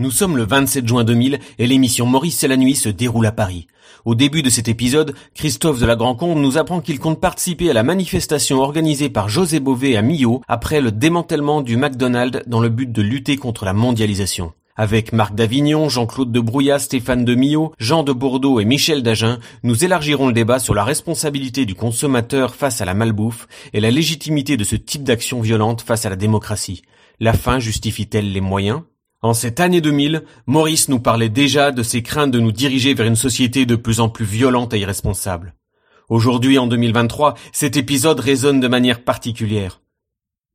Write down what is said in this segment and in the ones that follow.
Nous sommes le 27 juin 2000 et l'émission Maurice c'est la nuit se déroule à Paris. Au début de cet épisode, Christophe de la Grand-Combe nous apprend qu'il compte participer à la manifestation organisée par José Bové à Millau après le démantèlement du McDonald's dans le but de lutter contre la mondialisation. Avec Marc Davignon, Jean-Claude de Brouillat, Stéphane de Millau, Jean de Bordeaux et Michel Dagen, nous élargirons le débat sur la responsabilité du consommateur face à la malbouffe et la légitimité de ce type d'action violente face à la démocratie. La fin justifie-t-elle les moyens? En cette année 2000, Maurice nous parlait déjà de ses craintes de nous diriger vers une société de plus en plus violente et irresponsable. Aujourd'hui, en 2023, cet épisode résonne de manière particulière.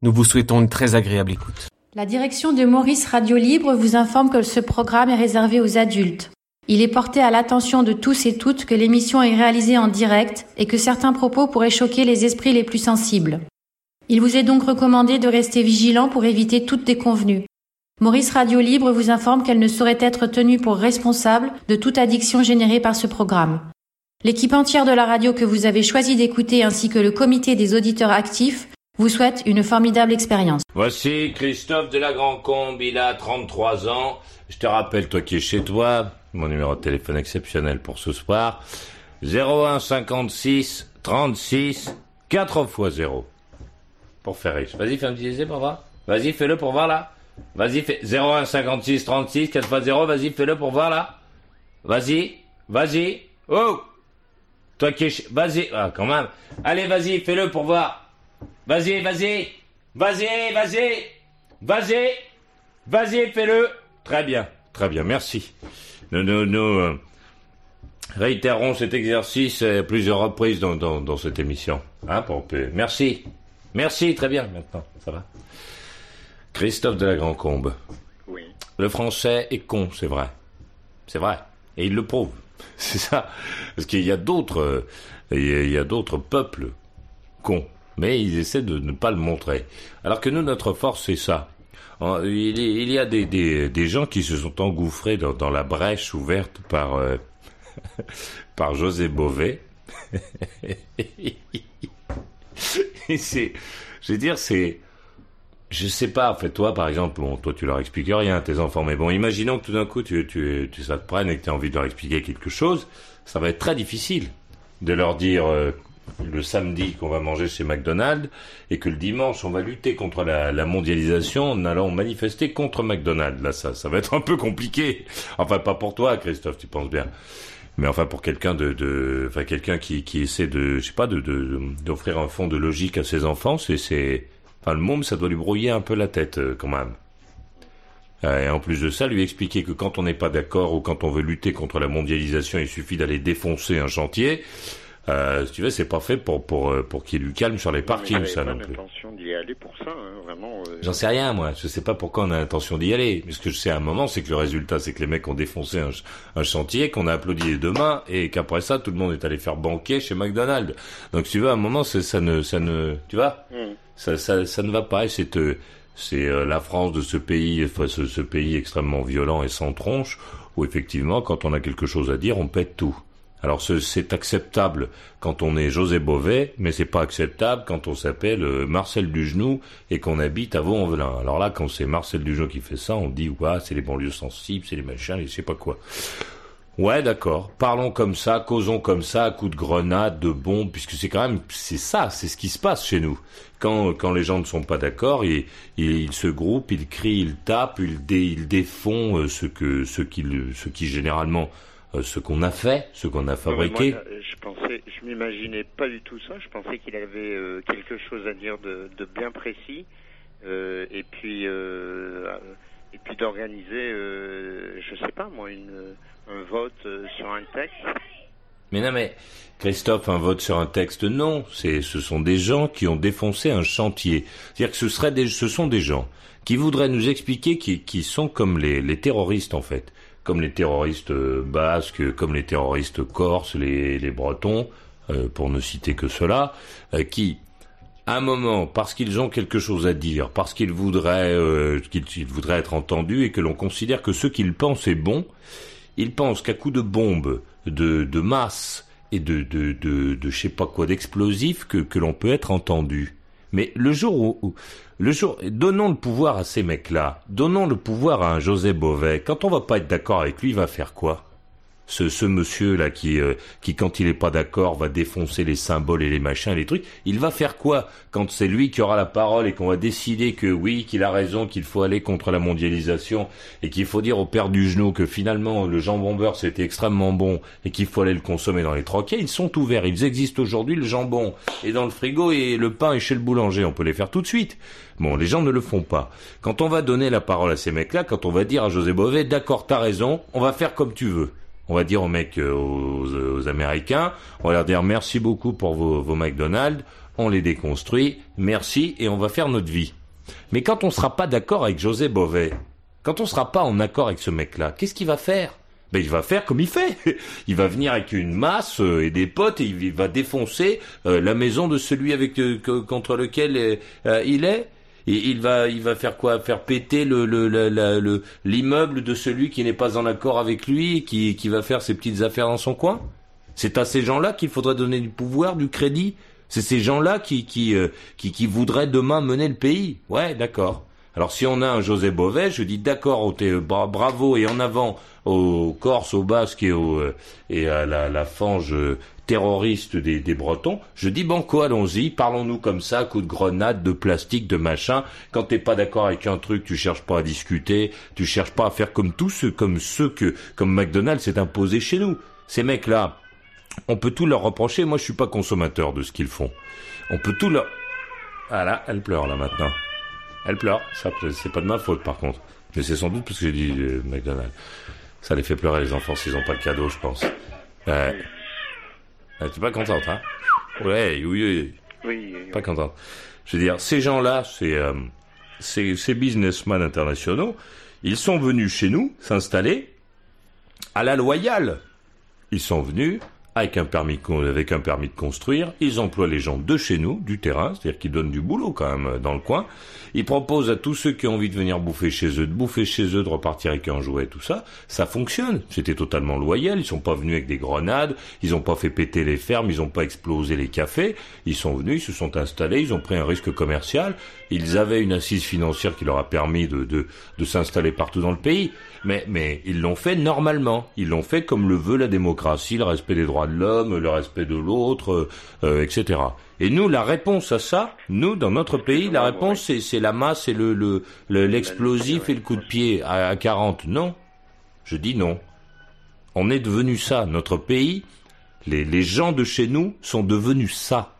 Nous vous souhaitons une très agréable écoute. La direction de Maurice Radio Libre vous informe que ce programme est réservé aux adultes. Il est porté à l'attention de tous et toutes que l'émission est réalisée en direct et que certains propos pourraient choquer les esprits les plus sensibles. Il vous est donc recommandé de rester vigilant pour éviter toute déconvenue. Maurice Radio Libre vous informe qu'elle ne saurait être tenue pour responsable de toute addiction générée par ce programme. L'équipe entière de la radio que vous avez choisi d'écouter ainsi que le comité des auditeurs actifs vous souhaite une formidable expérience. Voici Christophe de la Grand-Combe, il a 33 ans. Je te rappelle, toi qui es chez toi, mon numéro de téléphone exceptionnel pour ce soir, 01 56 36 4 x 0. Pour faire riche. Vas-y, fais un petit essai pour voir. Vas-y, fais-le pour voir là. Vas-y, fais 01 56 36 4 x 0, vas-y, fais-le pour voir là. Vas-y, vas-y. Oh Toi qui es... Vas-y, ah, quand même. Allez, vas-y, fais-le pour voir. Vas-y, vas-y. Vas-y, vas-y. Vas-y. Vas-y, fais-le. Très bien, très bien, merci. Nous, nous, nous euh, réitérons cet exercice à plusieurs reprises dans, dans, dans cette émission. Hein, pour... Merci. Merci, très bien, maintenant, ça va. Christophe de la Grand-Combe. Oui. Le français est con, c'est vrai. C'est vrai. Et il le prouve. C'est ça. Parce qu'il y a d'autres, euh, il y a d'autres peuples cons. Mais ils essaient de ne pas le montrer. Alors que nous, notre force, c'est ça. Il y a des, des, des, gens qui se sont engouffrés dans, dans la brèche ouverte par, euh, par José Bové. Et c'est, je veux dire, c'est, je sais pas, en fait, toi, par exemple, bon, toi, tu leur expliques rien tes enfants, mais bon, imaginons que tout d'un coup, tu, tu, tu, te et que tu as envie de leur expliquer quelque chose, ça va être très difficile de leur dire euh, le samedi qu'on va manger chez McDonald's et que le dimanche, on va lutter contre la, la mondialisation en allant manifester contre McDonald's. Là, ça, ça va être un peu compliqué. Enfin, pas pour toi, Christophe, tu penses bien. Mais enfin, pour quelqu'un de, de, enfin, quelqu'un qui, qui essaie de, je sais pas, de, d'offrir un fond de logique à ses enfants, c'est, c'est, Le ça doit lui brouiller un peu la tête, euh, quand même. Euh, et en plus de ça, lui expliquer que quand on n'est pas d'accord ou quand on veut lutter contre la mondialisation, il suffit d'aller défoncer un chantier. Euh, si tu veux, c'est pas fait pour pour euh, pour qu'il y ait du calme sur les parkings, ça non plus. l'intention d'y aller pour ça, hein, vraiment. Euh... J'en sais rien, moi. Je sais pas pourquoi on a l'intention d'y aller. Mais ce que je sais à un moment, c'est que le résultat, c'est que les mecs ont défoncé un, un chantier, qu'on a applaudi les deux mains, et qu'après ça, tout le monde est allé faire banquer chez McDonald's. Donc, si tu veux, à un moment, ça ne ça ne, tu vois? Mm. Ça, ça, ça, ne va pas. Et c'est euh, c'est euh, la France de ce pays, enfin, ce, ce, pays extrêmement violent et sans tronche, où effectivement, quand on a quelque chose à dire, on pète tout. Alors c'est acceptable quand on est José Bové, mais c'est pas acceptable quand on s'appelle euh, Marcel Dugenou et qu'on habite à Vaux-en-Velin. Alors là, quand c'est Marcel Dugenou qui fait ça, on dit ouais, c'est les banlieues sensibles, c'est les machins, et je sais pas quoi. Ouais, d'accord. Parlons comme ça, causons comme ça, à coups de grenade, de bombes, puisque c'est quand même, c'est ça, c'est ce qui se passe chez nous. Quand, quand les gens ne sont pas d'accord, ils, ils, se groupent, ils crient, ils tapent, ils, dé, ils défont euh, ce que, ce qui, ce qui généralement, ce qu'on a fait, ce qu'on a fabriqué. Moi, je pensais, je m'imaginais pas du tout ça. Je pensais qu'il avait euh, quelque chose à dire de, de bien précis, euh, et puis, et puis d'organiser, je sais pas moi, une un vote euh, sur un texte Mais non, mais Christophe, un vote sur un texte, non. C'est, ce sont des gens qui ont défoncé un chantier. C'est-à-dire que ce seraient des, ce sont des gens qui voudraient nous expliquer qui, qui sont comme les, les terroristes en fait, comme les terroristes euh, basques, comme les terroristes corses, les, bretons, euh, pour ne citer que cela, euh, qui à un moment, parce qu'ils ont quelque chose à dire, parce qu'ils voudraient, euh, qu'ils voudraient être entendus et que l'on considère que ce qu'ils pensent est bon, ils pensent qu'à coup de bombes, de, de masse et de, de, de, de je sais pas quoi d'explosifs que, que l'on peut être entendu. Mais le jour où, le jour, donnons le pouvoir à ces mecs-là, donnons le pouvoir à un José Bové. Quand on va pas être d'accord avec lui, il va faire quoi? Ce, ce monsieur là qui euh, qui quand il est pas d'accord va défoncer les symboles et les machins et les trucs, il va faire quoi quand c'est lui qui aura la parole et qu'on va décider que oui, qu'il a raison, qu'il faut aller contre la mondialisation et qu'il faut dire au père du genou que finalement le jambon beurre c'était extrêmement bon et qu'il faut aller le consommer dans les troquets, ils sont ouverts, ils existent aujourd'hui, le jambon est dans le frigo et le pain est chez le boulanger, on peut les faire tout de suite. Bon, les gens ne le font pas. Quand on va donner la parole à ces mecs-là, quand on va dire à José Bové, d'accord, t'as raison, on va faire comme tu veux on va dire aux mecs, euh, aux, Américains, on va leur dire merci beaucoup pour vos, vos McDonald's, on les déconstruit, merci, et on va faire notre vie. Mais quand on sera pas d'accord avec José Bové, quand on sera pas en accord avec ce mec-là, qu'est-ce qu'il va faire? Ben, il va faire comme il fait. Il va venir avec une masse euh, et des potes et il va défoncer euh, la maison de celui avec contre lequel il est il va, il va faire quoi? Faire péter le, le, l'immeuble de celui qui n'est pas en accord avec lui qui, qui va faire ses petites affaires dans son coin? C'est à ces gens-là qu'il faudrait donner du pouvoir, du crédit? C'est ces gens-là qui, qui, euh, qui, voudraient demain mener le pays? Ouais, d'accord. Alors si on a un José Bové, je dis d'accord, euh, bravo et en avant aux Corses, aux Basques et, euh, et à la, la fange terroriste des, Bretons, je dis banco, allons-y, parlons-nous comme ça, coup de grenade, de plastique, de machin. Quand t'es pas d'accord avec un truc, tu cherches pas à discuter, tu cherches pas à faire comme tous ceux, comme ceux que, comme McDonald's s'est imposé chez nous. Ces mecs-là, on peut tout leur reprocher. Moi, je suis pas consommateur de ce qu'ils font. On peut tout leur. Ah là, elle pleure là maintenant. Elle pleure. Ça, c'est pas de ma faute par contre. Mais c'est sans doute parce que j'ai dit euh, McDonald's. Ça les fait pleurer les enfants s'ils ont pas de cadeau, je pense. Euh, ah, tu es pas contente, hein? Ouais, oui, oui. Oui, Pas contente. Je veux dire, ces gens-là, ces, euh, ces, ces businessmen internationaux, ils sont venus chez nous s'installer à la loyale. Ils sont venus avec un permis avec un permis de construire, ils emploient les gens de chez nous, du terrain, c'est-à-dire qu'ils donnent du boulot quand même dans le coin. Ils proposent à tous ceux qui ont envie de venir bouffer chez eux, de bouffer chez eux, de repartir avec un jouet, tout ça. Ça fonctionne. C'était totalement loyal. Ils sont pas venus avec des grenades. Ils ont pas fait péter les fermes. Ils ont pas explosé les cafés. Ils sont venus, ils se sont installés. Ils ont pris un risque commercial. Ils avaient une assise financière qui leur a permis de, de, de s'installer partout dans le pays. Mais, mais ils l'ont fait normalement. Ils l'ont fait comme le veut la démocratie, le respect des droits de l'homme, le respect de l'autre, euh, etc. Et nous, la réponse à ça, nous, dans notre pays, la réponse, c'est la masse et le l'explosif le, et le coup de pied à, à 40. Non. Je dis non. On est devenu ça. Notre pays, les, les gens de chez nous sont devenus ça.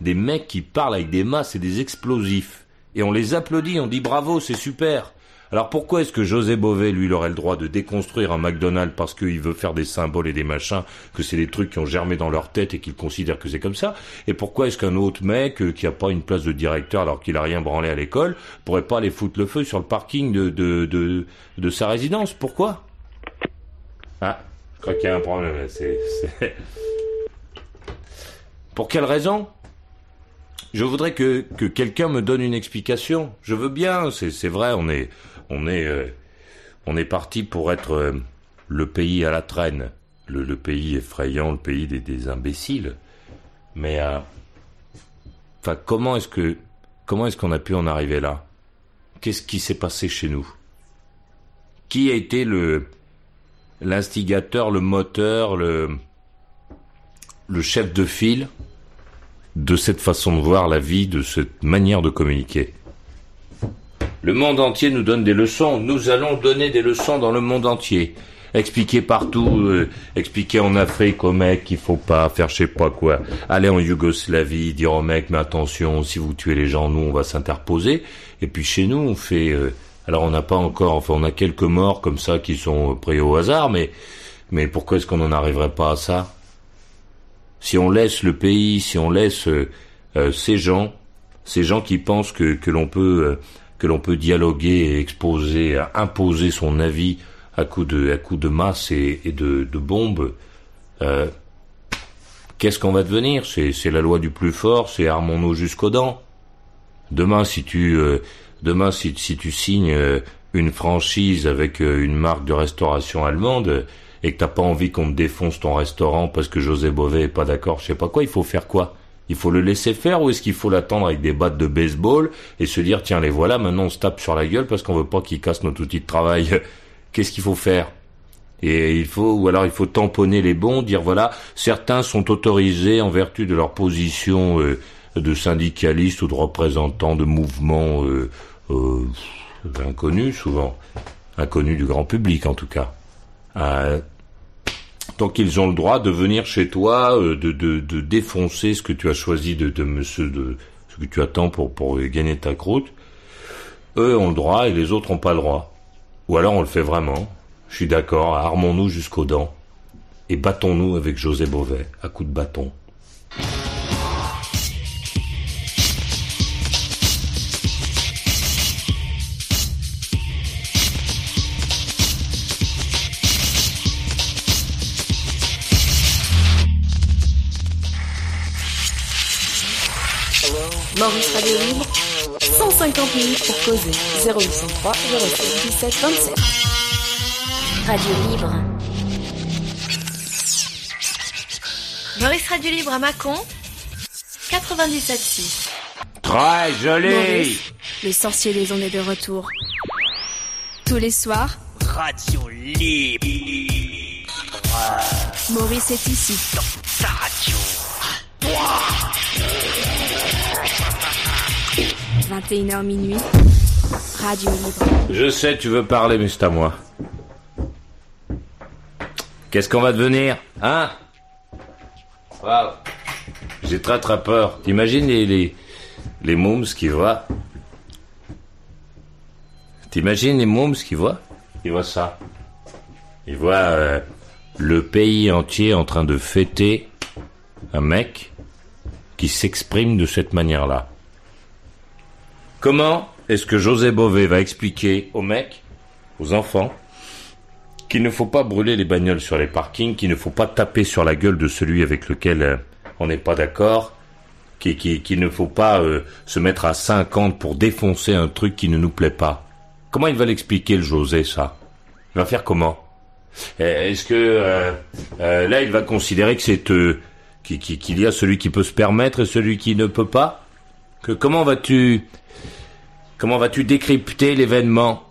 Des mecs qui parlent avec des masses et des explosifs. Et on les applaudit, on dit bravo, c'est super. Alors pourquoi est-ce que José Bové, lui, aurait le droit de déconstruire un McDonald's parce qu'il veut faire des symboles et des machins, que c'est des trucs qui ont germé dans leur tête et qu'il considère que c'est comme ça? Et pourquoi est-ce qu'un autre mec euh, qui a pas une place de directeur alors qu'il a rien branlé à l'école pourrait pas aller foutre le feu sur le parking de, sa résidence? Pourquoi? Ah, je crois qu'il y a un problème. C'est, Pour quelle raison? Je voudrais que quelqu'un me donne une explication. Je veux bien, c'est vrai, on est, on est, euh, on est parti pour être euh, le pays à la traîne, le, pays effrayant, le pays des, imbéciles. Mais, euh, comment est-ce que, comment est-ce qu'on a pu en arriver là? Qu'est-ce qui s'est passé chez nous? Qui a été le l'instigateur, le moteur, le le chef de file de cette façon de voir la vie, de cette manière de communiquer? Le monde entier nous donne des leçons. Nous allons donner des leçons dans le monde entier. Expliquer partout, euh, expliquer en Afrique aux mecs qu'il faut pas faire je sais pas quoi. Aller en Yougoslavie, dire aux mecs mais attention, si vous tuez les gens, nous on va s'interposer. Et puis chez nous on fait, euh, alors on n'a pas encore, enfin on a quelques morts comme ça qui sont pris au hasard, mais mais pourquoi est-ce qu'on n'en arriverait pas à ça? Si on laisse le pays, si on laisse euh, ces gens, ces gens qui pensent que que l'on peut que l'on peut dialoguer et exposer, imposer son avis à coups de, à coup de masse et, de, bombes, euh, qu'est-ce qu'on va devenir? C'est la loi du plus fort, c'est armons-nous jusqu'aux dents. Demain, si tu, euh, demain, si, si tu signes euh, une franchise avec une marque de restauration allemande et que t'as pas envie qu'on te défonce ton restaurant parce que José Bové est pas d'accord, je sais pas quoi, il faut faire quoi? Il faut le laisser faire ou est-ce qu'il faut l'attendre avec des battes de baseball et se dire tiens les voilà maintenant on se tape sur la gueule parce qu'on veut pas qu'ils cassent notre outil de travail. Qu'est-ce qu'il faut faire? Et il faut ou alors il faut tamponner les bons, dire voilà certains sont autorisés en vertu de leur position euh, de syndicalistes ou de représentants de mouvements euh, euh, inconnus souvent, inconnus du grand public en tout cas. Donc ils ont le droit de venir chez toi, euh, de, de, de, défoncer ce que tu as choisi de, de, de ce que tu attends pour, pour gagner ta croûte. Eux ont le droit et les autres n'ont pas le droit. Ou alors on le fait vraiment. Je suis d'accord, armons-nous jusqu'aux dents. Et battons-nous avec José Beauvais, à coups de bâton. Maurice Radio Libre, 150 minutes pour causer. 0803 07 17 27. Radio Libre. Maurice Radio Libre à Mâcon, 97.6. Très joli Maurice, le sorcier des ondes est de retour. Tous les soirs, Radio Libre. Maurice est ici. Sa radio. 21h minuit, Radio Libre. Je sais, tu veux parler, mais c'est à moi. Qu'est-ce qu'on va devenir Hein? J'ai très très peur. T'imagines les, les, les qui voient? T'imagines les mômes qui voient? Ils voient ça. Ils voient euh, le pays entier en train de fêter un mec qui s'exprime de cette manière-là. Comment est-ce que José Bové va expliquer aux mecs, aux enfants, qu'il ne faut pas brûler les bagnoles sur les parkings, qu'il ne faut pas taper sur la gueule de celui avec lequel euh, on n'est pas d'accord, qu'il qui, qu'il ne faut pas euh, se mettre à 50 pour défoncer un truc qui ne nous plaît pas? Comment il va l'expliquer le José ça? Il va faire comment? Euh, Est-ce que euh, là il va considérer que c'est qu'il y a celui qui peut se permettre et celui qui ne peut pas? Que comment vas-tu Comment vas-tu décrypter l'événement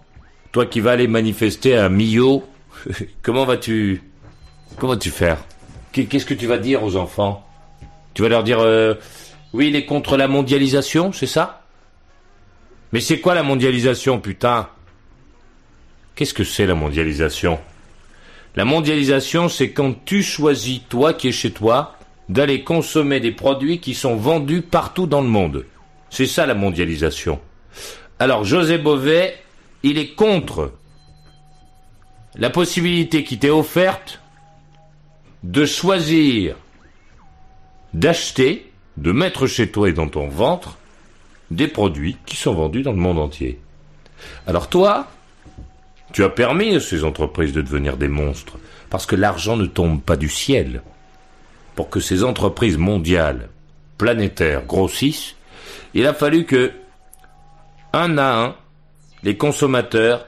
Toi qui vas aller manifester à Millau, comment vas-tu comment faire Qu'est- Qu'est-ce que tu vas dire aux enfants Tu vas leur dire euh, oui, il est contre la mondialisation, c'est ça Mais c'est quoi la mondialisation, putain Qu'est-ce que c'est la mondialisation La mondialisation, c'est quand tu choisis, toi qui es chez toi, d'aller consommer des produits qui sont vendus partout dans le monde. C'est ça la mondialisation. Alors José Bové, il est contre la possibilité qui t'est offerte de choisir, d'acheter, de mettre chez toi et dans ton ventre des produits qui sont vendus dans le monde entier. Alors toi, tu as permis à ces entreprises de devenir des monstres, parce que l'argent ne tombe pas du ciel. Pour que ces entreprises mondiales, planétaires, grossissent, il a fallu que un à un, les consommateurs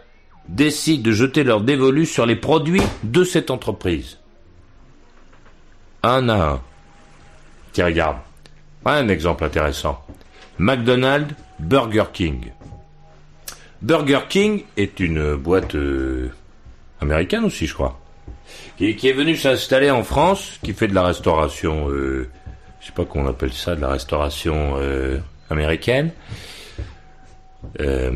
décident de jeter leur dévolu sur les produits de cette entreprise. Un à un. Tiens, regarde. Un exemple intéressant. McDonald's, Burger King. Burger King est une boîte euh, américaine aussi, je crois, qui, est venue s'installer en France, qui fait de la restauration, euh, je sais pas comment on appelle ça, de la restauration euh, américaine. Euh,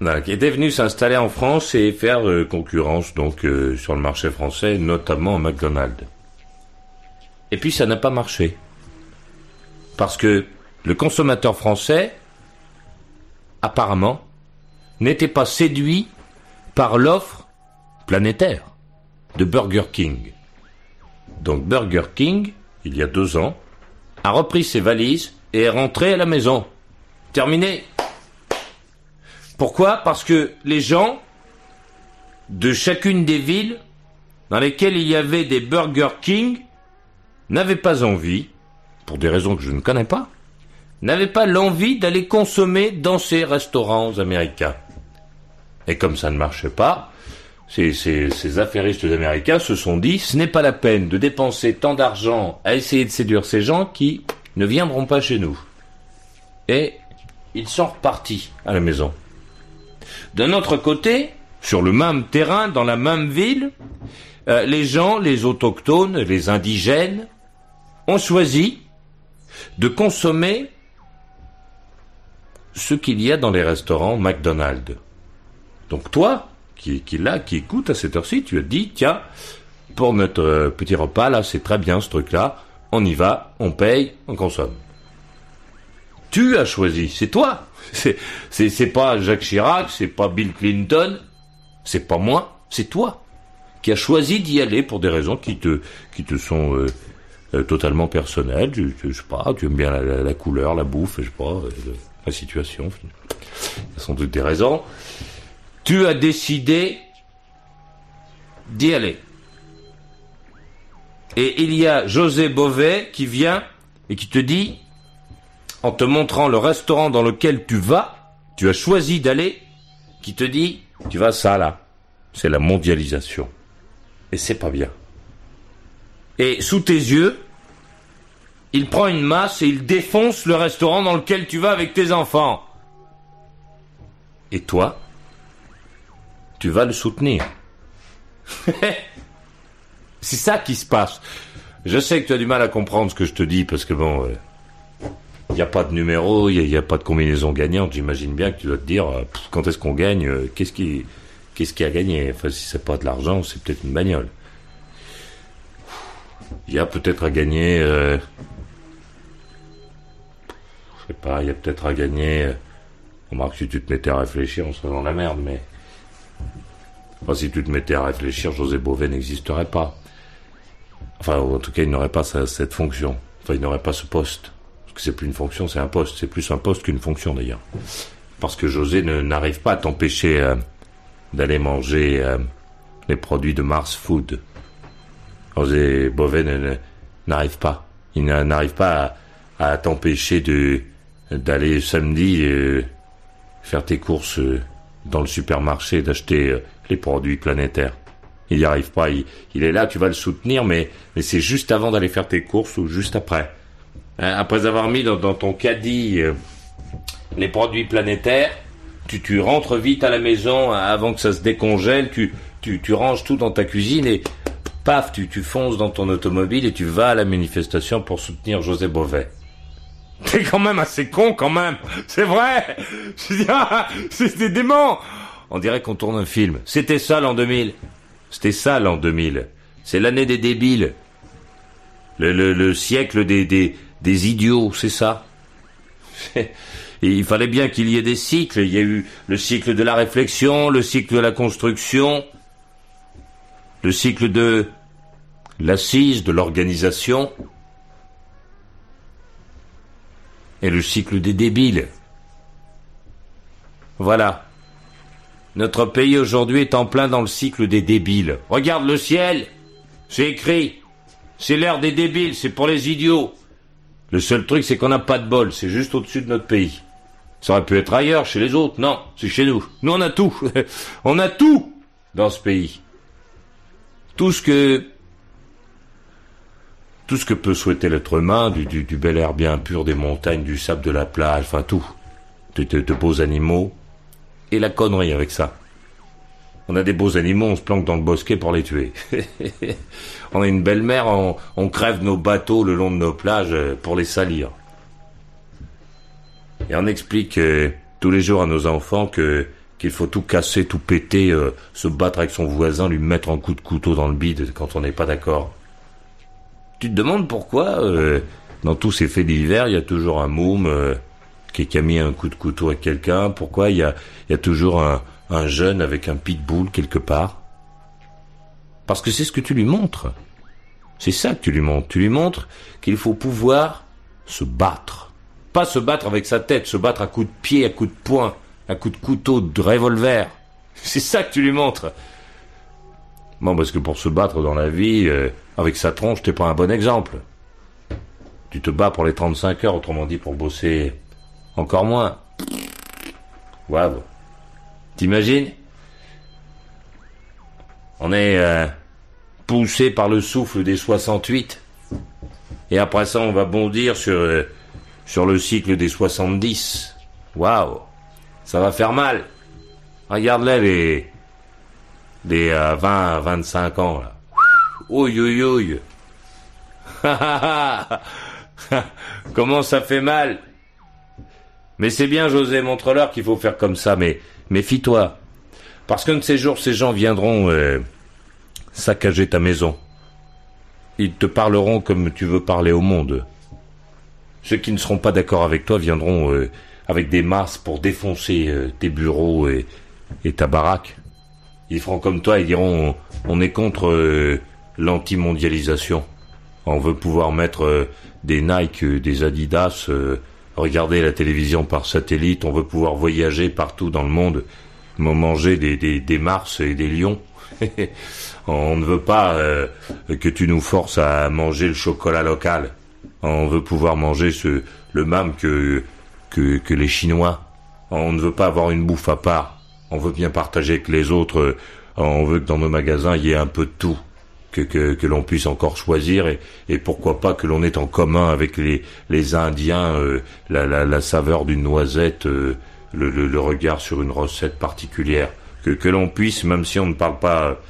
voilà, qui était venu s'installer en France et faire euh, concurrence donc euh, sur le marché français, notamment à McDonald's. Et puis ça n'a pas marché. Parce que le consommateur français, apparemment, n'était pas séduit par l'offre planétaire de Burger King. Donc Burger King, il y a deux ans, a repris ses valises et est rentré à la maison. Terminé. Pourquoi? Parce que les gens de chacune des villes dans lesquelles il y avait des Burger King n'avaient pas envie, pour des raisons que je ne connais pas, n'avaient pas l'envie d'aller consommer dans ces restaurants américains. Et comme ça ne marchait pas, ces, affairistes américains se sont dit ce n'est pas la peine de dépenser tant d'argent à essayer de séduire ces gens qui ne viendront pas chez nous. Et ils sont repartis à la maison. D'un autre côté, sur le même terrain, dans la même ville, euh, les gens, les autochtones, les indigènes, ont choisi de consommer ce qu'il y a dans les restaurants McDonald's. Donc toi, qui, qui là, qui écoute à cette heure-ci, tu as dit, tiens, pour notre euh, petit repas, là, c'est très bien ce truc-là, on y va, on paye, on consomme. Tu as choisi, c'est toi. C'est, pas Jacques Chirac, c'est pas Bill Clinton, c'est pas moi, c'est toi qui as choisi d'y aller pour des raisons qui te, sont euh, euh, totalement personnelles. Je, sais pas, tu aimes bien la, couleur, la bouffe, je sais pas, euh, la situation. A sans doute des raisons. Tu as décidé d'y aller. Et il y a José Bové qui vient et qui te dit, en te montrant le restaurant dans lequel tu vas, tu as choisi d'aller, qui te dit, tu vas ça là. C'est la mondialisation. Et c'est pas bien. Et sous tes yeux, il prend une masse et il défonce le restaurant dans lequel tu vas avec tes enfants. Et toi, tu vas le soutenir. c'est ça qui se passe. Je sais que tu as du mal à comprendre ce que je te dis parce que bon, il n'y a pas de numéro, il n'y a, pas de combinaison gagnante. J'imagine bien que tu dois te dire euh, quand est-ce qu'on gagne, euh, qu'est-ce qui, qu'est-ce qui a gagné? Enfin, si c'est pas de l'argent, c'est peut-être une bagnole. Il y a peut-être à gagner. euh, je sais pas, il y a peut-être à gagner. euh, remarque, si tu te mettais à réfléchir, on serait dans la merde, mais. Enfin, si tu te mettais à réfléchir, José Bové n'existerait pas. Enfin, en tout cas, il n'aurait pas cette fonction. Enfin, il n'aurait pas ce poste. Que c'est plus une fonction, c'est un poste. C'est plus un poste qu'une fonction, d'ailleurs. Parce que José n'arrive pas à t'empêcher euh, d'aller manger euh, les produits de Mars Food. José Bové n'arrive pas. Il n'a- n'arrive pas à, t'empêcher de d'aller samedi euh, faire tes courses dans le supermarché, d'acheter les produits planétaires. Il n'y arrive pas. Il, il est là, tu vas le soutenir, mais, mais c'est juste avant d'aller faire tes courses ou juste après. Hein, Après avoir mis dans, ton caddie euh, les produits planétaires, tu, tu rentres vite à la maison hein, avant que ça se décongèle, tu, tu, tu ranges tout dans ta cuisine et paf, tu, tu fonces dans ton automobile et tu vas à la manifestation pour soutenir José Bové. T'es quand même assez con quand même, c'est vrai. Dis, ah, c'était dément. On dirait qu'on tourne un film. C'était ça l'an 2000. C'était ça l'an 2000. C'est l'année des débiles. Le, le, le siècle des, des, des idiots, c'est ça. Il fallait bien qu'il y ait des cycles. Il y a eu le cycle de la réflexion, le cycle de la construction, le cycle de l'assise, de l'organisation, et le cycle des débiles. Voilà. Notre pays aujourd'hui est en plein dans le cycle des débiles. Regarde le ciel. C'est écrit. C'est l'ère des débiles, c'est pour les idiots. Le seul truc, c'est qu'on n'a pas de bol, c'est juste au-dessus de notre pays. Ça aurait pu être ailleurs, chez les autres. Non, c'est chez nous. Nous, on a tout. on a tout dans ce pays. Tout ce que tout ce que peut souhaiter l'être humain, du, du, bel air bien pur des montagnes, du sable de la plage, enfin tout. De beaux animaux. Et la connerie avec ça. On a des beaux animaux, on se planque dans le bosquet pour les tuer. on a une belle mer, on, crève nos bateaux le long de nos plages euh, pour les salir. Et on explique euh, tous les jours à nos enfants qu'il faut tout casser, tout péter, euh, se battre avec son voisin, lui mettre un coup de couteau dans le bide quand on n'est pas d'accord. Tu te demandes pourquoi, dans tous ces faits divers, il y a toujours un môme qui, a mis un coup de couteau à quelqu'un? Pourquoi il il y a toujours un, un jeune avec un pitbull quelque part Parce que c'est ce que tu lui montres. C'est ça que tu lui montres. Tu lui montres qu'il faut pouvoir se battre. Pas se battre avec sa tête, se battre à coups de pied, à coups de poing, à coups de couteau, de revolver. C'est ça que tu lui montres. Bon, parce que pour se battre dans la vie, euh, avec sa tronche, t'es pas un bon exemple. Tu te bats pour les 35 heures, autrement dit pour bosser encore moins. Waouh. T'imagines? On est euh, poussé par le souffle des 68. Et après ça, on va bondir sur, euh, sur le cycle des 70. Waouh Ça va faire mal. Regarde-les, les, les euh, 20 à 25 ans, là. Ouille, ouille, ouille. Comment ça fait mal? Mais c'est bien, José, montre-leur qu'il faut faire comme ça, mais méfie-toi. Parce qu'un de ces jours, ces gens viendront euh, saccager ta maison. Ils te parleront comme tu veux parler au monde. Ceux qui ne seront pas d'accord avec toi viendront euh, avec des masses pour défoncer euh, tes bureaux et, et ta baraque. Ils feront comme toi, ils diront on, est contre l'anti-mondialisation. On veut pouvoir mettre des Nike, des Adidas, regarder la télévision par satellite, on veut pouvoir voyager partout dans le monde, manger des Mars et des lions. on ne veut pas euh, que tu nous forces à manger le chocolat local. On veut pouvoir manger ce, le même que, que, que les Chinois. On ne veut pas avoir une bouffe à part. On veut bien partager avec les autres. On veut que dans nos magasins, il y ait un peu de tout. Que, que, que l'on puisse encore choisir et, et pourquoi pas que l'on ait en commun avec les, les Indiens euh, la, la, la saveur d'une noisette, euh, le, le, le regard sur une recette particulière. Que, que l'on puisse, même si on ne parle pas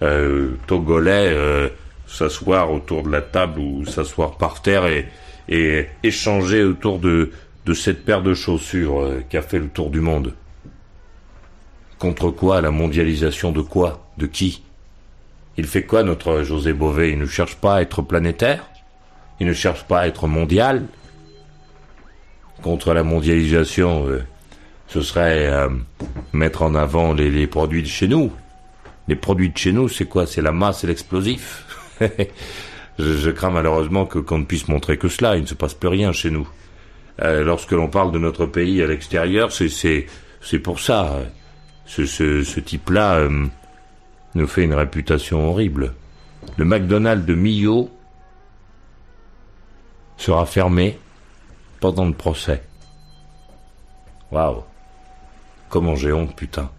euh, togolais, euh, s'asseoir autour de la table ou s'asseoir par terre et, et échanger autour de, de cette paire de chaussures euh, qui a fait le tour du monde. Contre quoi La mondialisation de quoi? De qui? Il fait quoi notre José Bové? Il ne cherche pas à être planétaire? Il ne cherche pas à être mondial? Contre la mondialisation, euh, ce serait euh, mettre en avant les, produits de chez nous. Les produits de chez nous, c'est quoi? C'est la masse et l'explosif. je, crains malheureusement que qu'on ne puisse montrer que cela. Il ne se passe plus rien chez nous. Euh, lorsque l'on parle de notre pays à l'extérieur, c'est pour ça. Ce, ce, ce type-là nous fait une réputation horrible. Le McDonald's de Millau sera fermé pendant le procès. Waouh. Comment j'ai honte, putain.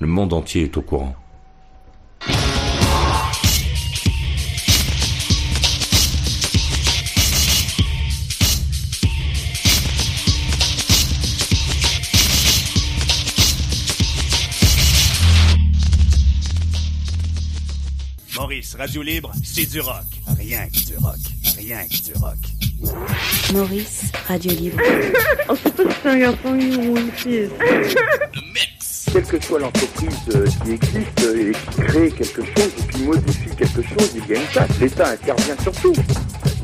Le monde entier est au courant. Maurice, Radio Libre, c'est du rock. Rien que du rock. Rien que du rock. Maurice, Radio Libre. Quelle que soit l'entreprise euh, qui existe euh, et qui crée quelque chose ou qui modifie quelque chose, il y a une taxe. L'État intervient sur tout.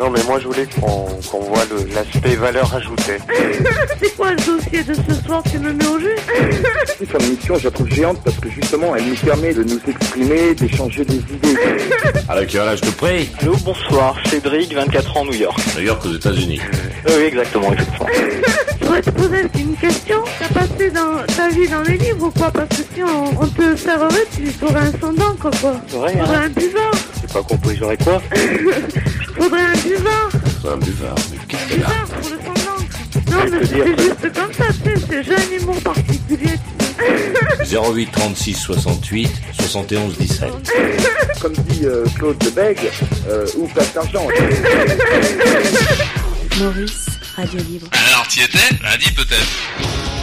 Non, mais moi je voulais qu'on qu'on voit le- l'aspect valeur ajoutée. C'est quoi le dossier de ce soir Tu me mets au jus Sa mission, je la trouve géante parce que justement, elle nous permet de nous exprimer, d'échanger des idées. À quel âge de prix Allô, bonsoir, Cédric, 24 ans, New York. New York aux États-Unis. Euh, oui, exactement, exactement. Je voudrais te poser une question. T'as passé dans ta vie dans les livres ou quoi Parce que si on, on te serverait, tu ferais un son d'encre quoi. vrai, Faudrait hein un buvard. J'ai pas compris, j'aurais quoi Faudrait un buvard. C'est un buvard. Mais qu'est-ce a pour le son d'encre. Non, mais peut c'est juste comme ça, tu sais. C'est j'ai un humour particulier. tu sais. 08 36 68 71 17. Comme dit euh, Claude de Bègue, euh, ou place d'argent. Maurice, Radio Libre. Alors, t'y étais? Lundi peut-être.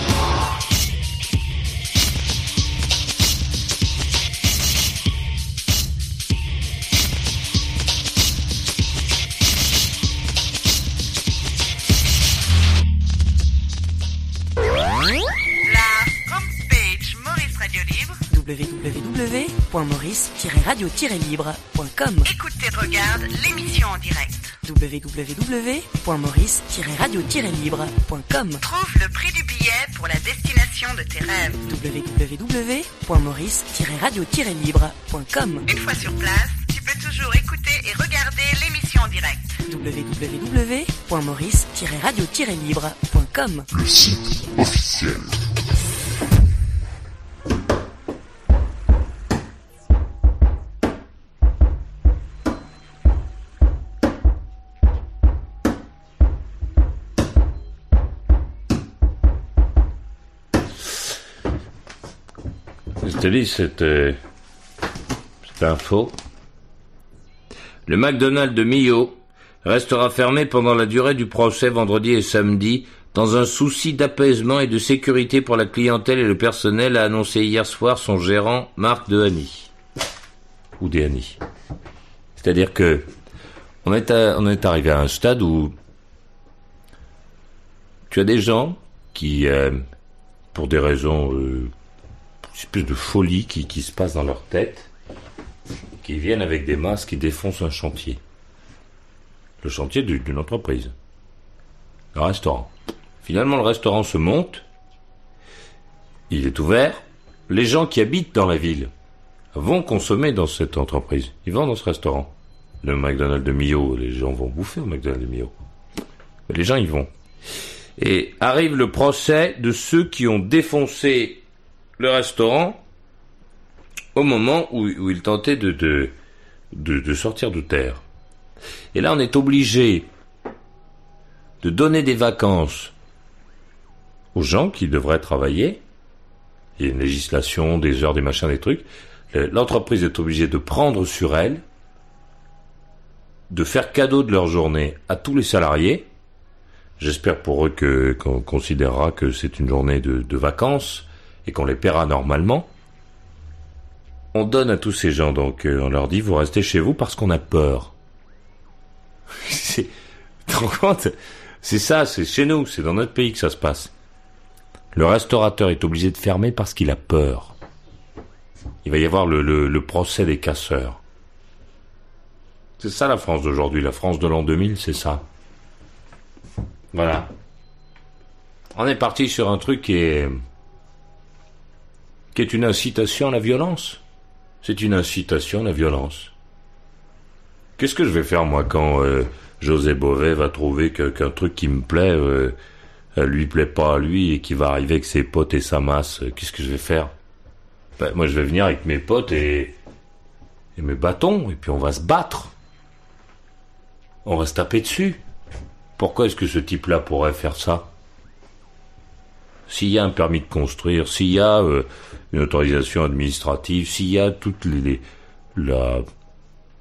www.maurice-radio-libre.com Écoute et regarde l'émission en direct. www.maurice-radio-libre.com Trouve le prix du billet pour la destination de tes rêves. www.maurice-radio-libre.com Une fois sur place, tu peux toujours écouter et regarder l'émission en direct. www.maurice-radio-libre.com Le site officiel. Euh, cette info. Le McDonald's de Millau restera fermé pendant la durée du procès vendredi et samedi dans un souci d'apaisement et de sécurité pour la clientèle et le personnel, a annoncé hier soir son gérant Marc Dehany. Ou Dehany. C'est-à-dire que on est, arrivé à un stade où tu as des gens qui, euh, pour des raisons, euh, espèce de folie qui, qui se passe dans leur tête, qui viennent avec des masques qui défoncent un chantier. Le chantier du- d'une entreprise. Le restaurant. Finalement, le restaurant se monte. Il est ouvert. Les gens qui habitent dans la ville vont consommer dans cette entreprise. Ils vont dans ce restaurant. Le McDonald's de Millau, les gens vont bouffer au McDonald's de. Mais les gens y vont. Et arrive le procès de ceux qui ont défoncé le restaurant au moment où, ils tentaient de, de, sortir de terre. Et là, on est obligé de donner des vacances aux gens qui devraient travailler. Il y a une législation, des heures, des machins, des trucs. Le- L'entreprise est obligée de prendre sur elle, de faire cadeau de leur journée à tous les salariés. J'espère pour eux qu'on considérera que c'est une journée de, de vacances et qu'on les paiera normalement. On donne à tous ces gens donc, euh, on leur dit vous restez chez vous parce qu'on a peur. c'est, rends compte? C'est ça, c'est chez nous, c'est dans notre pays que ça se passe. Le restaurateur est obligé de fermer parce qu'il a peur. Il va y avoir le, le, le procès des casseurs. C'est ça la France d'aujourd'hui, la France de l'an 2000, c'est ça. Voilà. On est parti sur un truc qui est qui est une incitation à la violence. C'est une incitation à la violence. Qu'est-ce que je vais faire moi quand euh, José Bové va trouver qu'un truc qui me plaît euh, euh, lui plaît pas à lui et qui va arriver avec ses potes et sa masse euh, Qu'est-ce que je vais faire? Ben, Moi je vais venir avec mes potes et, et mes bâtons et puis on va se battre. On va se taper dessus. Pourquoi est-ce que ce type-là pourrait faire ça? S'il y a un permis de construire, s'il y a euh, une autorisation administrative, s'il y a toute les, la,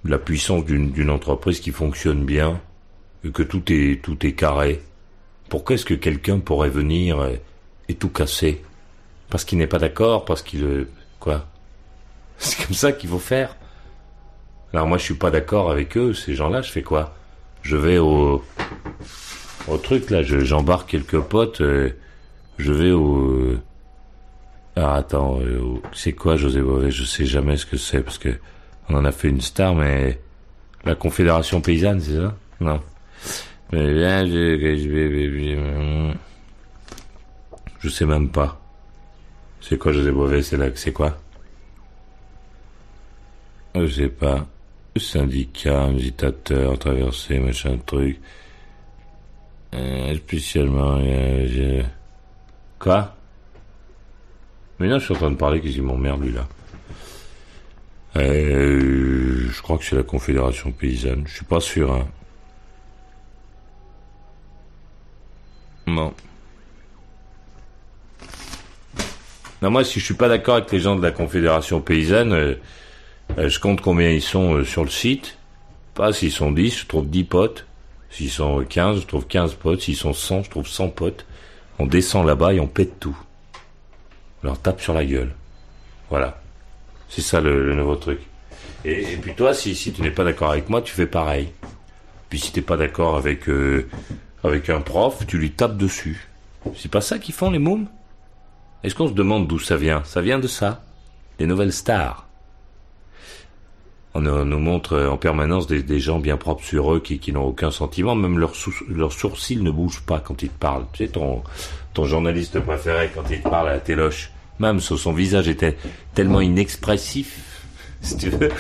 la puissance d'une entreprise qui fonctionne bien, et que tout est, tout est carré, pourquoi est-ce que quelqu'un pourrait venir et, tout casser? Parce qu'il n'est pas d'accord, parce qu'il... euh, Quoi? C'est comme ça qu'il faut faire. Alors moi je suis pas d'accord avec eux, ces gens-là, je fais quoi? Je vais au au truc là, je- j'embarque quelques potes, euh, je vais au... Ah attends, euh, c'est quoi José Bové Je sais jamais ce que c'est parce que on en a fait une star, mais la Confédération paysanne, c'est ça? Non. Mais bien, je, je sais même pas. C'est quoi José Bové C'est là, c'est quoi? Je sais pas. Syndicat, agitateur, traversé, machin truc. Euh, spécialement, euh, je- Mais non, je suis en train de parler qu'ils m'emmerde lui là. Euh, je crois que c'est la Confédération paysanne. Je suis pas sûr. Hein. Non. Non, moi, si je suis pas d'accord avec les gens de la Confédération paysanne, euh, euh, je compte combien ils sont sur le site. Pas s'ils sont 10, je trouve 10 potes. S'ils sont 15, je trouve 15 potes. S'ils sont 100, je trouve 100 potes. On descend là-bas et on pète tout. On leur tape sur la gueule. Voilà. C'est ça le, le nouveau truc. Et, et puis toi, si, si tu n'es pas d'accord avec moi, tu fais pareil. Puis si t'es pas d'accord avec euh, avec un prof, tu lui tapes dessus. C'est pas ça qu'ils font les mômes? Est-ce qu'on se demande d'où ça vient? Ça vient de ça. Les nouvelles stars. On, nous montre en permanence des, gens bien propres sur eux qui, qui n'ont aucun sentiment, même leurs sourcils ne bougent pas quand ils te parlent. Tu sais, ton, journaliste préféré quand il te parle à la téloche, même son, visage était tellement inexpressif, si tu veux,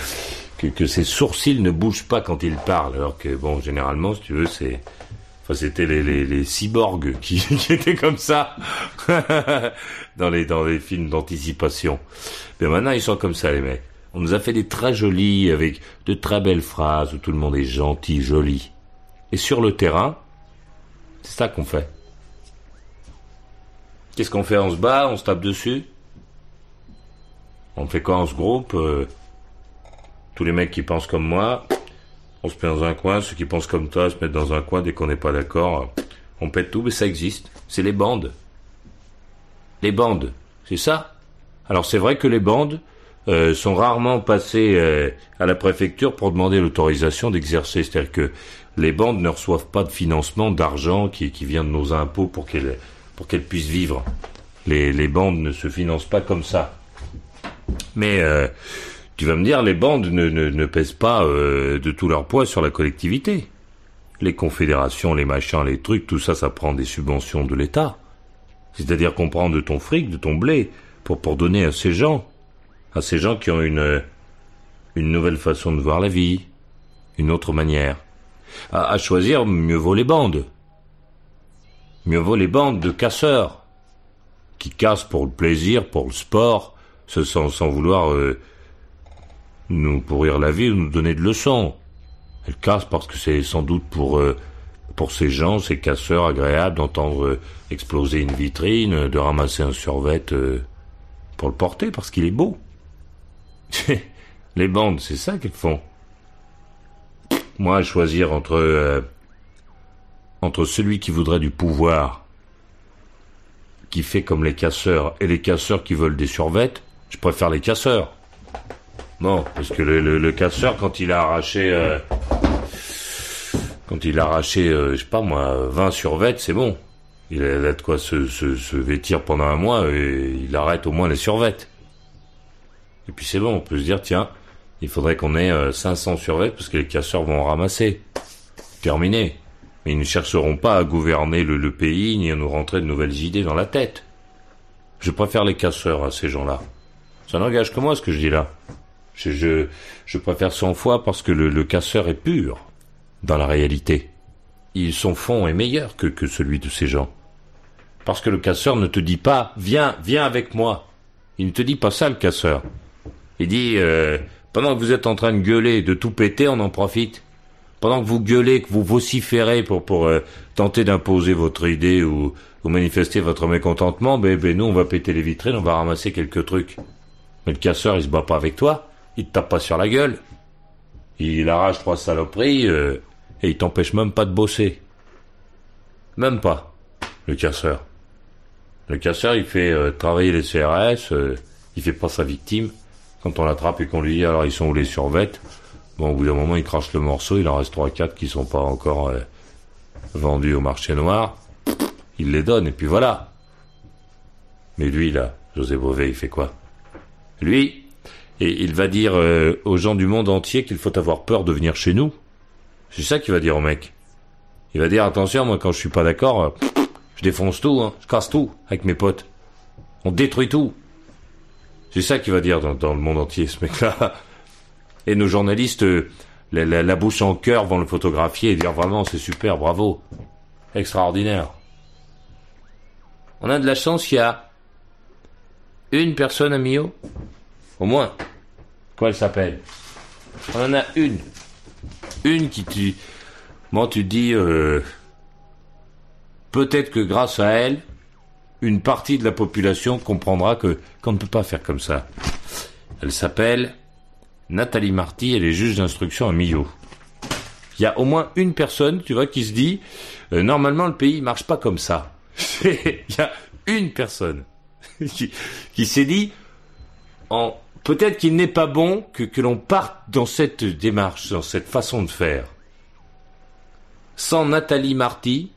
que, ses sourcils ne bougent pas quand il parle, alors que, bon, généralement, si tu veux, c'est... Enfin, c'était les, cyborgs qui, qui étaient comme ça dans les dans les films d'anticipation. Mais maintenant, ils sont comme ça, les mecs. On nous a fait des très jolis, avec de très belles phrases où tout le monde est gentil, joli. Et sur le terrain, c'est ça qu'on fait. Qu'est-ce qu'on fait? On se bat, on se tape dessus? On fait quoi? On se groupe euh, Tous les mecs qui pensent comme moi, On se met dans un coin, ceux qui pensent comme toi se mettent dans un coin dès qu'on n'est pas d'accord. On pète tout, mais ça existe. C'est les bandes. Les bandes, c'est ça. Alors c'est vrai que les bandes euh, sont rarement passées euh, à la préfecture pour demander l'autorisation d'exercer. C'est-à-dire que les bandes ne reçoivent pas de financement, d'argent qui, qui vient de nos impôts pour qu'elles pour qu'elles puissent vivre. Les, les bandes ne se financent pas comme ça. Mais euh, tu vas me dire, les bandes ne, ne, ne pèsent pas euh, de tout leur poids sur la collectivité. Les confédérations, les machins, les trucs, tout ça, ça prend des subventions de l'État. C'est-à-dire qu'on prend de ton fric, de ton blé, pour, pour donner à ces gens, à ces gens qui ont une, une nouvelle façon de voir la vie, une autre manière. À, choisir, mieux vaut les bandes. Mieux vaut les bandes de casseurs, qui cassent pour le plaisir, pour le sport, sans, sans vouloir euh, nous pourrir la vie ou nous donner de leçons. Elles cassent parce que c'est sans doute pour euh, pour ces gens, ces casseurs agréables d'entendre euh, exploser une vitrine, de ramasser un survêt pour le porter parce qu'il est beau. Les bandes, c'est ça qu'elles font. Moi, choisir entre euh, entre celui qui voudrait du pouvoir, qui fait comme les casseurs, et les casseurs qui veulent des survêtes, je préfère les casseurs. Non, parce que le, casseur, quand il a arraché, euh, quand il a arraché, euh, je sais pas moi, 20 survêtes, c'est bon. Il a, de quoi se, vêtir pendant un mois et il arrête au moins les survêtes. Et puis c'est bon, on peut se dire, tiens, il faudrait qu'on ait euh, 500 survêtes parce que les casseurs vont ramasser. Terminé. Mais ils ne chercheront pas à gouverner le, pays ni à nous rentrer de nouvelles idées dans la tête. Je préfère les casseurs à ces gens-là. Ça n'engage que moi ce que je dis là. Je, préfère 100 fois parce que le, casseur est pur dans la réalité. Il, son fond est meilleur que, que celui de ces gens. Parce que le casseur ne te dit pas viens, viens avec moi. Il ne te dit pas ça le casseur. Il dit euh, pendant que vous êtes en train de gueuler, de tout péter, on en profite. Pendant que vous gueulez, que vous vociférez pour pour euh, tenter d'imposer votre idée ou, ou manifester votre mécontentement, ben, ben nous on va péter les vitrines, on va ramasser quelques trucs. Mais le casseur, il se bat pas avec toi, il te tape pas sur la gueule. Il arrache trois saloperies euh, et il t'empêche même pas de bosser. Même pas, le casseur. Le casseur, il fait travailler les CRS, il fait pas sa victime. Quand on l'attrape et qu'on lui dit alors ils sont où les survettes, bon au bout d'un moment il crache le morceau, il en reste trois quatre qui sont pas encore euh, vendus au marché noir. Il les donne et puis voilà. Mais lui là, José Bové, il fait quoi? Lui, et il va dire euh, aux gens du monde entier qu'il faut avoir peur de venir chez nous. C'est ça qu'il va dire au mec. Il va dire attention, moi quand je suis pas d'accord, euh, je défonce tout, hein, je casse tout avec mes potes. On détruit tout. C'est ça qu'il va dire dans, le monde entier, ce mec-là. Et nos journalistes, euh, la, bouche en cœur vont le photographier et dire vraiment c'est super, bravo, extraordinaire. On a de la chance, il y a une personne à Millau Au moins. Quoi elle s'appelle? On en a une. Une qui tu... Bon, tu dis... euh, Peut-être que grâce à elle, une partie de la population comprendra que qu'on ne peut pas faire comme ça. Elle s'appelle Nathalie Marty, elle est juge d'instruction à Millau. Il y a au moins une personne, tu vois, qui se dit euh, normalement le pays marche pas comme ça. Il y a une personne qui, qui s'est dit peut-être qu'il n'est pas bon que l'on parte dans cette démarche, dans cette façon de faire. Sans Nathalie Marty,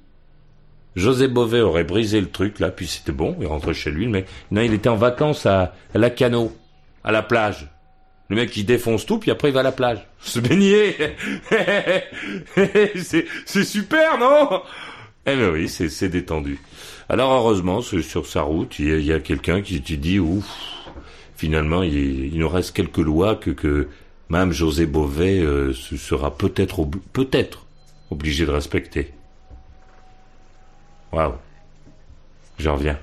José Bové aurait brisé le truc là, puis c'était bon, il rentrait chez lui, le mec. Non, il était en vacances à, la Cano, à la plage. Le mec il défonce tout, puis après il va à la plage. Se baigner C'est super, non? Eh ben oui, c'est détendu. Alors heureusement, sur sa route, il y a, quelqu'un qui te dit, ouf, finalement, il, nous reste quelques lois que, que même José Bové euh, se sera peut-être peut-être obligé de respecter. Waouh. Je reviens.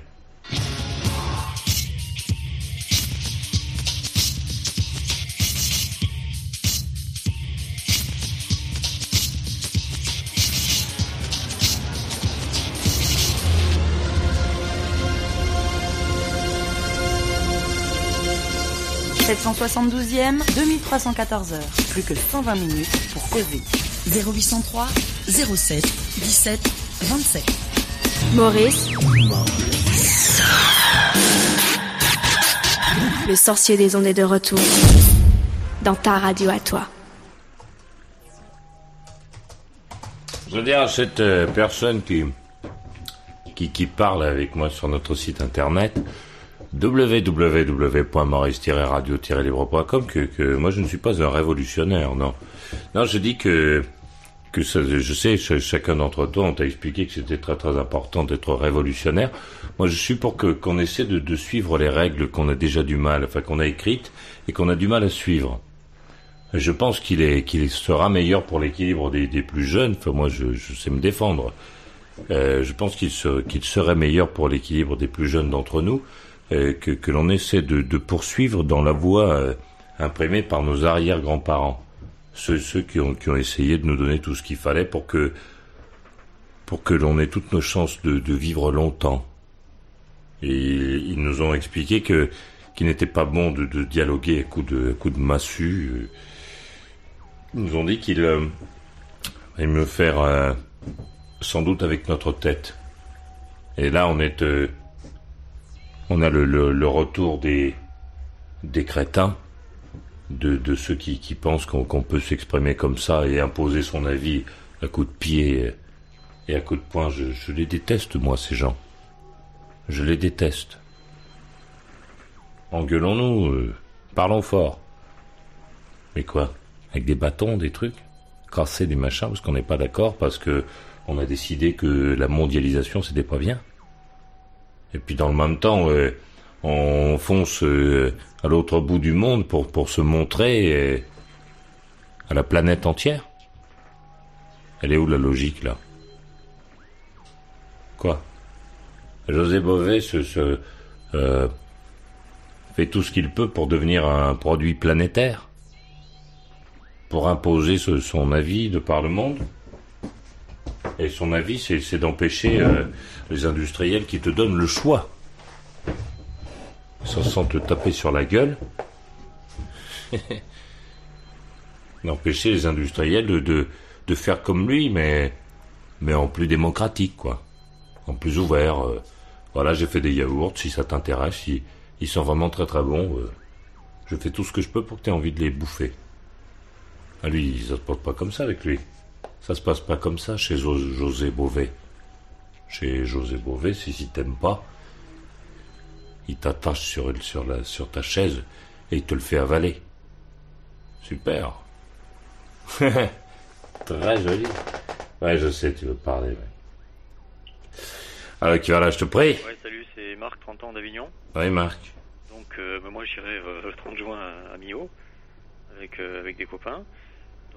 772e, 2314 heures. Plus que 120 minutes pour causer. 0803 07 17 27. Maurice. Le sorcier des ondes est de retour. Dans ta radio à toi. Je veux dire à cette euh, personne qui, parle avec moi sur notre site internet www.maurice-radio-libre.com que moi je ne suis pas un révolutionnaire, non. Non, je dis que je sais, ch- chacun d'entre toi, on t'a expliqué que c'était très très important d'être révolutionnaire. Moi, je suis pour qu'on essaie de, suivre les règles qu'on a déjà du mal, enfin qu'on a écrites et qu'on a du mal à suivre. Je pense qu'il est qu'il sera meilleur pour l'équilibre des, plus jeunes. Enfin, moi, je, sais me défendre. Euh, je pense qu'il se- qu'il serait meilleur pour l'équilibre des plus jeunes d'entre nous euh, que, l'on essaie de, de poursuivre dans la voie euh, imprimée par nos arrière-grands-parents. Ceux, qui, ont, essayé de nous donner tout ce qu'il fallait pour que, pour que l'on ait toutes nos chances de, vivre longtemps. Et ils nous ont expliqué que qu'il n'était pas bon de, dialoguer à coups de, à de massue. Ils nous ont dit qu'il euh, allait mieux faire euh, sans doute avec notre tête. Et là, on est, euh, on a le, le, le retour des, des crétins, de, de ceux qui, qui pensent qu'on peut s'exprimer comme ça et imposer son avis à coups de pied et à coups de poing. Je, je les déteste, moi, ces gens. Je les déteste. Engueulons-nous, euh, parlons fort. Mais quoi? Avec des bâtons, des trucs? Casser des machins parce qu'on n'est pas d'accord, parce que on a décidé que la mondialisation c'était pas bien? Et puis dans le même temps, euh, on fonce euh, à l'autre bout du monde pour, se montrer euh, à la planète entière. Elle est où la logique là? Quoi? José Bové se, euh, fait tout ce qu'il peut pour devenir un produit planétaire, pour imposer son avis de par le monde. Et son avis, c'est d'empêcher les industriels qui te donnent le choix, sans, sans te taper sur la gueule, d'empêcher les industriels de, de, de faire comme lui, mais, mais en plus démocratique, quoi. En plus ouvert. euh, voilà, j'ai fait des yaourts, si ça t'intéresse, ils, ils sont vraiment très très bons. euh, je fais tout ce que je peux pour que tu aies envie de les bouffer. Ah lui, ça se passe pas comme ça avec lui. Ça se passe pas comme ça chez Jo- José Bové. Chez José Bové, si, si t'aimes pas, il t'attache sur, sur, la, sur ta chaise et il te le fait avaler. Super. Très joli. Ouais, je sais, tu veux parler. ouais. Alors, qui va là, je te prie? Ouais, salut, c'est Marc, 30 ans d'Avignon. Oui, Marc. Donc, euh, bah, moi, j'irai euh, le 30 juin à, à Millau avec, euh, avec des copains.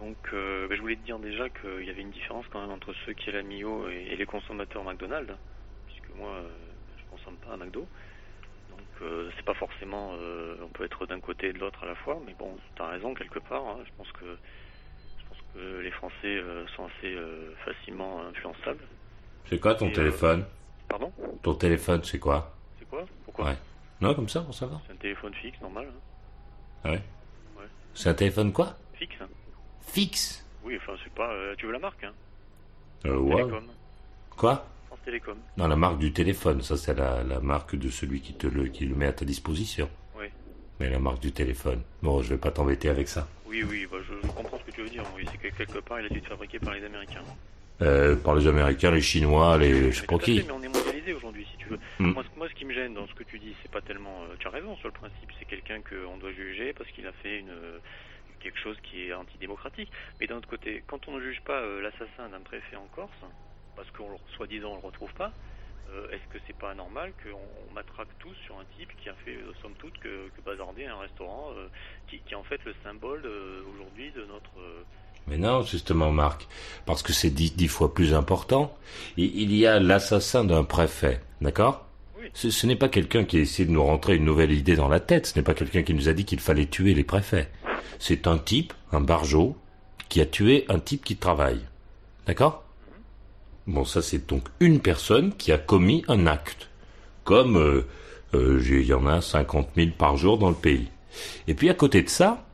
Donc, euh, bah, je voulais te dire déjà qu'il y avait une différence quand même entre ceux qui allaient à Millau et, et les consommateurs McDonald's, puisque moi, je consomme pas à McDo. Euh, c'est pas forcément, euh, on peut être d'un côté et de l'autre à la fois, mais bon, t'as raison quelque part. hein. je pense que je pense que les Français euh, sont assez euh, facilement influençables. C'est quoi ton Et, téléphone? Pardon? Ton téléphone, c'est quoi? C'est quoi? Pourquoi? Ouais. Non, comme ça, pour savoir. C'est un téléphone fixe, normal. hein. Ah ouais? Ouais. C'est un téléphone quoi? Fixe. hein. Fixe? Oui, enfin, c'est pas. euh, tu veux la marque, hein? Euh, ouais. Télécom. Quoi? Télécom. Non, la marque du téléphone, ça c'est la, la marque de celui qui te le, qui le met à ta disposition. Oui. Mais la marque du téléphone. Bon, je vais pas t'embêter avec ça. Oui, oui, bah, je, je comprends ce que tu veux dire. Oui, c'est que quelque part, il a dû être fabriqué par les Américains. Euh, par les Américains, les Chinois, les je sais pas fait, qui. mais on est mondialisé aujourd'hui, si tu veux. Mm. Moi, ce, moi, ce qui me gêne dans ce que tu dis, c'est pas tellement. euh, tu as raison sur le principe. C'est quelqu'un qu'on doit juger parce qu'il a fait une quelque chose qui est antidémocratique. Mais d'un autre côté, quand on ne juge pas euh, l'assassin d'un préfet en Corse, parce qu'on le- soi-disant on le retrouve pas, euh, est-ce que c'est pas normal qu'on on matraque tous sur un type qui a fait, euh, somme toute, que, que bazarder un restaurant, euh, qui, qui est en fait le symbole aujourd'hui de notre. Mais non, justement, Marc, parce que c'est dix, dix fois plus important. Il, il y a l'assassin d'un préfet, d'accord? Ce, ce n'est pas quelqu'un qui a essayé de nous rentrer une nouvelle idée dans la tête. Ce n'est pas quelqu'un qui nous a dit qu'il fallait tuer les préfets. C'est un type, un barjot, qui a tué un type qui travaille. D'accord? Bon, ça c'est donc une personne qui a commis un acte. Comme euh, euh, il y en a 50 000 par jour dans le pays. Et puis à côté de ça,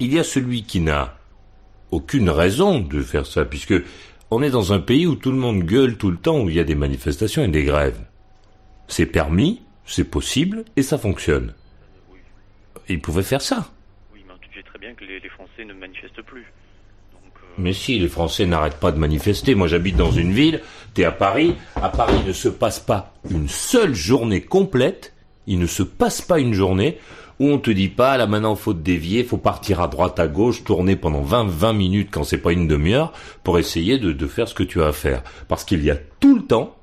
il y a celui qui n'a aucune raison de faire ça, puisque on est dans un pays où tout le monde gueule tout le temps, où il y a des manifestations et des grèves. C'est permis, c'est possible, et ça fonctionne. Il pouvait faire ça. Oui, mais tu sais très bien que les Français ne manifestent plus. Mais si, les Français n'arrêtent pas de manifester. Moi, j'habite dans une ville, t'es à Paris. À Paris, il ne se passe pas une seule journée complète. Il ne se passe pas une journée où on te dit pas, là maintenant, faut te dévier, faut partir à droite, à gauche, tourner pendant 20, 20 minutes quand c'est pas une demi-heure pour essayer de, de faire ce que tu as à faire. Parce qu'il y a tout le temps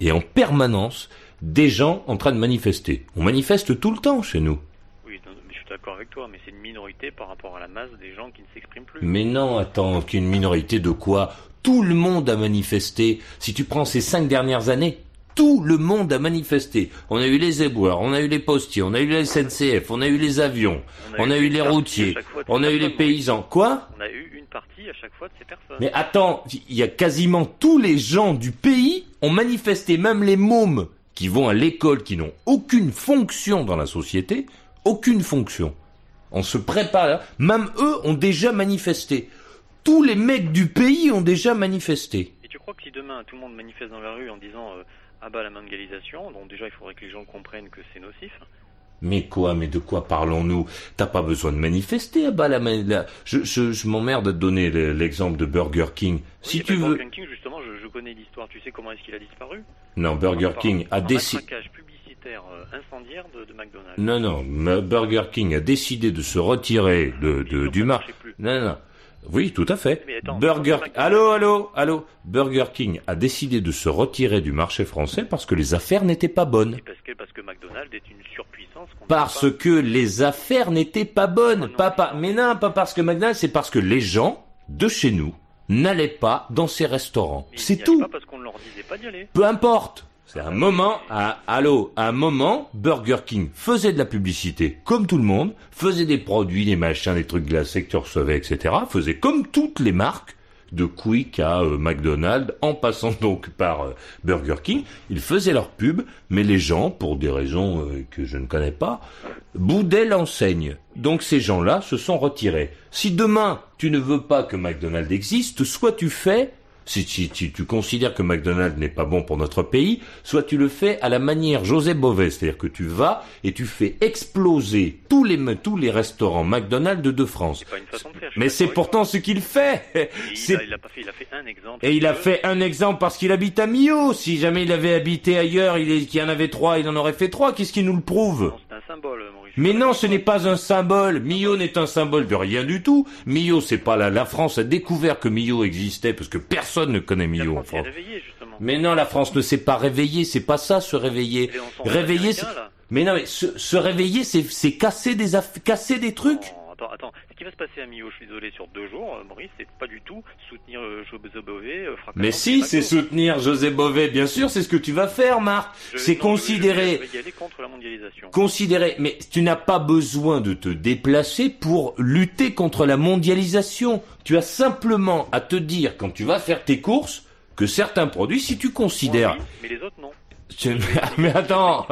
et en permanence des gens en train de manifester. On manifeste tout le temps chez nous. Oui, non, mais je suis d'accord avec toi, mais c'est une minorité par rapport à la masse des gens qui ne s'expriment plus. Mais non, attends, qu'une minorité de quoi? Tout le monde a manifesté. Si tu prends ces cinq dernières années, tout le monde a manifesté. On a eu les éboueurs, on a eu les postiers, on a eu la SNCF, on a eu les avions, on a, eu les routiers, on a eu les paysans. Quoi? On a eu une partie à chaque fois de ces personnes. Mais attends, il y a quasiment tous les gens du pays ont manifesté, même les mômes qui vont à l'école, qui n'ont aucune fonction dans la société, aucune fonction. On se prépare, même eux ont déjà manifesté. Tous les mecs du pays ont déjà manifesté. Et tu crois que si demain tout le monde manifeste dans la rue en disant euh, ah bah la mondialisation, donc déjà il faudrait que les gens comprennent que c'est nocif. Mais quoi Mais de quoi parlons-nous? T'as pas besoin de manifester. Ah bah la, la- je, je, je m'emmerde de te donner le- l'exemple de Burger King. Si Oui, tu veux, Burger King, justement, je, je connais l'histoire. Tu sais comment est-ce qu'il a disparu? Non, Burger King a décidé. euh, incendiaire de, de McDonald's. Non, non, Burger King a décidé de se retirer de, de- du marché. Non, non. Oui, tout à fait. Attends, Burger. Allô, allô, allô. Burger King a décidé de se retirer du marché français parce que les affaires n'étaient pas bonnes. Parce que, parce que McDonald's est une surpuissance. Parce que les affaires n'étaient pas bonnes. Pas, pas, mais non, pas parce que McDonald's, c'est parce que les gens de chez nous n'allaient pas dans ces restaurants. C'est tout. Pas parce qu'on ne leur disait pas d'y aller. Peu importe. C'est un moment, à, allô, un moment, Burger King faisait de la publicité, comme tout le monde, faisait des produits, des machins, des trucs glacés que tu recevais, etc. Faisait comme toutes les marques, de Quick à euh, McDonald's, en passant donc par euh, Burger King. Ils faisaient leur pub, mais les gens, pour des raisons euh, que je ne connais pas, boudaient l'enseigne. Donc ces gens-là se sont retirés. Si demain, tu ne veux pas que McDonald's existe, soit tu fais si, si- si tu considères que McDonald's n'est pas bon pour notre pays, soit tu le fais à la manière José Bové, c'est-à-dire que tu vas et tu fais exploser tous les tous les restaurants McDonald's de France. pas une façon de faire, je suis Mais c'est pourtant ce qu'il fait. Et il, a, il a pas fait, il a fait un exemple. Et il a que- fait un exemple parce qu'il habite à Millau. Si jamais il avait habité ailleurs, il est- qu'il y en avait trois, il en aurait fait trois. Qu'est-ce qui nous le prouve? Symbole, Maurice. mais non, ce n'est pas un symbole. Millau n'est un symbole de rien du tout. Millau, c'est pas la, la France a découvert que Millau existait parce que personne ne connaît Millau en France. réveillé. Mais non, la France ne s'est pas réveillée. C'est pas ça, se réveiller. Réveiller, c'est... Mais non, mais se, se réveiller, c'est, c'est casser des aff- casser des trucs. Oh, Attends, attends. Ce qui va se passer à Millau, je suis désolé, sur deux jours, euh, Maurice, c'est pas du tout soutenir euh, José Bové, euh, Mais si, c'est soutenir José Bové, bien sûr, c'est ce que tu vas faire, Marc. C'est je- considérer. Je vais y aller contre la mondialisation. Considérer, mais tu n'as pas besoin de te déplacer pour lutter contre la mondialisation. Tu as simplement à te dire quand tu vas faire tes courses que certains produits, si tu considères, Oui, mais les autres, non. Mais attends,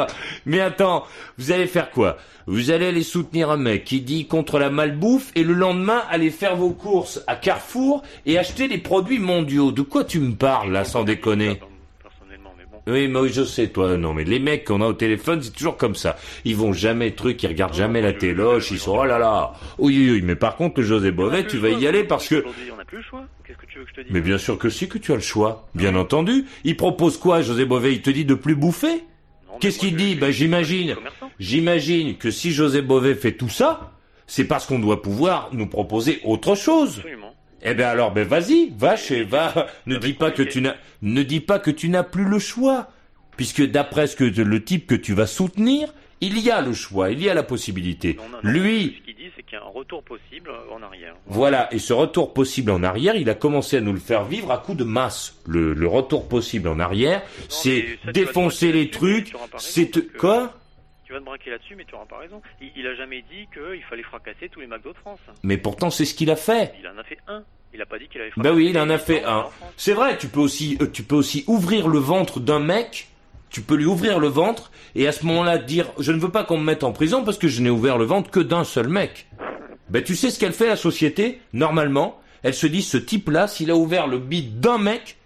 mais attends, vous allez faire quoi? Vous allez aller soutenir un mec qui dit contre la malbouffe et le lendemain aller faire vos courses à Carrefour et acheter des produits mondiaux. De quoi tu me parles là, sans déconner? Oui, mais oui, je sais, toi, non, mais les mecs qu'on a au téléphone, c'est toujours comme ça. Ils vont jamais truc, ils regardent jamais la téloche, ils sont, oh là là. Oui, oui, oui, mais par contre, José Bovet, tu vas y aller parce que, Aujourd'hui, on n'a plus le choix. Qu'est-ce que tu veux que je te dise mais bien sûr que si que tu as le choix. Bien entendu. Il propose quoi, José Bové? Il te dit de plus bouffer? Qu'est-ce qu'il dit? Ben, j'imagine, j'imagine que si José Bové fait tout ça, c'est parce qu'on doit pouvoir nous proposer autre chose. Eh ben alors, ben vas-y, va chez, va, ne dis pas que tu n'as, ne dis pas que tu n'as plus le choix. Puisque d'après ce que le type que tu vas soutenir, il y a le choix, il y a la possibilité. Lui, C'est qu'il y a un retour possible en arrière. voilà, et ce retour possible en arrière, il a commencé à nous le faire vivre à coup de masse. Le, le retour possible en arrière, c'est défoncer les trucs, c'est quoi? Tu vas te braquer là-dessus, mais tu n'auras pas raison. Il, il a jamais dit qu'il fallait fracasser tous les McDo de France. Mais pourtant, c'est ce qu'il a fait. Il en a fait un. Il a pas dit qu'il avait fracassé. Ben oui, il en a fait un. C'est vrai, tu peux aussi, euh, tu peux aussi ouvrir le ventre d'un mec tu peux lui ouvrir le ventre et à ce moment-là dire je ne veux pas qu'on me mette en prison parce que je n'ai ouvert le ventre que d'un seul mec. Ben tu sais ce qu'elle fait la société Normalement, elle se dit ce type-là, s'il a ouvert le bide d'un mec,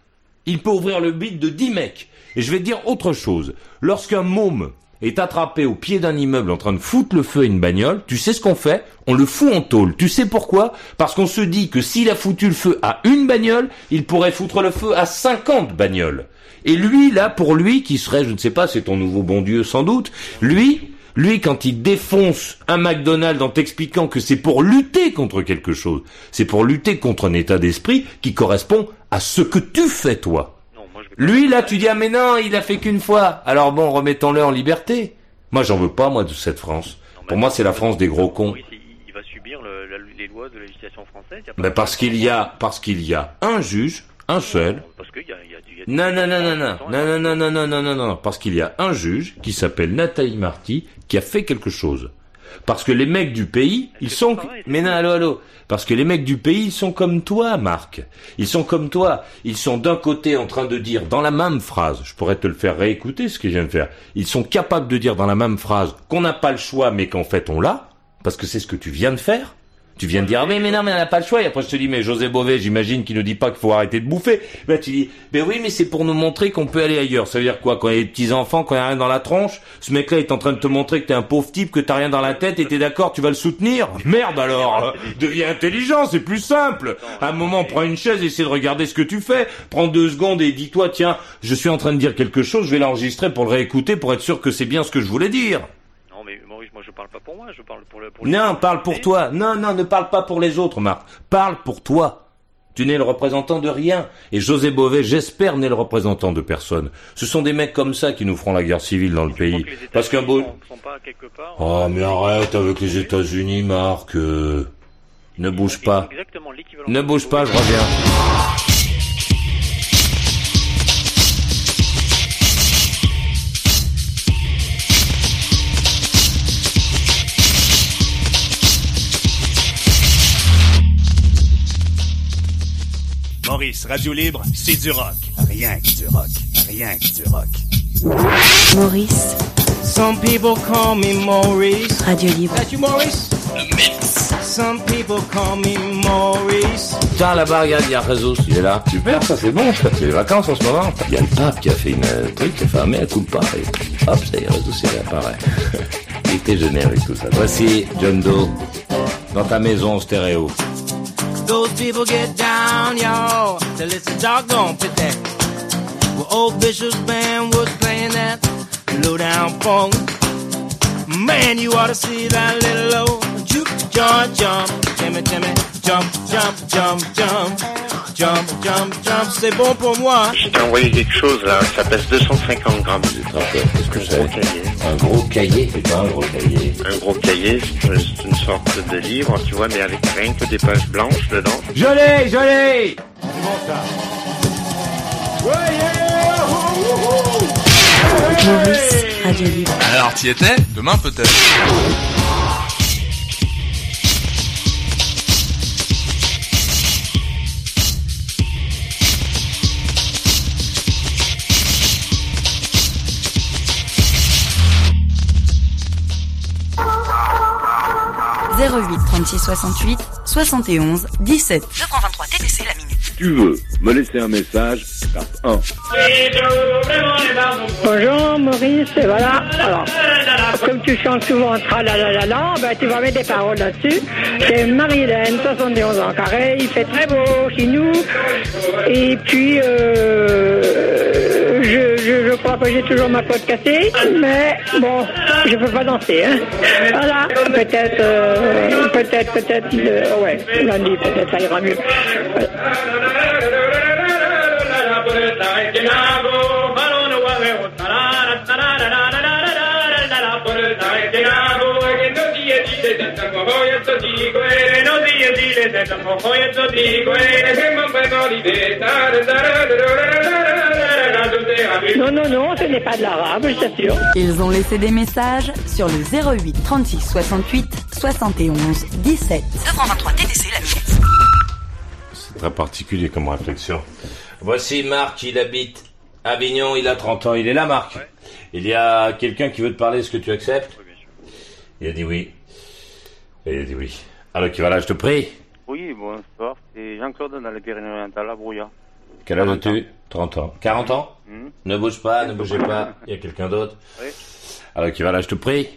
il peut ouvrir le bide de dix mecs. Et je vais te dire autre chose. Lorsqu'un môme est attrapé au pied d'un immeuble en train de foutre le feu à une bagnole, tu sais ce qu'on fait? On le fout en tôle. Tu sais pourquoi? Parce qu'on se dit que s'il a foutu le feu à une bagnole, il pourrait foutre le feu à 50 bagnoles. Et lui, là, pour lui, qui serait, je ne sais pas, c'est ton nouveau bon Dieu sans doute, lui, lui, quand il défonce un McDonald's en t'expliquant que c'est pour lutter contre quelque chose, c'est pour lutter contre un état d'esprit qui correspond à ce que tu fais, toi. Lui, là, tu dis, ah mais non, il a fait qu'une fois. Alors bon, remettons-le en liberté. Moi, j'en veux pas, moi, de cette France. Pour moi, c'est la France des gros cons. Il va subir le- la- les lois de la législation française. il y a pas Mais de- parce qu'il y a, parce qu'il y a un juge, un seul. Parce qu'il y a, il y a Non, non, non, non, non, non, non, non, non, non, non, non, non, parce qu'il y a un juge qui s'appelle Nathalie Marty qui a fait quelque chose. Parce que les mecs du pays, ils sont, mais non, allô, allô, parce que les mecs du pays, ils sont comme toi, Marc. Ils sont comme toi. Ils sont d'un côté en train de dire dans la même phrase, je pourrais te le faire réécouter ce que je viens de faire. Ils sont capables de dire dans la même phrase qu'on n'a pas le choix, mais qu'en fait on l'a, parce que c'est ce que tu viens de faire. Tu viens de dire, ah, mais, mais non, mais on n'a pas le choix. Et après, je te dis, mais José Bové, j'imagine qu'il ne dit pas qu'il faut arrêter de bouffer. Ben, tu dis, ben oui, mais c'est pour nous montrer qu'on peut aller ailleurs. Ça veut dire quoi? Quand il y a des petits enfants, quand il y a rien dans la tronche, ce mec-là est en train de te montrer que t'es un pauvre type, que t'as rien dans la tête et t'es d'accord, tu vas le soutenir? Merde alors! Deviens intelligent, c'est plus simple! À un moment, prends une chaise, essaie de regarder ce que tu fais. Prends deux secondes et dis-toi, tiens, je suis en train de dire quelque chose, je vais l'enregistrer pour le réécouter pour être sûr que c'est bien ce que je voulais dire. Non, mais Maurice, moi je parle pas pour moi, je parle pour le. Pour les- Non, parle pour toi. Non, non, ne parle pas pour les autres, Marc. Parle pour toi. Tu n'es le représentant de rien. Et José Bové, j'espère, n'est le représentant de personne. Ce sont des mecs comme ça qui nous feront la guerre civile dans le pays. Parce qu'un beau... sont pas quelque part. Oh, mais arrête avec les États-Unis, Marc. euh, Ne bouge pas. Ne bouge pas, je reviens. Maurice, Radio Libre, c'est du rock. Rien que du rock. Rien que du rock. Maurice, Some people call me Maurice. Radio Libre. That you, Maurice? Some people call me Maurice. Putain, là-bas, regarde, il y a il est là. Super, ça c'est bon, ça. C'est les vacances en ce moment. Il y a le pape qui a fait une euh, truc, qui a fait un mea culpa. Et hop, ça y est, Réseau, il réapparaît. il était générique tout ça. Voici John Doe, dans ta maison en stéréo. Those people get down, y'all, till it's a doggone pity. Well, old Bishop's band was playing that low down funk. Man, you ought to see that little old juke jump, jump, Timmy, Timmy, jump, jump, jump, jump, jump, jump, jump, c'est bon pour moi. Je t'ai envoyé quelque chose là, ça pèse 250 grammes. Qu'est-ce que Un gros cahier. Un gros cahier, c'est pas un gros cahier. Un gros cahier, c'est c'est une sorte de livre, tu vois, mais avec rien que des pages blanches dedans. Je l'ai, je l'ai Maurice, Radio Libre. Alors, t'y étais? Demain peut-être. « 08 36 68 71 17. 2 francs 23 TTC la minute. Si tu veux me laisser un message, tape 1. Bonjour Maurice, et voilà. Alors, comme tu chantes souvent tra la la la la, ben tu vas mettre des paroles là-dessus. C'est Marie-Hélène, 71 ans carré, il fait très beau chez nous. Et puis, euh, je, crois que j'ai toujours ma pote cassée, mais bon, je peux pas danser. Hein. Voilà, peut-être, euh, peut-être, peut-être, euh, ouais, lundi, peut-être ça ira mieux. Non, non, non, ce n'est pas de l'arabe, je t'assure. Ils ont laissé des messages sur le 08 36 68 71 17. 2 francs 23 TTC la. C'est très particulier comme réflexion. Voici Marc, il habite Avignon, il a 30 ans. Il est là, Marc Il y a quelqu'un qui veut te parler, est-ce que tu acceptes? Il a dit oui. Il a dit oui. Alors qui va là, je te prie Oui, bonsoir. C'est Jean-Claude dans les Pyrénées-Orientales, à Brouillard. Quel âge as-tu? 30 ans. 40 ans Mhm. Ne bouge pas, ne bougez pas. Il y a quelqu'un d'autre? Oui. Alors qui va là, je te prie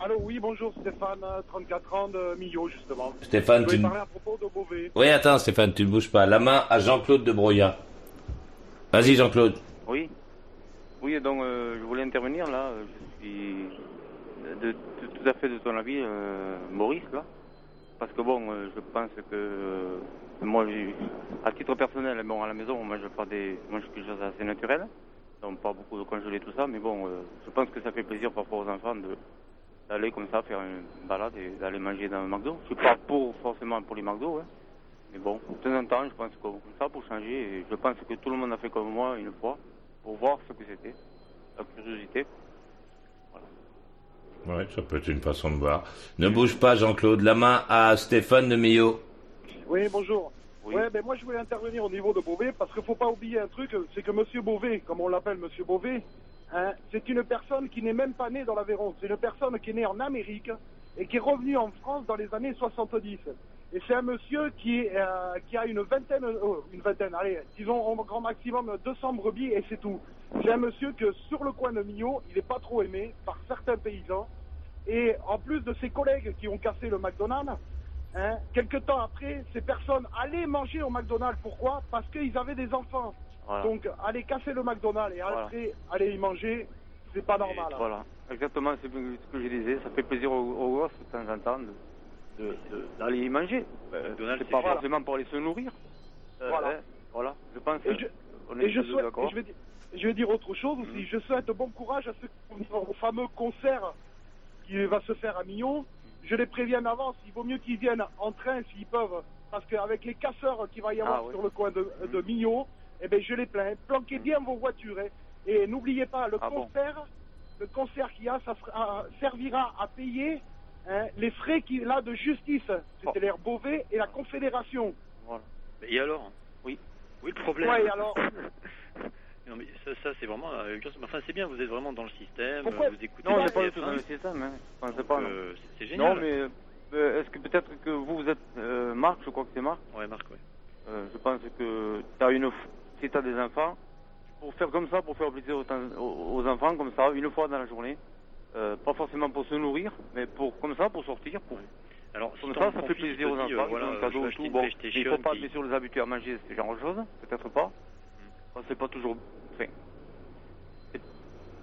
Allô, oui, bonjour, Stéphane, euh, 34 ans de Millau, justement. Stéphane, Je tu- parler à propos de Beauvais. Oui, attends Stéphane, tu ne bouges pas. La main à Jean-Claude de Broya. Vas-y Jean-Claude. Oui. Oui, donc euh, je voulais intervenir là. euh, Je suis de- tout fait de ton avis, euh, Maurice, là? Parce que bon, euh, je pense que euh, moi, à titre personnel, bon, à la maison, on mange pas des, mange quelque chose d'assez naturel. Donc pas beaucoup de congelé, tout ça. Mais bon, je pense que ça fait plaisir parfois aux enfants d'aller comme ça faire une balade et d'aller manger dans un McDo. Je suis pas pour forcément pour les McDo, hein. Mais bon, de temps en temps, je pense que ça pour changer. Et je pense que tout le monde a fait comme moi une fois pour voir ce que c'était, la curiosité. Ouais, ça peut être une façon de voir. Ne bouge pas Jean-Claude. La main à Stéphane de Millau. Oui, bonjour. Ouais, ben moi je voulais intervenir au niveau de Beauvais parce qu'il faut pas oublier un truc, c'est que Monsieur Beauvais, comme on l'appelle Monsieur Beauvais, hein, c'est une personne qui n'est même pas née dans l'Aveyron. C'est une personne qui est née en Amérique et qui est revenue en France dans les années 70. Et c'est un monsieur qui, est, euh, qui a une vingtaine, oh, une vingtaine, allez, disons au grand maximum 200 brebis et c'est tout. C'est un monsieur que sur le coin de Millau, il n'est pas trop aimé par certains paysans. Et en plus de ses collègues qui ont cassé le McDonald's, Hein, quelque temps après, ces personnes allaient manger au McDonald's. Pourquoi? Parce qu'ils avaient des enfants. Voilà. Donc, aller casser le McDonald's et Voilà. après aller y manger, c'est pas normal. hein. Voilà, exactement c'est ce que je disais. Ça fait plaisir aux, aux gosses de temps en temps de- d'aller y manger. Euh, c'est pas Voilà. forcément pour aller se nourrir. Euh, Voilà. hein, voilà, je pense Et je, on et je souhaite, et je, vais, di- je vais dire autre chose aussi. Je souhaite bon courage à ceux qui vont au fameux concert qui va se faire à Millau. Je les préviens en avance, il vaut mieux qu'ils viennent en train s'ils peuvent, parce qu'avec les casseurs qu'il va y avoir Ah, sur le coin de, de Millau, eh ben, je les plains. Planquez bien vos voitures. hein. Et n'oubliez pas, le Ah bon concert, le concert qu'il y a, ça sera- servira à payer hein, les frais qu'il a de justice, c'est-à-dire Beauvais et la Confédération. Voilà. Et alors? Oui. Oui, le problème. Ouais, et alors? Non, mais ça, ça, c'est vraiment. euh, enfin, c'est bien, vous êtes vraiment dans le système, Pourquoi euh, vous écoutez. Non, on n'est pas du TF1, tout dans le système. Hein. Je pensais donc, pas. non. euh, c'est- génial. Non, mais euh, est-ce que peut-être que vous, vous êtes euh, Marc, je crois que c'est Marc Ouais, Marc, ouais. Euh, je pense que t'as une, si t'as des enfants, pour faire comme ça, pour faire plaisir aux enfants comme ça, une fois dans la journée, euh, pas forcément pour se nourrir, mais pour comme ça, pour sortir, pour. Alors, comme ça, ça fait plaisir aux dit, enfants, euh, voilà, un cadeau tout. Bon, il faut pas bien sûr les habituer à manger ce genre de choses, peut-être pas. C'est pas toujours. Enfin,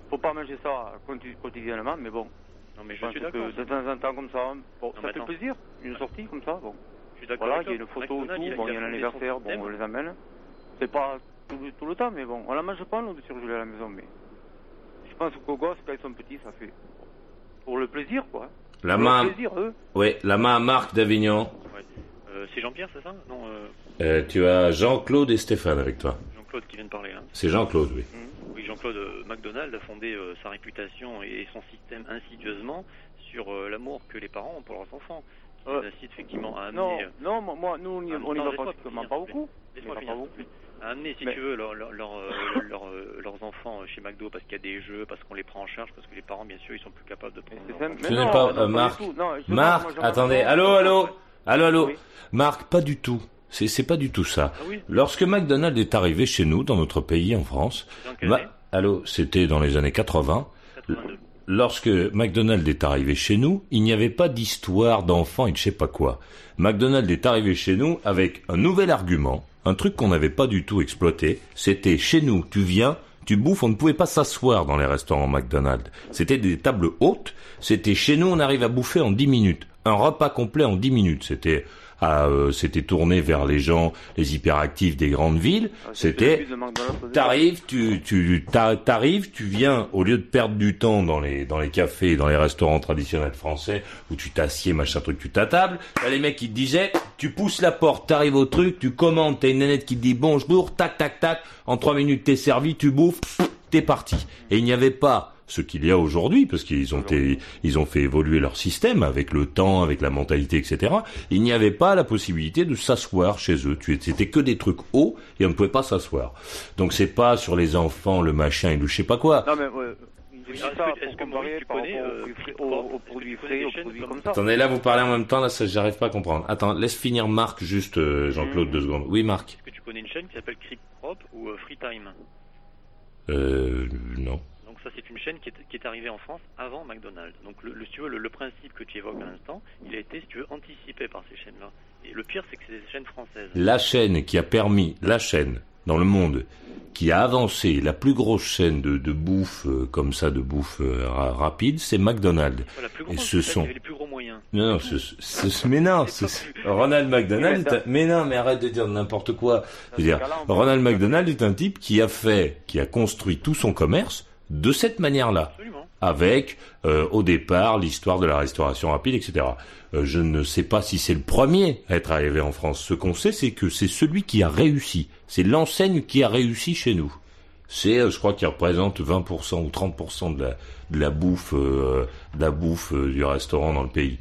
faut pas manger ça quoti- quotidiennement, mais bon. Non, mais je suis d'accord. de temps en temps comme ça, bon, Non, ça fait plaisir, une sortie comme ça, bon. Je suis d'accord Voilà, il y a une photo tout, il bon, y a un anniversaire, bon, on les amène. C'est pas tout, le- tout le temps, mais bon, on la mange pas, nous, de surgelé à la maison, mais je pense qu'aux gosses, quand ils sont petits, ça fait pour le plaisir, quoi. La pour main. le plaisir, eux. Oui, la main à Marc d'Avignon. Euh, c'est Jean-Pierre, c'est ça Non, euh, Euh, tu as Jean-Claude et Stéphane avec toi. Jean-Claude qui vient de parler. Hein. C'est Jean-Claude, oui. Oui, Jean-Claude euh, McDonald a fondé euh, sa réputation et son système insidieusement sur euh, l'amour que les parents ont pour leurs enfants. Qui incite effectivement à amener. Non, euh, non, moi, nous, on y, on y non, va pas beaucoup. Laisse-moi On y va finir, pas s'il te plaît. À amener, si Mais- tu veux, leur- leur- leur, euh, leur, euh, leurs enfants chez McDo parce qu'il y a des jeux, parce qu'on les prend en charge, parce que les parents, bien sûr, ils sont plus capables de prendre. Ce n'est pas euh, Marc. Marc, attendez. Allô, allô Allô, allô Marc, pas du tout. C'est c'est pas du tout ça. Ah oui Lorsque McDonald's est arrivé chez nous, dans notre pays, en France, allô, c'était dans les années 80. Lorsque McDonald's est arrivé chez nous, il n'y avait pas d'histoire d'enfants et de je sais pas quoi. McDonald's est arrivé chez nous avec un nouvel argument, un truc qu'on n'avait pas du tout exploité. C'était chez nous, tu viens, tu bouffes, on ne pouvait pas s'asseoir dans les restaurants McDonald's. C'était des tables hautes. C'était chez nous, on arrive à bouffer en 10 minutes. Un repas complet en 10 minutes. C'était euh, c'était tourné vers les gens, les hyperactifs des grandes villes. C'était T'arrives, tu, tu, t'a- t'arrives, tu viens, au lieu de perdre du temps dans les, dans les cafés, dans les restaurants traditionnels français, où tu t'assieds, machin truc, tu t'attables, là, les mecs qui te disaient, tu pousses la porte, t'arrives au truc, tu commandes, t'as une nénette qui te dit bonjour, tac, tac, tac, en trois minutes t'es servi, tu bouffes, t'es parti. Et il n'y avait pas ce qu'il y a aujourd'hui, parce qu'ils ont été, ils ont fait évoluer leur système avec le temps, avec la mentalité, etc. Il n'y avait pas la possibilité de s'asseoir chez eux. Tu c'était que des trucs hauts et on ne pouvait pas s'asseoir. Donc c'est pas sur les enfants, le machin et le je sais pas quoi. Non, mais Est-ce que- Maurice, tu connais, euh, aux produits- Tu connais frais, des aux chaînes produits comme comme ça ça. Attendez, là, vous parlez en même temps, là, ça, j'arrive pas à comprendre. Attends, laisse finir Marc, juste, euh, Jean-Claude, deux secondes. Oui, Marc. Est-ce que tu connais une chaîne qui s'appelle Crip Prop ou euh, Freetime? Euh, non. Ça c'est une chaîne qui est, qui est arrivée en France avant McDonald's. Donc le, le, si tu veux, le, le principe que tu évoques à l'instant, il a été, si tu veux, anticipé par ces chaînes-là. Et le pire c'est que c'est des chaînes françaises. La chaîne qui a permis, la chaîne dans le monde, qui a avancé la plus grosse chaîne de, de bouffe, euh, comme ça, de bouffe euh, ra- rapide, c'est McDonald's. Voilà, plus Et ce sont... les plus gros moyens. Non, non, ce, ce- ce- mais non, ce- Ronald McDonald, mais non, mais arrête de dire n'importe quoi. Je veux dire, Ronald McDonald est un type qui a fait, qui a construit tout son commerce de cette manière-là, avec euh, au départ l'histoire de la restauration rapide, etc. Euh, je ne sais pas si c'est le premier à être arrivé en France. Ce qu'on sait, c'est que c'est celui qui a réussi. C'est l'enseigne qui a réussi chez nous. C'est, euh, je crois, qui représente 20% ou 30% de la, de la bouffe, euh, de la bouffe euh, du restaurant dans le pays.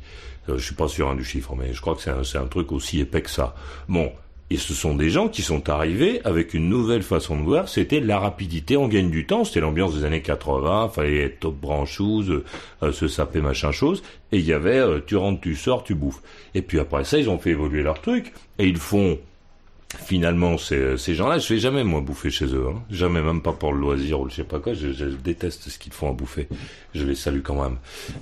Euh, je suis pas sûr hein, du chiffre, mais je crois que c'est un, c'est un truc aussi épais que ça. Bon. Et ce sont des gens qui sont arrivés avec une nouvelle façon de voir, c'était la rapidité, on gagne du temps, c'était l'ambiance des années 80, fallait être top branchouse, euh, se saper machin chose, et il y avait euh, tu rentres, tu sors, tu bouffes. Et puis après ça, ils ont fait évoluer leur truc, et ils font finalement ces, ces gens-là, je vais jamais moi bouffer chez eux, hein. jamais même pas pour le loisir ou je sais pas quoi, je, je déteste ce qu'ils font à bouffer. Je les salue quand même.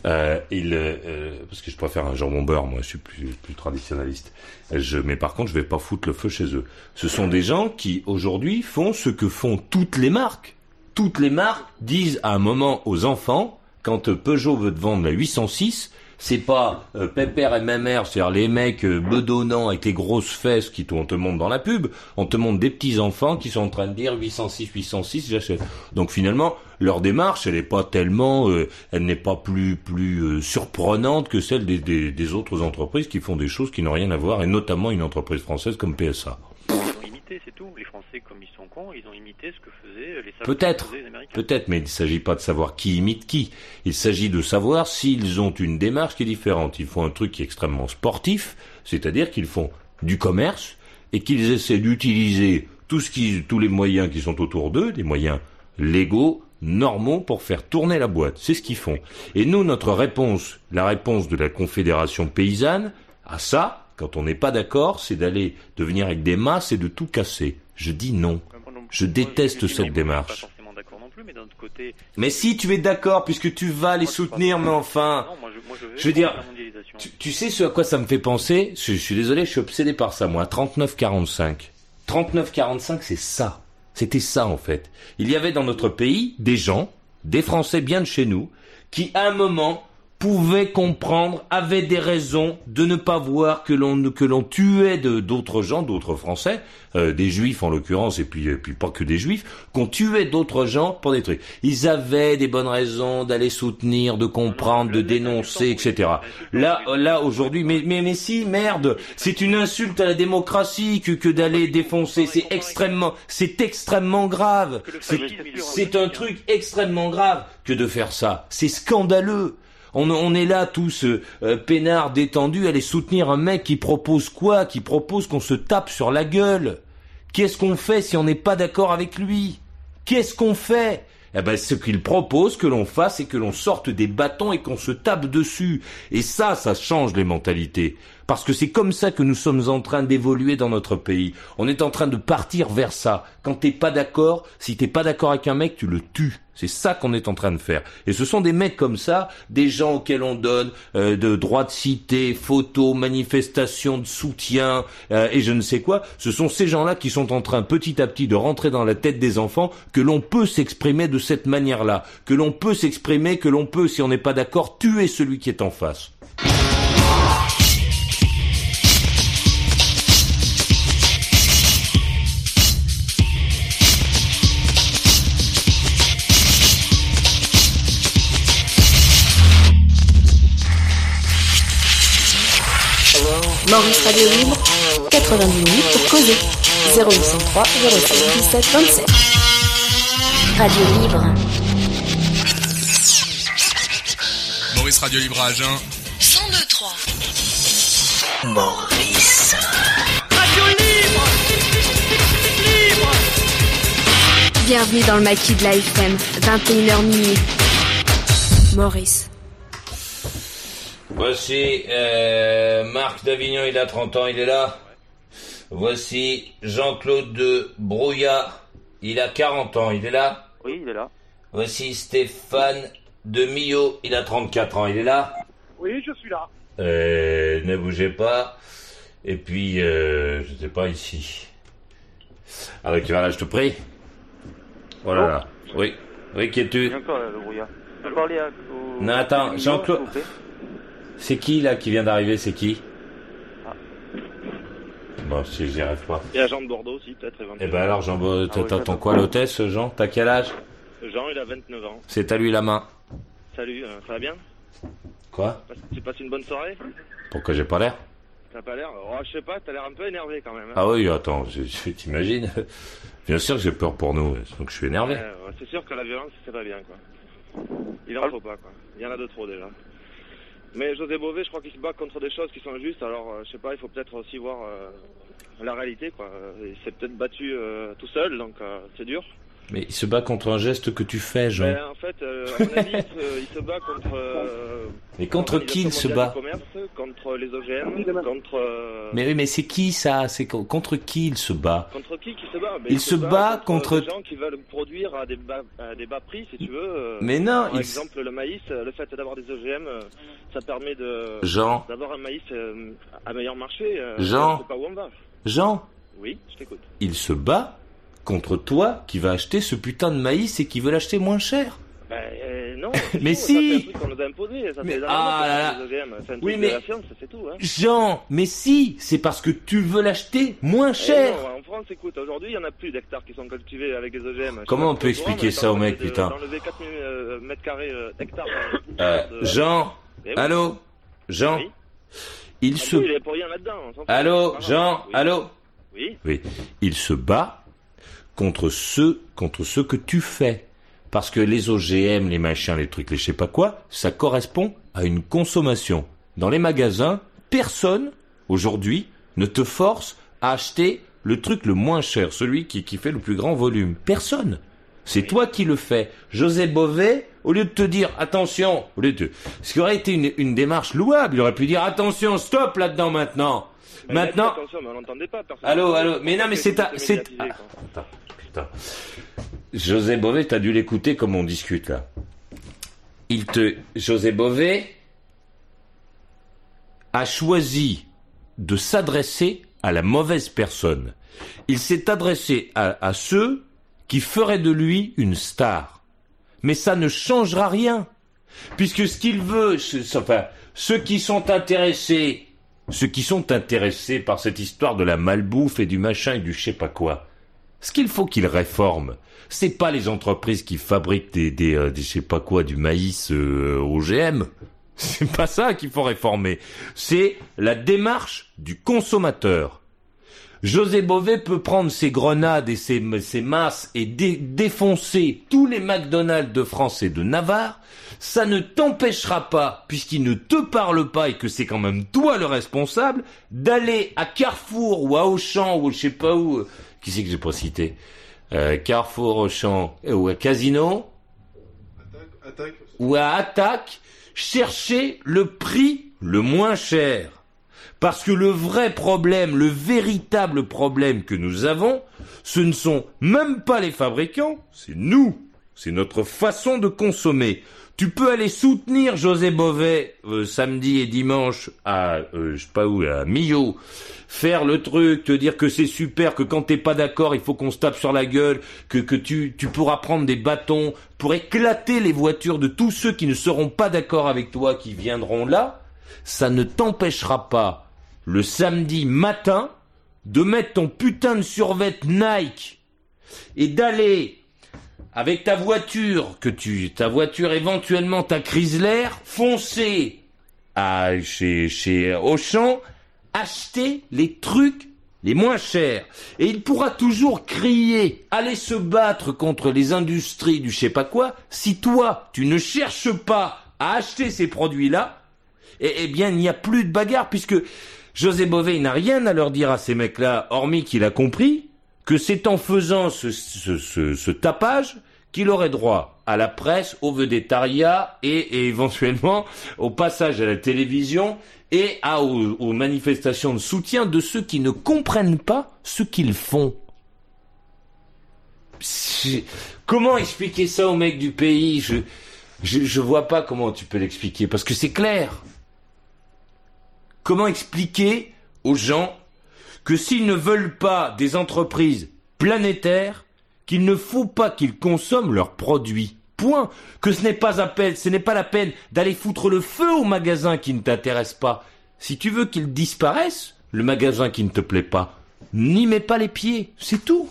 Euh, ils, euh, parce que je préfère un jambon beurre, moi je suis plus, plus traditionnaliste. Je, mais par contre, je vais pas foutre le feu chez eux. Ce sont des gens qui aujourd'hui font ce que font toutes les marques. Toutes les marques disent à un moment aux enfants, quand euh, Peugeot veut te vendre la 806, c'est pas euh, Pépère et Mémère, c'est-à-dire les mecs euh, bedonnants avec les grosses fesses qui on te montre dans la pub, on te montre des petits enfants qui sont en train de dire 806, 806, j'achète. Donc finalement, leur démarche, elle n'est pas tellement, euh, elle n'est pas plus plus euh, surprenante que celle des, des, des autres entreprises qui font des choses qui n'ont rien à voir, et notamment une entreprise française comme PSA. Imité, c'est tout. Les Français, comme ils sont cons, ils ont imité ce que faisaient les Peut-être, peut-être, mais il ne s'agit pas de savoir qui imite qui. Il s'agit de savoir s'ils ont une démarche qui est différente. Ils font un truc qui est extrêmement sportif, c'est-à-dire qu'ils font du commerce et qu'ils essaient d'utiliser tout ce qui, tous les moyens qui sont autour d'eux, des moyens légaux, normaux pour faire tourner la boîte. C'est ce qu'ils font. Et nous, notre réponse, la réponse de la Confédération paysanne à ça, quand on n'est pas d'accord, c'est d'aller de venir avec des masses et de tout casser. Je dis non. Je déteste cette démarche. mais si tu es d'accord, puisque tu vas les soutenir, mais enfin, je, veux dire, tu sais ce à quoi ça me fait penser? Je, je suis désolé, je suis obsédé par ça, moi. 39-45. 39-45, c'est ça. C'était ça, en fait. Il y avait dans notre pays des gens, des Français bien de chez nous, qui, à un moment, pouvaient comprendre, avaient des raisons de ne pas voir que l'on que l'on tuait d'autres gens, d'autres Français, euh, des Juifs en l'occurrence, et puis et puis pas que des Juifs, qu'on tuait d'autres gens pour des trucs. Ils avaient des bonnes raisons d'aller soutenir, de comprendre, de dénoncer, etc. Là là aujourd'hui, mais mais mais si merde, c'est une insulte à la démocratie que que d'aller défoncer. C'est extrêmement c'est extrêmement grave. C'est c'est un truc extrêmement grave que de faire ça. C'est scandaleux. On, est là tous euh, euh, peinards, détendus, aller soutenir un mec qui propose quoi Qui propose qu'on se tape sur la gueule. Qu'est-ce qu'on fait si on n'est pas d'accord avec lui? Qu'est-ce qu'on fait? Eh ben, ce qu'il propose que l'on fasse, c'est que l'on sorte des bâtons et qu'on se tape dessus. Et ça, ça change les mentalités. Parce que c'est comme ça que nous sommes en train d'évoluer dans notre pays. On est en train de partir vers ça. Quand t'es pas d'accord, si t'es pas d'accord avec un mec, tu le tues. C'est ça qu'on est en train de faire. Et ce sont des mecs comme ça, des gens auxquels on donne euh, de droits de cité, photos, manifestations de soutien euh, et je ne sais quoi. Ce sont ces gens-là qui sont en train petit à petit de rentrer dans la tête des enfants que l'on peut s'exprimer de cette manière-là, que l'on peut s'exprimer, que l'on peut, si on n'est pas d'accord, tuer celui qui est en face. Maurice Radio Libre, 90 minutes pour causer. 0803 07 17 27. Radio Libre. Maurice Radio Libre à Agen. 1023. Maurice. Radio Libre Bienvenue dans le maquis de la FM, 21h minuit. Maurice. Voici euh, Marc d'Avignon, il a 30 ans, il est là. Voici Jean-Claude de Brouillat, il a 40 ans, il est là. Oui, il est là. Voici Stéphane de Millau, il a 34 ans, il est là. Oui, je suis là. Euh, ne bougez pas. Et puis, euh, je sais pas, ici. Alors, tu vas là, je te prie. Oh là là. Oui. Oui, qui es-tu? Encore là, le brouillard. Je peux parler à... au- Non, attends, Jean-Claude. C'est qui, là, qui vient d'arriver? C'est qui? Ah. Bon, si j'y arrive pas. Il y a Jean de Bordeaux aussi, peut-être Eh éventuellement. ben alors, Jean, Ah t'attends quoi, l'hôtesse, Jean? T'as quel âge? Jean, il a 29 ans. C'est à lui la main. Salut, euh, ça va bien? Quoi? Tu passes une bonne soirée? Pourquoi j'ai pas l'air T'as pas l'air? Oh, Je sais pas, t'as l'air un peu énervé quand même. hein. Ah oui, attends, t'imagines? Bien sûr que j'ai peur pour nous, donc je suis énervé. C'est sûr que la violence, c'est pas bien, quoi. Il en faut pas, quoi. Il y en a de trop, déjà. Mais José Bové, je crois qu'il se bat contre des choses qui sont justes, alors, euh, je sais pas, il faut peut-être aussi voir euh, la réalité, quoi. Il s'est peut-être battu euh, tout seul, donc c'est dur. Mais il se bat contre un geste que tu fais, Jean. Mais en fait, euh, à mon avis, il se, il se bat contre... euh, Mais contre qui il se bat commerce, contre les OGM, contre... euh, Mais oui, mais c'est qui ça? C'est contre qui il se bat? Contre qui qui se bat? Ben, Il se bat contre- des gens qui veulent produire à des bas, à des bas prix, si tu veux. euh, Mais non, Par il exemple, le maïs, euh, le fait d'avoir des OGM, euh, ça permet de Jean. d'avoir un maïs euh, à meilleur marché. euh, Jean. On sait pas où on va. Jean, Oui, je t'écoute. il se bat contre toi qui va acheter ce putain de maïs et qui veut l'acheter moins cher. Ben euh, non. Mais si. ça, nous a imposé. Ça Mais- ah là là. Oui, mais- tout. Hein. Jean, mais si, c'est parce que tu veux l'acheter moins Eh cher. non, en France, écoute, aujourd'hui, il y en a plus d'hectares qui sont cultivés avec des OGM. Comment on peut expliquer ça au mec, de- putain D'enlever 4000 euh, mètres carrés euh, hectares. Euh, de- Jean, Eh oui. allô Jean, Oui. il Ah se... bon, il est pour rien là-dedans. Allô, Ah, Jean, oui. allô Oui. Oui, il se bat contre ceux, contre ce que tu fais. Parce que les OGM, les machins, les trucs, les je sais pas quoi, ça correspond à une consommation. Dans les magasins, personne, aujourd'hui, ne te force à acheter le truc le moins cher, celui qui, qui fait le plus grand volume. Personne. C'est toi qui le fais. José Bové, au lieu de te dire attention, au lieu de, ce qui aurait été une, une démarche louable, il aurait pu dire attention, stop là-dedans maintenant. Mais maintenant, Attention, mais on n'entendait pas. personne. Allô, allô, mais non, mais c'est ta, c'est, quoi. Attends, putain. José Bové, t'as dû l'écouter comme on discute là. Il te, José Bové a choisi de s'adresser à la mauvaise personne. Il s'est adressé à, à ceux qui feraient de lui une star. Mais ça ne changera rien. Puisque ce qu'il veut, enfin, ceux qui sont intéressés, ceux qui sont intéressés par cette histoire de la malbouffe et du machin et du je sais pas quoi, ce qu'il faut qu'il réforme, c'est pas les entreprises qui fabriquent des, des, euh, des je sais pas quoi, du maïs euh, OGM. C'est pas ça qu'il faut réformer. C'est la démarche du consommateur. José Bové peut prendre ses grenades et ses, ses masses et dé- défoncer tous les McDonald's de France et de Navarre. Ça ne t'empêchera pas, puisqu'il ne te parle pas et que c'est quand même toi le responsable, d'aller à Carrefour ou à Auchan ou je sais pas où. euh, Qui c'est que j'ai pas cité Euh, Carrefour, Auchan euh, ou à Casino ou à Attaque chercher le prix le moins cher. Parce que le vrai problème, le véritable problème que nous avons, ce ne sont même pas les fabricants, c'est nous. C'est notre façon de consommer. Tu peux aller soutenir José Bové euh, samedi et dimanche à euh, je sais pas où à Millau, faire le truc, te dire que c'est super, que quand t'es pas d'accord, il faut qu'on se tape sur la gueule, que que tu tu pourras prendre des bâtons pour éclater les voitures de tous ceux qui ne seront pas d'accord avec toi, qui viendront là. Ça ne t'empêchera pas le samedi matin de mettre ton putain de survêt Nike et d'aller avec ta voiture que tu ta voiture éventuellement ta Chrysler foncer à chez chez Auchan acheter les trucs les moins chers. Et il pourra toujours crier aller se battre contre les industries du je sais pas quoi si toi tu ne cherches pas à acheter ces produits là eh, eh bien il n'y a plus de bagarre puisque José Bové n'a rien à leur dire à ces mecs là hormis qu'il a compris que c'est en faisant ce, tapage qu'il aurait droit à la presse, au vedettariat et, éventuellement au passage à la télévision et aux, manifestations de soutien de ceux qui ne comprennent pas ce qu'ils font. Comment expliquer ça aux mecs du pays? Je, je, je vois pas comment tu peux l'expliquer parce que c'est clair. Comment expliquer aux gens que s'ils ne veulent pas des entreprises planétaires, qu'il ne faut pas qu'ils consomment leurs produits. Point. Que ce n'est pas, la peine d'aller foutre le feu au magasin qui ne t'intéresse pas. Si tu veux qu'il disparaisse, le magasin qui ne te plaît pas, n'y mets pas les pieds. C'est tout.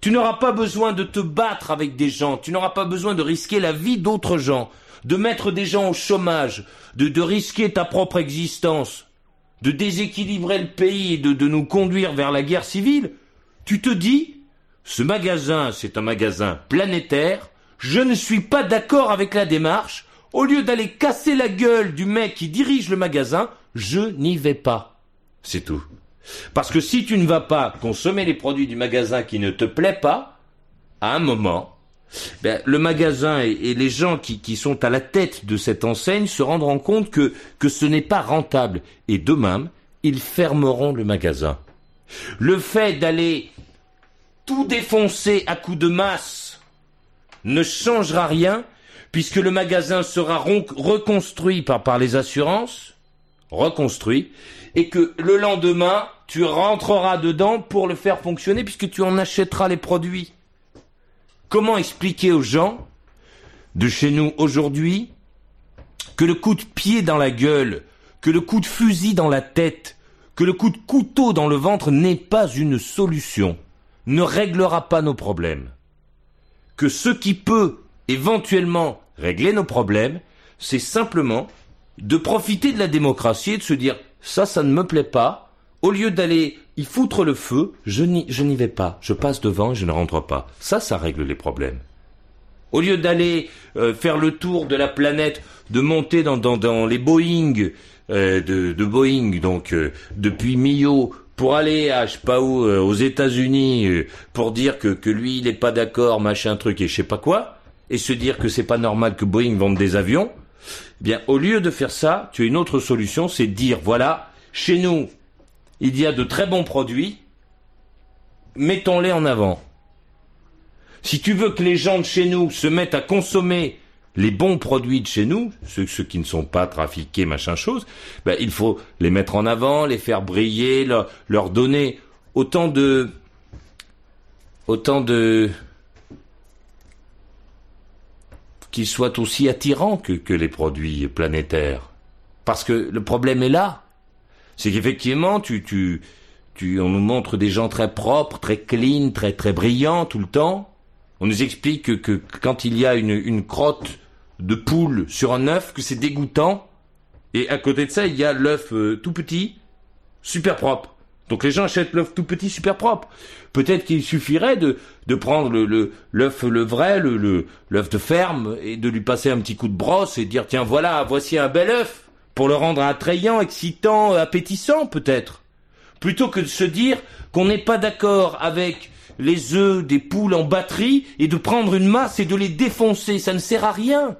Tu n'auras pas besoin de te battre avec des gens, tu n'auras pas besoin de risquer la vie d'autres gens, de mettre des gens au chômage, de, de risquer ta propre existence, de déséquilibrer le pays et de, de nous conduire vers la guerre civile. Tu te dis, ce magasin, c'est un magasin planétaire, je ne suis pas d'accord avec la démarche, au lieu d'aller casser la gueule du mec qui dirige le magasin, je n'y vais pas. C'est tout. Parce que si tu ne vas pas consommer les produits du magasin qui ne te plaît pas, à un moment, ben, le magasin et, les gens qui, sont à la tête de cette enseigne se rendront compte que, ce n'est pas rentable. Et de même, ils fermeront le magasin. Le fait d'aller tout défoncer à coups de masse ne changera rien puisque le magasin sera reconstruit par, par les assurances, reconstruit, et que le lendemain, tu rentreras dedans pour le faire fonctionner puisque tu en achèteras les produits. Comment expliquer aux gens de chez nous aujourd'hui que le coup de pied dans la gueule, que le coup de fusil dans la tête, que le coup de couteau dans le ventre n'est pas une solution, ne réglera pas nos problèmes. Que ce qui peut éventuellement régler nos problèmes, c'est simplement de profiter de la démocratie et de se dire ça, ça ne me plaît pas. Au lieu d'aller y foutre le feu, je n'y, vais pas. Je passe devant et je ne rentre pas. Ça, ça règle les problèmes. Au lieu d'aller euh, faire le tour de la planète, de monter dans, dans, dans les Boeing euh, de, de Boeing, donc euh, depuis Millau, pour aller à je sais pas où, euh, aux États-Unis, euh, pour dire que, que lui il est pas d'accord, machin truc et je sais pas quoi, et se dire que c'est pas normal que Boeing vende des avions, eh bien au lieu de faire ça, tu as une autre solution, c'est dire voilà, chez nous, il y a de très bons produits, mettons-les en avant. Si tu veux que les gens de chez nous se mettent à consommer les bons produits de chez nous, ceux, qui ne sont pas trafiqués, machin chose, ben, il faut les mettre en avant, les faire briller, leur, donner autant de, autant de, qu'ils soient aussi attirants que les produits planétaires. Parce que le problème est là. C'est qu'effectivement, tu, tu, tu, on nous montre des gens très propres, très clean, très, très brillants tout le temps. On nous explique que, que quand il y a une, une crotte de poule sur un œuf, que c'est dégoûtant. Et à côté de ça, il y a l'œuf euh, tout petit, super propre. Donc les gens achètent l'œuf tout petit, super propre. Peut-être qu'il suffirait de, de prendre le, l'œuf le vrai, le, le, l'œuf de ferme, et de lui passer un petit coup de brosse et dire, tiens, voilà, voici un bel œuf, pour le rendre attrayant, excitant, appétissant, peut-être. Plutôt que de se dire qu'on n'est pas d'accord avec les œufs des poules en batterie et de prendre une masse et de les défoncer. Ça ne sert à rien.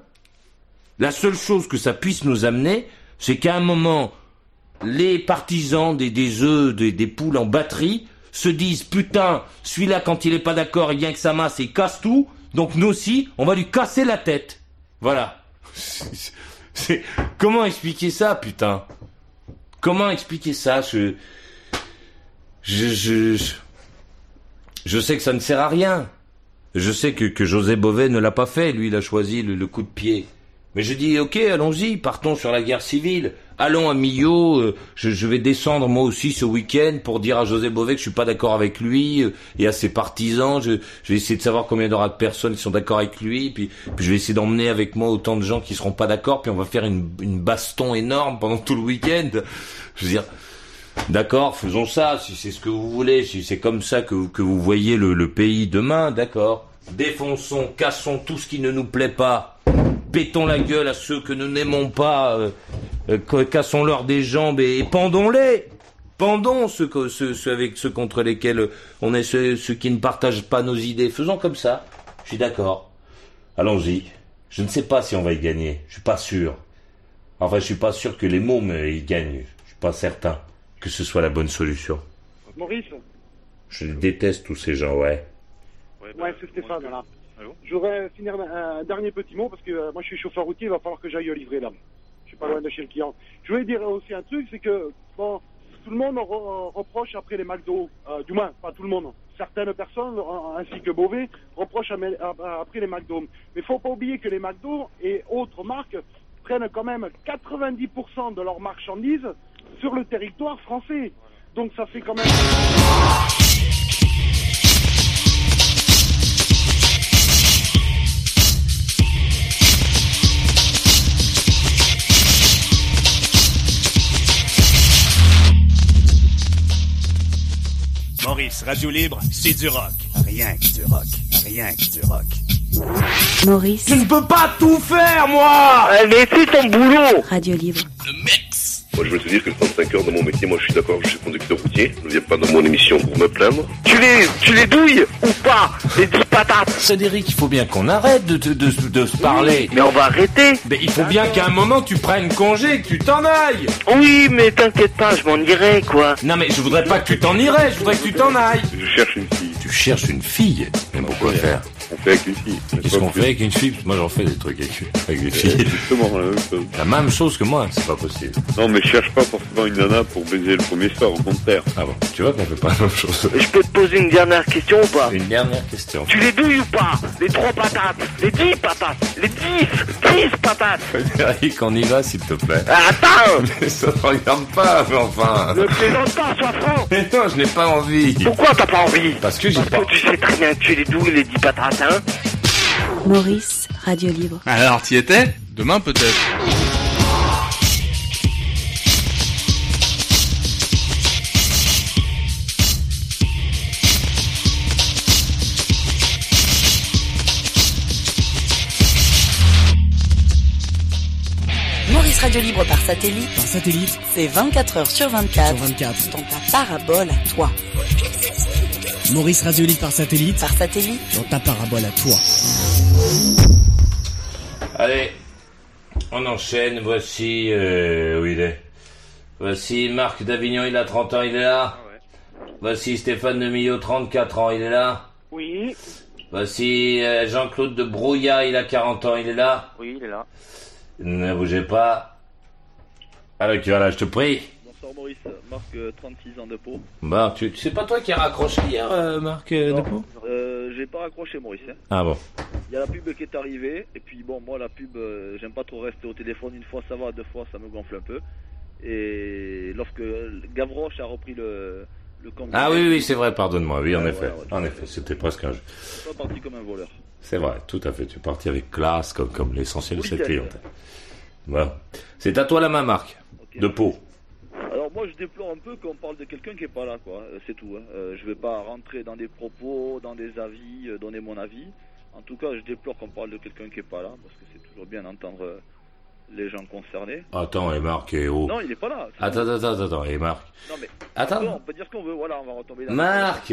La seule chose que ça puisse nous amener, c'est qu'à un moment, les partisans des, œufs des, poules en batterie se disent putain, celui-là quand il est pas d'accord, il vient que sa masse et casse tout, donc nous aussi, on va lui casser la tête. Voilà. C'est comment expliquer ça, putain? Comment expliquer ça? Je je, je je sais que ça ne sert à rien. Je sais que, que José Bové ne l'a pas fait, lui il a choisi le, le coup de pied. Mais je dis ok, allons-y, partons sur la guerre civile. Allons à Millau, euh, je, je, vais descendre moi aussi ce week-end pour dire à José Bové que je suis pas d'accord avec lui euh, et à ses partisans. Je, je, vais essayer de savoir combien il y aura de personnes qui sont d'accord avec lui, puis, puis je vais essayer d'emmener avec moi autant de gens qui seront pas d'accord, puis on va faire une, une baston énorme pendant tout le week-end. Je veux dire, d'accord, faisons ça, si c'est ce que vous voulez, si c'est comme ça que, vous- que vous voyez le, le pays demain, d'accord. Défonçons, cassons tout ce qui ne nous plaît pas, pétons la gueule à ceux que nous n'aimons pas, euh, euh, cassons-leur des jambes et, et pendons-les. Pendons ceux, que- ceux, ceux avec ceux contre lesquels on est ceux, ceux qui ne partagent pas nos idées. Faisons comme ça. Je suis d'accord. Allons-y. Je ne sais pas si on va y gagner. Je suis pas sûr. Enfin, je suis pas sûr que les mômes y gagnent. Je suis pas certain que ce soit la bonne solution. Maurice? Je déteste tous ces gens, ouais. Ouais, c'est Stéphane, là. Je voudrais finir un, dernier petit mot parce que euh, moi je suis chauffeur routier, il va falloir que j'aille livrer là. Je suis pas loin de chez le client. Je voulais dire aussi un truc, c'est que tout le monde re- reproche après les McDo, euh, du moins pas tout le monde, certaines personnes ainsi que Beauvais reprochent après les McDo. Mais faut pas oublier que les McDo et autres marques prennent quand même 90% de leurs marchandises sur le territoire français. Donc ça fait quand même. Maurice, Radio Libre, c'est du rock. Rien que du rock. Rien que du rock. Maurice. Je ne peux pas tout faire, moi Mais fais ton boulot Radio Libre. Moi, je veux te dire que 35 heures dans mon métier, moi, je suis d'accord, je suis conducteur routier. Ne viens pas dans mon émission pour me plaindre. Tu les, tu les douilles ou pas Les 10 patates? Cédric, il faut bien qu'on arrête de, de, de, de se parler. Mais on va arrêter Mais il faut bien qu'à un moment tu prennes congé, que tu t'en ailles. Oui, mais t'inquiète pas, je m'en irai, quoi. Non mais je voudrais pas que tu t'en irais, je voudrais que tu t'en ailles. Je cherche une fille. Tu cherches une fille Mais pourquoi faire? On fait avec une fille. Qu'est-ce qu'on fait avec une fille? Moi j'en fais des trucs avec, avec des filles. Justement, la même chose. La même chose que moi, c'est pas possible. Non, mais je cherche pas forcément une nana pour baiser le premier soir, au contraire. Ah bon, tu vois qu'on fait pas la même chose. Je peux te poser une dernière question ou pas? Une dernière question. Tu les douilles ou pas? Les 3 patates Les 10 patates Les 10 10 patates Frédéric, on y va s'il te plaît. Ah, Attends Mais ça te regarde pas, mais enfin. Ne plaisante pas, sois franc Mais non, je n'ai pas envie. Pourquoi t'as pas envie? Parce que j'ai pas. Parce que tu sais très bien que tu les douilles les 10 patates, Maurice. Radio Libre. Alors, t'y étais Demain peut-être. Maurice Radio Libre par satellite. Par satellite C'est 24 heures sur 24. sur 24. Dans ta parabole à toi. Maurice Radio Libre par satellite Par satellite dans ta parabole à toi. Allez, on enchaîne. Voici euh, où il est. Voici Marc d'Avignon, il a 30 ans, il est là. Voici Stéphane de Millau, 34 ans, il est là. Oui. Voici euh, Jean-Claude de Brouillat, il a 40 ans, il est là. Oui, il est là. Ne bougez pas. Alors, tu vas là, je te prie. Bonsoir Maurice, Marc, euh, 36 ans de peau. Bah, tu, c'est pas toi qui as raccroché hier, euh, Marc euh, Non, Depot euh, j'ai pas raccroché Maurice. hein. Ah bon. Il y a la pub qui est arrivée, et puis bon, moi la pub, euh, j'aime pas trop rester au téléphone, une fois ça va, deux fois ça me gonfle un peu. Et lorsque Gavroche a repris le, le compte. Ah oui, oui, c'est vrai, pardonne-moi. Oui, en Ouais, effet. ouais. En effet, c'était presque un jeu. Je suis pas parti comme un voleur. C'est vrai, tout à fait. Tu es parti avec classe, comme, comme l'essentiel de cette clientèle. Voilà. C'est à toi la main, Marc. De peau. Alors moi je déplore un peu qu'on parle de quelqu'un qui est pas là, quoi. Euh, C'est tout. Hein. Euh, je vais pas rentrer dans des propos, dans des avis, euh, donner mon avis. En tout cas, je déplore qu'on parle de quelqu'un qui est pas là, parce que c'est toujours bien d'entendre euh, les gens concernés. Attends, et Marc est où Non, il est pas là. Attends, attends, attends, attends, et Marc Non mais. Attends. Bon, on peut dire ce qu'on veut. Voilà, on va retomber. Dans Marc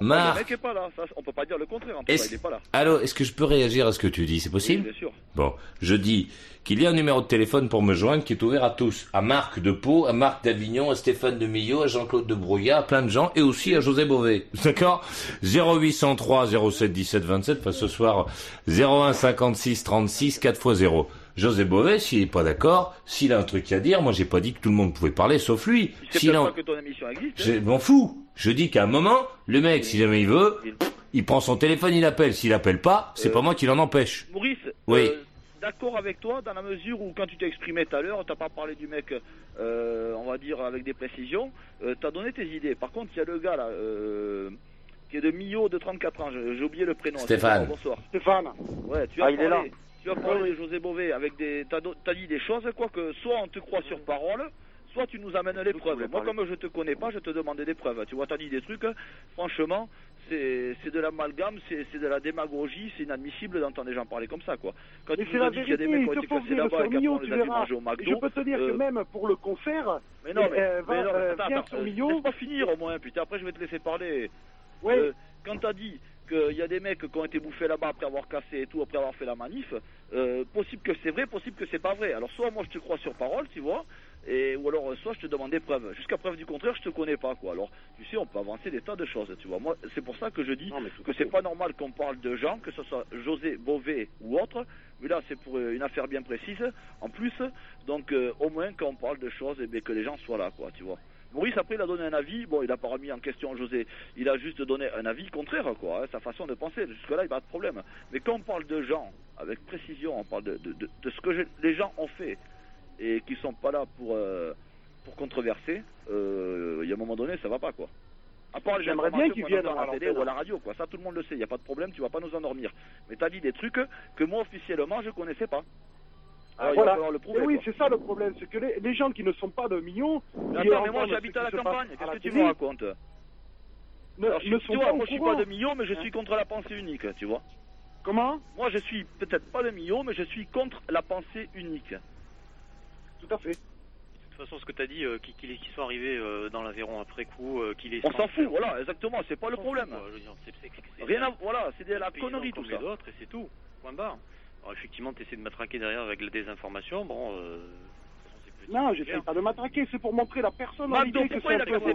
Le Marc mec est pas là. Ça, on peut pas dire le contraire. En il est pas là. Allô, est-ce que je peux réagir à ce que tu dis C'est possible Oui, bien sûr. Bon, je dis qu'il y a un numéro de téléphone pour me joindre qui est ouvert à tous. À Marc de Pau, à Marc d'Avignon, à Stéphane de Millau, à Jean-Claude de Brouillat, à plein de gens, et aussi à José Bové. D'accord 0803 07 17 27, enfin ce soir 01 56 36 4 x 0. José Bové, s'il est pas d'accord, s'il a un truc à dire, moi j'ai pas dit que tout le monde pouvait parler, sauf lui. C'est en- pas que ton émission existe. hein. je m'en fous. Je dis qu'à un moment, le mec, si jamais il veut, il prend son téléphone, il appelle. S'il appelle pas, c'est Euh, pas moi qui l'en empêche. Maurice, Oui. euh, d'accord avec toi dans la mesure où quand tu t'es exprimé tout à l'heure, t'as pas parlé du mec, euh, on va dire avec des précisions, euh, t'as donné tes idées. Par contre, il y a le gars là, euh, qui est de Millau de 34 ans, j'ai j'ai oublié le prénom. Stéphane. Bonsoir. Stéphane. Ouais, tu as Ah, il est parlé, là. tu as parlé de José Bové avec des, t'as do- t'as dit des choses, quoi que soit on te croit sur parole, soit tu nous amènes les preuves. Moi, comme je te connais pas, je te demandais des preuves. Tu vois, t'as dit des trucs, franchement, c'est c'est de l'amalgame, c'est c'est de la démagogie, c'est inadmissible d'entendre des gens parler comme ça, quoi. Quand Mais tu nous dit qu'il y a des mecs il qui ont été cassés là-bas et qu'après on tu les a au McDo. je peux te dire euh, que même pour le concert, mais non, mais, euh, va, mais non, euh, attends, viens attends, sur laisse pas finir au moins, putain, après je vais te laisser parler. Ouais. euh, quand t'as dit qu'il y a des mecs qui ont été bouffés là-bas après avoir cassé et tout, après avoir fait la manif, euh, possible que c'est vrai, possible que c'est pas vrai. Alors soit moi je te crois sur parole, tu vois, et ou alors euh, soit je te demande des preuves. Jusqu'à preuve du contraire, je te connais pas quoi. Alors tu sais, on peut avancer des tas de choses, tu vois. Moi, c'est pour ça que je dis que c'est pas normal qu'on parle de gens, que ce soit José Bové ou autre. Mais là, c'est pour euh, une affaire bien précise, en plus. Donc, euh, au moins, quand on parle de choses, eh bien, que les gens soient là, quoi, tu vois. Maurice, après, il a donné un avis. Bon, il n'a pas remis en question José. Il a juste donné un avis contraire, quoi, hein, sa façon de penser. Jusque-là, il n'y a pas de problème. Mais quand on parle de gens, avec précision, on parle de, de, de- de ce que je- les gens ont fait et qui sont pas là pour, euh, pour controverser, euh, il y a un moment donné, ça va pas, quoi. À part les J'aimerais bien qu'ils viennent à la télé ou à la radio, quoi. Ça, tout le monde le sait. Il n'y a pas de problème, tu vas pas nous endormir. Mais t'as dit des trucs que moi, officiellement, je connaissais pas. Alors, il va voilà. le prouver, oui, c'est ça le problème, c'est que les, les gens qui ne sont pas de millions. Mais Attends, mais moi j'habite à la campagne, qu'est-ce que tu me racontes? ne, Alors, ne je- sont pas vois, moi je suis pas de millions, mais je Hein suis contre la pensée unique, tu vois. Comment? Moi je suis peut-être pas de millions, mais je suis contre la pensée unique. Tout à fait. De toute façon, ce que tu as dit, euh, qu'ils qu'ils soient arrivés euh, dans l'Aveyron après coup, euh, qu'il est On s'en fout, voilà, exactement, c'est pas le problème. fout, Rien à, voilà, c'est de la connerie tout ça. les autres et c'est tout. Point barre. Alors effectivement, tu essaies de m'attraquer derrière avec la désinformation. Bon, euh, Non, j'essaie pas de m'attraquer, c'est pour montrer la McDo, que pourquoi c'est il un a cassé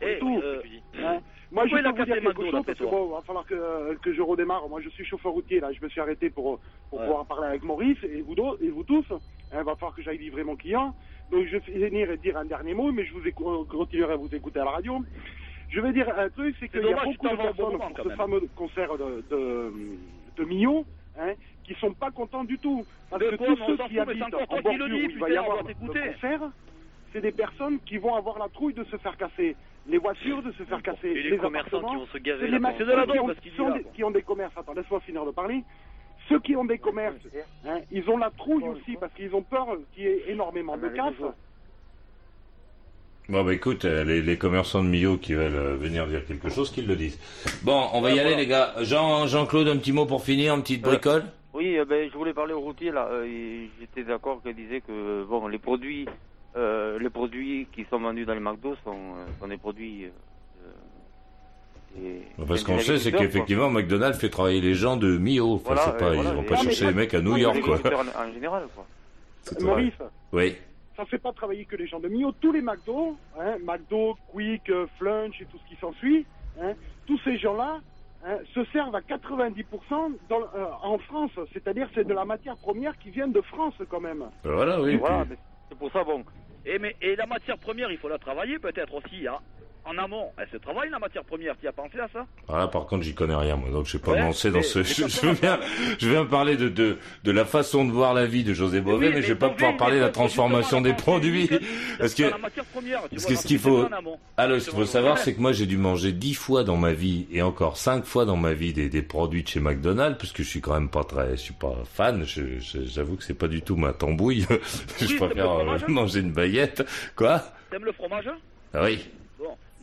C'est Eh, tout. euh, Hein Moi, je vais vous dire quelque chose parce que bon, va falloir que, que je redémarre. Moi, je suis chauffeur routier là. Je me suis arrêté pour, pour pouvoir parler avec Maurice et vous, et vous tous. Il va falloir que j'aille livrer mon client. Donc, je vais et dire un dernier mot, mais je vous continuerai à vous écouter à la radio. Je vais dire un truc, c'est qu'il y a beaucoup de personnes pour ce même. fameux concert de, de, de Millau, hein, qui sont pas contents du tout. Parce De que quoi, tous ceux qui habitent en bordure où il va y avoir le concert, c'est des personnes qui vont avoir la trouille de se faire casser les voitures, de se faire casser et les les commerçants qui vont se gaver C'est de la qui ont- parce qui ont des commerces. Attends, laisse-moi finir de parler. Ceux qui ont des commerces, hein, ils ont la trouille aussi parce qu'ils ont peur qu'il y ait énormément de casse. Bon, bah écoute, euh, les, les commerçants de Millau qui veulent euh, venir dire quelque chose, qu'ils le disent. Bon, on va y aller, les gars. Jean, Jean-Claude, un petit mot pour finir, une petite bricole Oui, euh, ben, je voulais parler aux routiers là. Euh, J'étais d'accord qu'elle disait que bon, les produits, euh, les produits qui sont vendus dans les McDo sont, euh, sont des produits. Parce qu'on sait, c'est qu'effectivement, McDonald's fait travailler les gens de Millau. Enfin, Voilà, c'est pas, euh, voilà, ils vont pas chercher les mecs à New York, quoi. En, général, quoi. C'est Maurice. Oui. ça fait pas travailler que les gens de Millau. Tous les McDo, hein, McDo, Quick, euh, Flunch et tout ce qui s'ensuit, hein, tous ces gens-là hein, se servent à 90% dans, euh, en France. C'est-à-dire c'est de la matière première qui vient de France quand même. Ben voilà, oui. Voilà, puis- C'est pour ça, bon. Et, mais, et la matière première, il faut la travailler peut-être aussi, hein. En amont, elle se travaille la matière première, tu as pensé à ça? Voilà, par contre, j'y connais rien, moi, donc je vais pas Ouais, lancer dans ce. Je, je bien, je bien parler de, de, de la façon de voir la vie de José Bové, oui, mais je mais vais pas pouvoir parler de la transformation des produits. Parce que, parce que ce qu'il c'est faut, alors, ce qu'il faut savoir, c'est que moi, j'ai dû manger dix fois dans ma vie, et encore cinq fois dans ma vie, des, des produits de chez McDonald's, parce que je suis quand même pas très, je suis pas fan, j'avoue que c'est pas du tout ma tambouille. je préfère euh, fromage manger une baguette. Quoi? T'aimes le fromage Ah oui.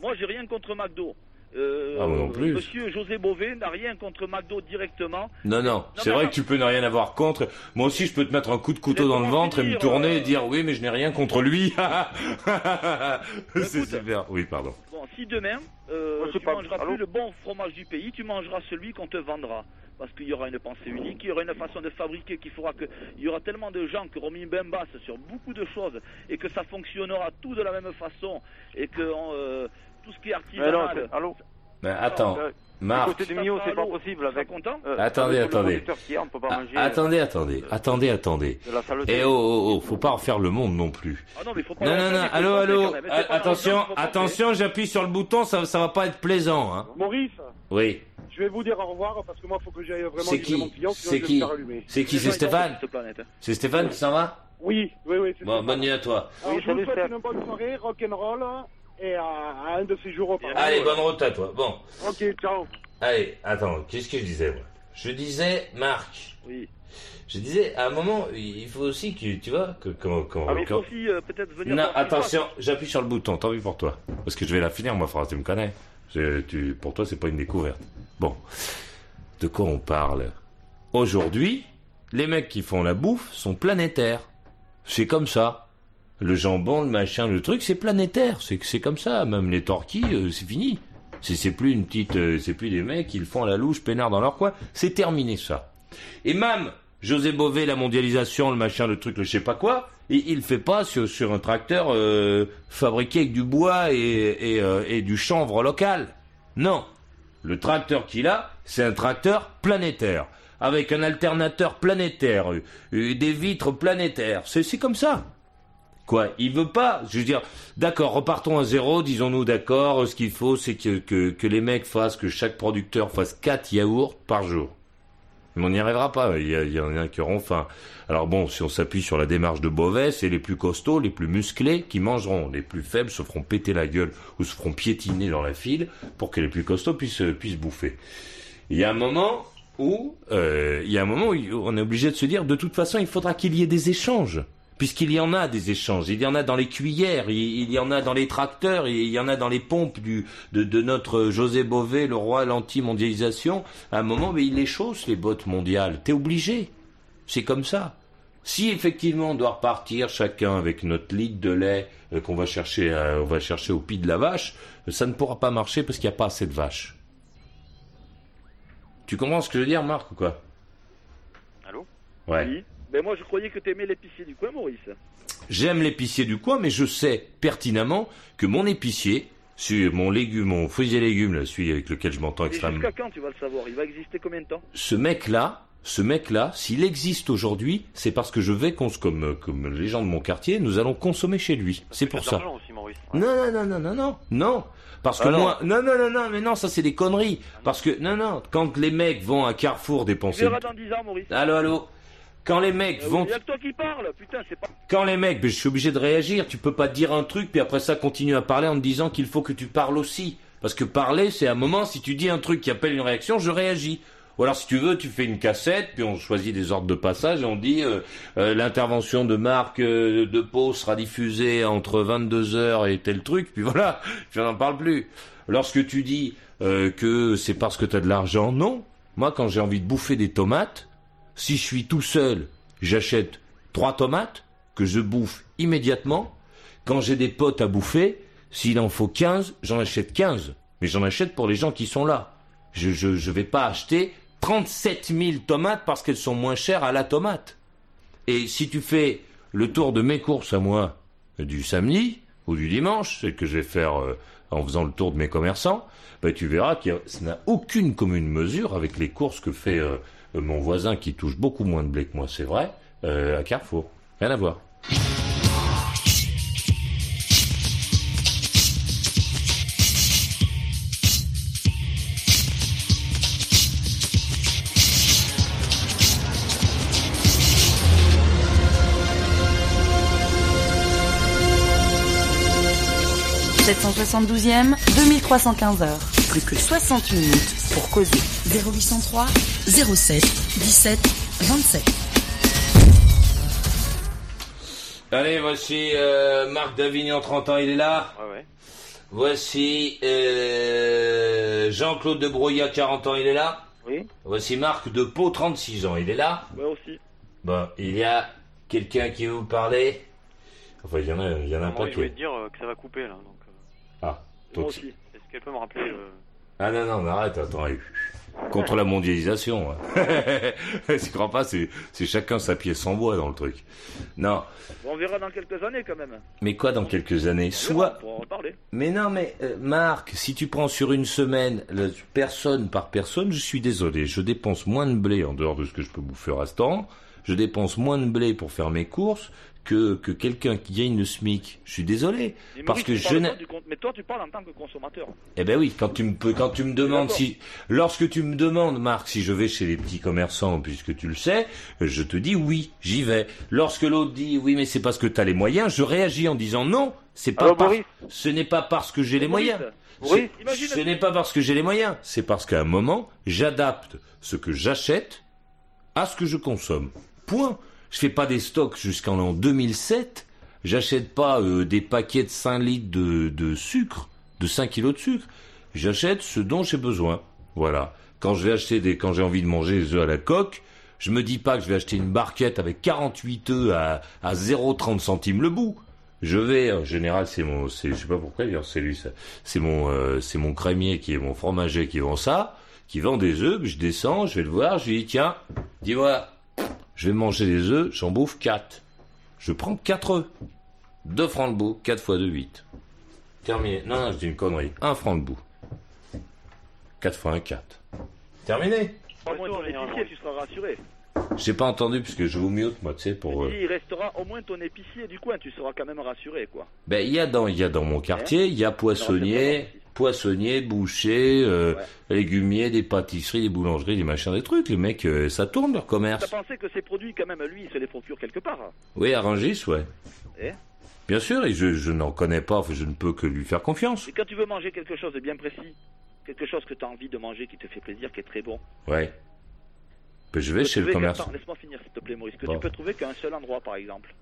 Moi j'ai rien contre McDo. Euh, Ah, moi non plus. Monsieur José Bové n'a rien contre McDo directement. Non, non, c'est vrai que tu peux ne rien avoir contre. Moi aussi, je peux te mettre un coup de couteau dans le ventre et me tourner euh, et dire oui, mais je n'ai rien contre lui. c'est super. Oui, pardon. Bon, si demain, euh, Moi, tu pas. mangeras Allô plus le bon fromage du pays, tu mangeras celui qu'on te vendra. Parce qu'il y aura une pensée unique, il y aura une façon de fabriquer qui fera que il y aura tellement de gens qui auront mis ben basse sur beaucoup de choses et que ça fonctionnera tout de la même façon et que euh, tout ce qui est Mais non, artisanal. allô Mais attends, Euh, Marc. Du côté de Millau, c'est pas possible avec. content euh, Attendez, avec attendez. est, on peut pas Ah, manger. attendez, attendez, attendez, attendez. de la saleté. Eh oh, oh, oh, faut pas refaire le monde non plus. Ah non, mais faut pas Non, non, non, allô, allô, pas attention, attention, j'appuie sur le bouton, ça, ça va pas être plaisant, hein. Maurice, Oui. je vais vous dire au revoir parce que moi, faut que j'aille vraiment C'est qui mon client. C'est je vais qui me faire allumer. C'est qui Les C'est Stéphane hein. C'est Stéphane qui s'en va Oui, oui, oui. c'est Bon, bonne nuit à toi. Alors, Oui, je vous souhaite une bonne soirée, rock'n'roll, et à, à un de ces jours au. Allez, bonne route à toi. Bon. Ok, ciao. Allez, attends, qu'est-ce que je disais moi? Je disais, Marc. Oui. Je disais, à un moment, il faut aussi que, tu vois, que quand... quand, Ah, mais il faut quand- aussi euh, peut-être venir. Non, attention, j'appuie sur le bouton, tant pis pour toi. Parce que je vais la finir, moi, phrase, tu me connais. Je- tu, pour toi, c'est pas une découverte. Bon. De quoi on parle? Aujourd'hui, les mecs qui font la bouffe sont planétaires. C'est comme ça. Le jambon, le machin, le truc, c'est planétaire. C'est c'est comme ça. Même les torquilles, euh, c'est fini. C'est c'est plus une petite, euh, c'est plus des mecs qui font la louche, peinard dans leur coin. C'est terminé ça. Et même José Bové, la mondialisation, le machin, le truc, le je sais pas quoi, il, il fait pas sur, sur un tracteur euh, fabriqué avec du bois et, et, euh, et du chanvre local. Non. Le tracteur qu'il a, c'est un tracteur planétaire. Avec un alternateur planétaire, des vitres planétaires. C'est comme ça. Quoi Il veut pas. Je veux dire, d'accord, repartons à zéro, disons-nous d'accord. Ce qu'il faut, c'est que, que, les mecs fassent, que chaque producteur fasse 4 yaourts par jour. Mais on n'y arrivera pas. Il y, a- en a qui auront faim. Alors bon, si on s'appuie sur la démarche de Beauvais, c'est les plus costauds, les plus musclés qui mangeront. Les plus faibles se feront péter la gueule ou se feront piétiner dans la file pour que les plus costauds puissent, puissent bouffer. Il y a un moment où, euh, il y a un moment où on est obligé de se dire, de toute façon, il faudra qu'il y ait des échanges. Puisqu'il y en a des échanges, il y en a dans les cuillères, il, y en a dans les tracteurs, il y en a dans les pompes du, de, de notre José Bové, le roi l'anti-mondialisation. À un moment, mais il les chausse, les bottes mondiales. T'es obligé. C'est comme ça. Si effectivement on doit repartir chacun avec notre litre de lait euh, qu'on va chercher, euh, on va chercher au pied de la vache, euh, ça ne pourra pas marcher parce qu'il n'y a pas assez de vaches. Tu comprends ce que je veux dire, Marc, ou quoi? Allô? Ouais. Oui. Ben moi je croyais que t'aimais l'épicier du coin, Maurice. J'aime l'épicier du coin, mais je sais pertinemment que mon épicier, sur mon légume, mon fruits et légumes, là, celui avec lequel je m'entends extrêmement. jusqu'à quand tu vas le savoir? Il va exister combien de temps? Ce mec-là, ce mec-là, s'il existe aujourd'hui, c'est parce que je vais, cons- comme, comme les gens de mon quartier, nous allons consommer chez lui. C'est pour ça. d'argent aussi, Maurice. Non, non, non, non, non, non, non. Parce que Ah non. moi, non, non, non, non, mais non, ça c'est des conneries. Parce que, non, non, quand les mecs vont à Carrefour Tu dépenser. verras dans 10 ans, Maurice. Allô, allô? Quand les mecs Il vont. y a que toi qui parles, putain, c'est pas... Quand les mecs, ben, je suis obligé de réagir. Tu peux pas dire un truc puis après ça continuer à parler en te disant qu'il faut que tu parles aussi. Parce que parler, c'est un moment. Si tu dis un truc qui appelle une réaction, je réagis. Ou alors, si tu veux, tu fais une cassette, puis on choisit des ordres de passage et on dit euh, euh, l'intervention de Marc euh, de Pau sera diffusée entre 22 heures et tel truc. Puis voilà, je n'en parle plus. Lorsque tu dis euh, que c'est parce que tu as de l'argent, non. Moi, quand j'ai envie de bouffer des tomates, si je suis tout seul, j'achète trois tomates que je bouffe immédiatement. Quand j'ai des potes à bouffer, s'il en faut 15, j'en achète 15. Mais j'en achète pour les gens qui sont là. Je je vais pas acheter 37 000 tomates parce qu'elles sont moins chères à la tomate. Et si tu fais le tour de mes courses à moi euh, du samedi ou du dimanche, c'est que je vais faire euh, en faisant le tour de mes commerçants, ben, tu verras que ça n'a aucune commune mesure avec les courses que fait euh, mon voisin qui touche beaucoup moins de blé que moi, c'est vrai, euh, à Carrefour. Rien à voir. – 772e, 2315 heures. Plus que 60 minutes pour causer. 0803 07 17 27. Allez, voici euh, Marc d'Avignon, 30 ans, il est là. Ouais, ouais. Voici euh, Jean-Claude de Brouillat, 40 ans, il est là. Oui. Voici Marc de Pau, 36 ans, il est là. Ouais, aussi. Bon, il y a quelqu'un qui veut vous parler Enfin, il y en a, il y en a un Moi, je voulais paquet. te dire euh, que ça va couper là. Donc, Ah, toi Moi aussi. aussi. est-ce qu'elle peut me rappeler euh, Ah non, non, mais arrête, attends. allez. Contre la mondialisation. hein. tu crois pas, c'est c'est chacun sa pièce en bois dans le truc. Non, Bon, on verra dans quelques années quand même. mais quoi dans quelques années? Soit... On en. Mais non, mais euh, Marc, si tu prends sur une semaine, le- personne par personne, je suis désolé, je dépense moins de blé en dehors de ce que je peux bouffer au restaurant, je dépense moins de blé pour faire mes courses que, que quelqu'un qui gagne le SMIC. Je suis désolé, Mais parce Maurice, que je n'ai... Mais toi, tu parles en tant que consommateur. Eh ben oui, quand tu me peux, quand tu me demandes si, lorsque tu me demandes, Marc, si je vais chez les petits commerçants, puisque tu le sais, je te dis oui, j'y vais. Lorsque l'autre dit oui, mais c'est parce que tu as les moyens, je réagis en disant non, c'est pas Alors, par- Boris ce n'est pas parce que j'ai les Maurice, moyens. Imagine- ce n'est pas parce que j'ai les moyens, c'est parce qu'à un moment, j'adapte ce que j'achète à ce que je consomme. Point. Je fais pas des stocks jusqu'en l'an 2007. J'achète pas euh, des paquets de 5 litres de, de sucre, de 5 kilos de sucre. J'achète ce dont j'ai besoin. Voilà. Quand je vais acheter des, quand j'ai envie de manger des œufs à la coque, je me dis pas que je vais acheter une barquette avec 48 œufs à, à 0,30 centimes le bout. Je vais, en général, c'est mon, c'est, je sais pas pourquoi, c'est lui. C'est mon, euh, c'est mon crémier qui est mon fromager qui vend ça, qui vend des œufs, je descends, je vais le voir, je lui dis, tiens, dis-moi, je vais manger des œufs, j'en bouffe quatre. Je prends quatre œufs. Deux francs le bout, quatre fois deux, huit. Terminé. Non, non, je dis une connerie. Un franc le bout. Quatre fois un, quatre. Terminé. Au moins ton épicier, tu seras rassuré. J'ai pas entendu puisque je vous mute, moi, tu sais, pour. euh, Il restera au moins ton épicier du coin, tu seras quand même rassuré, quoi. Ben, il y a dans, il y a dans mon quartier, il y a poissonnier, poissonnier, boucher, euh, légumier, des pâtisseries, des boulangeries, des machins, des trucs. Les mecs, euh, ça tourne leur T'as commerce. pensé que ces produits, quand même, lui, il se les procure quelque part hein Oui, à Rungis, ouais. Eh Bien sûr, et je, je n'en connais pas, je ne peux que lui faire confiance. Et quand tu veux manger quelque chose de bien précis, quelque chose que tu as envie de manger, qui te fait plaisir, qui est très bon, Ouais. Ben, je vais chez le commerçant. Laisse-moi finir, s'il te plaît, Maurice. Que Bon. tu peux trouver qu'un seul endroit, par exemple.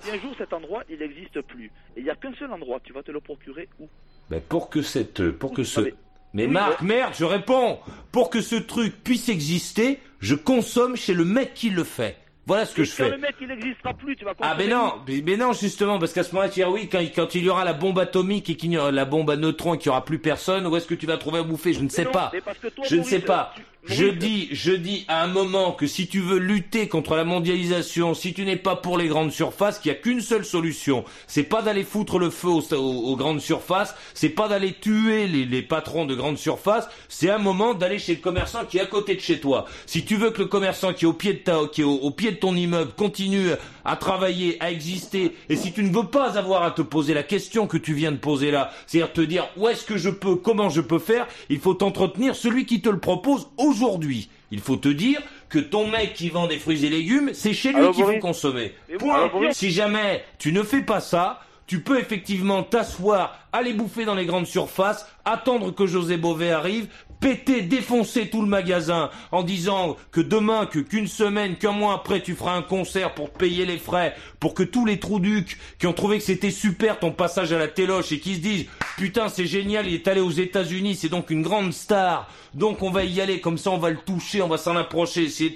Si un jour cet endroit, il n'existe plus, et il n'y a qu'un seul endroit, tu vas te le procurer où? Ben, pour que cette, pour que ce, mais- mais Oui, Marc, mais- merde, je réponds. Pour que ce truc puisse exister, je consomme chez le mec qui le fait. Voilà ce que Et je quand fais. le mec, il n'existera plus, tu vas Ah mais non, mais, mais non justement parce qu'à ce moment-là tu dis ah oui quand, quand il y aura la bombe atomique et qu'il y aura la bombe à neutrons et qu'il y aura plus personne où est-ce que tu vas trouver à bouffer? Je ne sais non, pas mais parce que toi, je ne sais pas tu- je dis je dis à un moment que si tu veux lutter contre la mondialisation si tu n'es pas pour les grandes surfaces qu'il y a qu'une seule solution. C'est pas d'aller foutre le feu aux, aux- aux grandes surfaces c'est pas d'aller tuer les, les patrons de grandes surfaces c'est un moment d'aller chez le commerçant qui est à côté de chez toi. Si tu veux que le commerçant qui est au pied de ta qui est au, au pied de ton immeuble continue à travailler, à exister, et si tu ne veux pas avoir à te poser la question que tu viens de poser là, c'est-à-dire te dire où est-ce que je peux, comment je peux faire, il faut t'entretenir. Celui qui te le propose aujourd'hui. Il faut te dire que ton mec qui vend des fruits et légumes, c'est chez lui qu'il faut consommer. Point. Si jamais tu ne fais pas ça, tu peux effectivement t'asseoir, aller bouffer dans les grandes surfaces, attendre que José Bové arrive, péter, défoncer tout le magasin en disant que demain, que qu'une semaine, qu'un mois après, tu feras un concert pour te payer les frais, pour que tous les trous-ducs qui ont trouvé que c'était super ton passage à la téloche et qui se disent putain c'est génial, il est allé aux États-Unis, c'est donc une grande star, donc on va y aller, comme ça on va le toucher, on va s'en approcher, essayer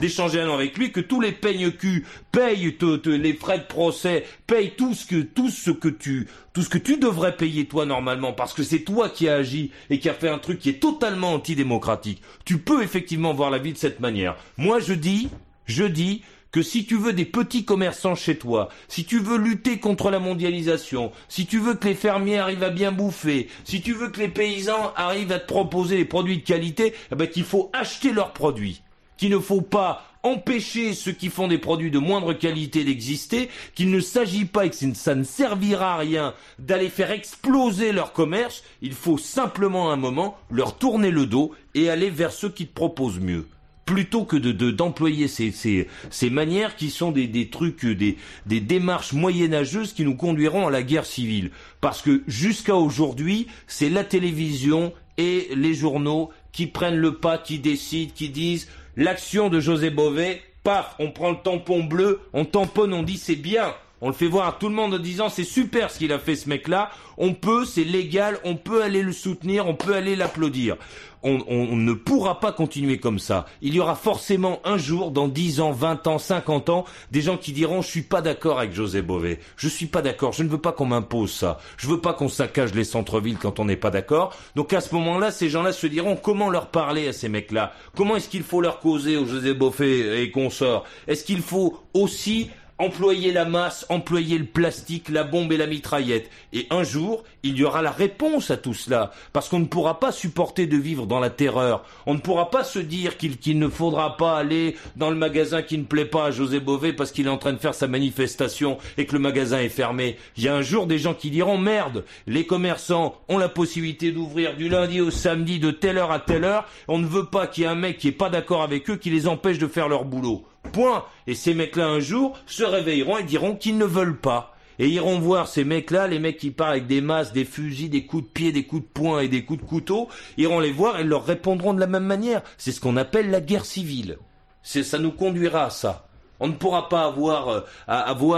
d'échanger un nom avec lui, que tous les peignes cul payent te- te- les frais de procès, payent tout ce que tout ce que tu tout ce que tu devrais payer toi normalement parce que c'est toi qui as agi et qui a fait un truc qui est totalement antidémocratique. Tu peux effectivement voir la vie de cette manière. Moi je dis, je dis que si tu veux des petits commerçants chez toi, si tu veux lutter contre la mondialisation, si tu veux que les fermiers arrivent à bien bouffer, si tu veux que les paysans arrivent à te proposer des produits de qualité, eh ben qu'il faut acheter leurs produits. Qu'il ne faut pas empêcher ceux qui font des produits de moindre qualité d'exister, qu'il ne s'agit pas et que ça ne servira à rien d'aller faire exploser leur commerce, il faut simplement un moment leur tourner le dos et aller vers ceux qui te proposent mieux plutôt que de de- d'employer ces, ces, ces manières qui sont des, des trucs, euh, des, des démarches moyenâgeuses qui nous conduiront à la guerre civile. Parce que jusqu'à aujourd'hui, c'est la télévision et les journaux qui prennent le pas, qui décident, qui disent l'action de José Bové, paf, on prend le tampon bleu, on tamponne, on dit c'est bien. On le fait voir à tout le monde en disant c'est super ce qu'il a fait ce mec-là. On peut, c'est légal, on peut aller le soutenir, on peut aller l'applaudir. On, ne pourra pas continuer comme ça. Il y aura forcément un jour, dans 10 ans, 20 ans, 50 ans, des gens qui diront je suis pas d'accord avec José Bové. Je suis pas d'accord. Je ne veux pas qu'on m'impose ça. Je veux pas qu'on saccage les centres-villes quand on n'est pas d'accord. Donc à ce moment-là, ces gens-là se diront comment leur parler à ces mecs-là? Comment est-ce qu'il faut leur causer au José Bové et consorts Est-ce qu'il faut aussi employer la masse, employer le plastique, la bombe et la mitraillette. Et un jour, il y aura la réponse à tout cela, parce qu'on ne pourra pas supporter de vivre dans la terreur. On ne pourra pas se dire qu'il ne faudra pas aller dans le magasin qui ne plaît pas à José Bové parce qu'il est en train de faire sa manifestation et que le magasin est fermé. Il y a un jour des gens qui diront merde, les commerçants ont la possibilité d'ouvrir du lundi au samedi de telle heure à telle heure. On ne veut pas qu'il y ait un mec qui est pas d'accord avec eux qui les empêche de faire leur boulot. Point. Et ces mecs-là, un jour, se réveilleront et diront qu'ils ne veulent pas. Et iront voir ces mecs-là, les mecs qui partent avec des masses, des fusils, des coups de pied, des coups de poing et des coups de couteau, iront les voir et leur répondront de la même manière. C'est ce qu'on appelle la guerre civile. Ça nous conduira à ça. On ne pourra pas avoir, euh,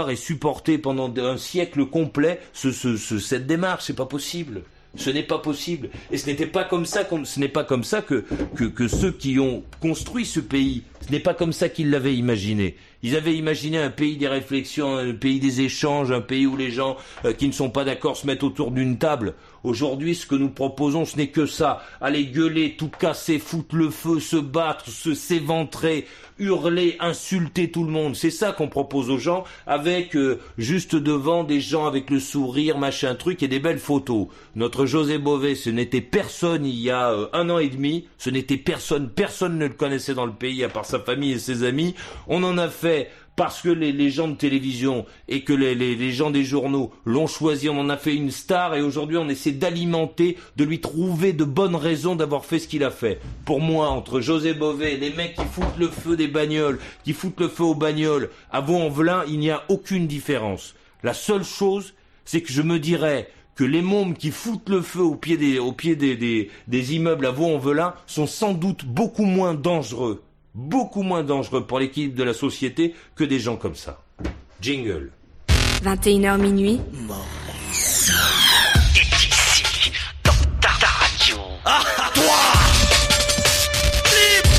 et supporter pendant un siècle complet ce, ce- cette démarche. C'est pas possible. Ce n'est pas possible. Et ce n'était pas comme ça ce n'est pas comme ça que, que, que ceux qui ont construit ce pays Ce n'est pas comme ça qu'ils l'avaient imaginé. Ils avaient imaginé un pays des réflexions, un pays des échanges, un pays où les gens euh, qui ne sont pas d'accord se mettent autour d'une table. Aujourd'hui, ce que nous proposons, ce n'est que ça. Aller gueuler, tout casser, foutre le feu, se battre, se s'éventrer, hurler, insulter tout le monde. C'est ça qu'on propose aux gens avec euh, juste devant des gens avec le sourire, machin truc et des belles photos. Notre José Bové, ce n'était personne il y a euh, un an et demi. Ce n'était personne. Personne ne le connaissait dans le pays à part sa famille et ses amis. On en a fait parce que les, gens de télévision et que les, gens des journaux l'ont choisi, on en a fait une star et aujourd'hui on essaie d'alimenter, de lui trouver de bonnes raisons d'avoir fait ce qu'il a fait. Pour moi, entre José Bové, les mecs qui foutent le feu des bagnoles, qui foutent le feu aux bagnoles, à Vaux-en-Velin, il n'y a aucune différence. La seule chose, c'est que je me dirais que les mômes qui foutent le feu au pied des, des immeubles à Vaux-en-Velin sont sans doute beaucoup moins dangereux beaucoup moins dangereux pour l'équilibre de la société que des gens comme ça. Jingle. 21h minuit. Ah, toi Libre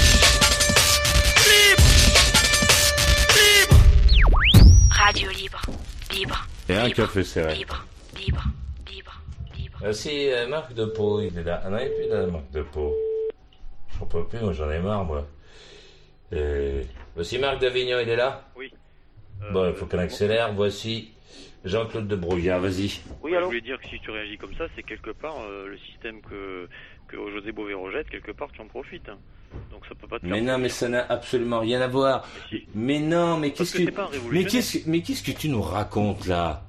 Libre Libre Radio libre. Libre. Et un café serré. Libre. Libre. Libre. Libre. Euh, si euh, Marc de Pau, il est là. Ah non, il n'est plus là, Marc de Pau. J'en peux plus, moi j'en ai marre, moi. Euh, voici Marc d'Avignon, il est là? Oui. Bon, il faut qu'on accélère. Voici Jean-Claude de Brouillard, vas-y. Oui, je voulais dire que si tu réagis comme ça, c'est quelque part euh, le système que, que José Bové rejette, quelque part tu en profites. hein. Donc ça peut pas te Mais faire non, mais ça n'a absolument rien à voir. Mais non, mais qu'est-ce que que, t'es pas un mais qu'est-ce que, mais qu'est-ce que tu nous racontes là?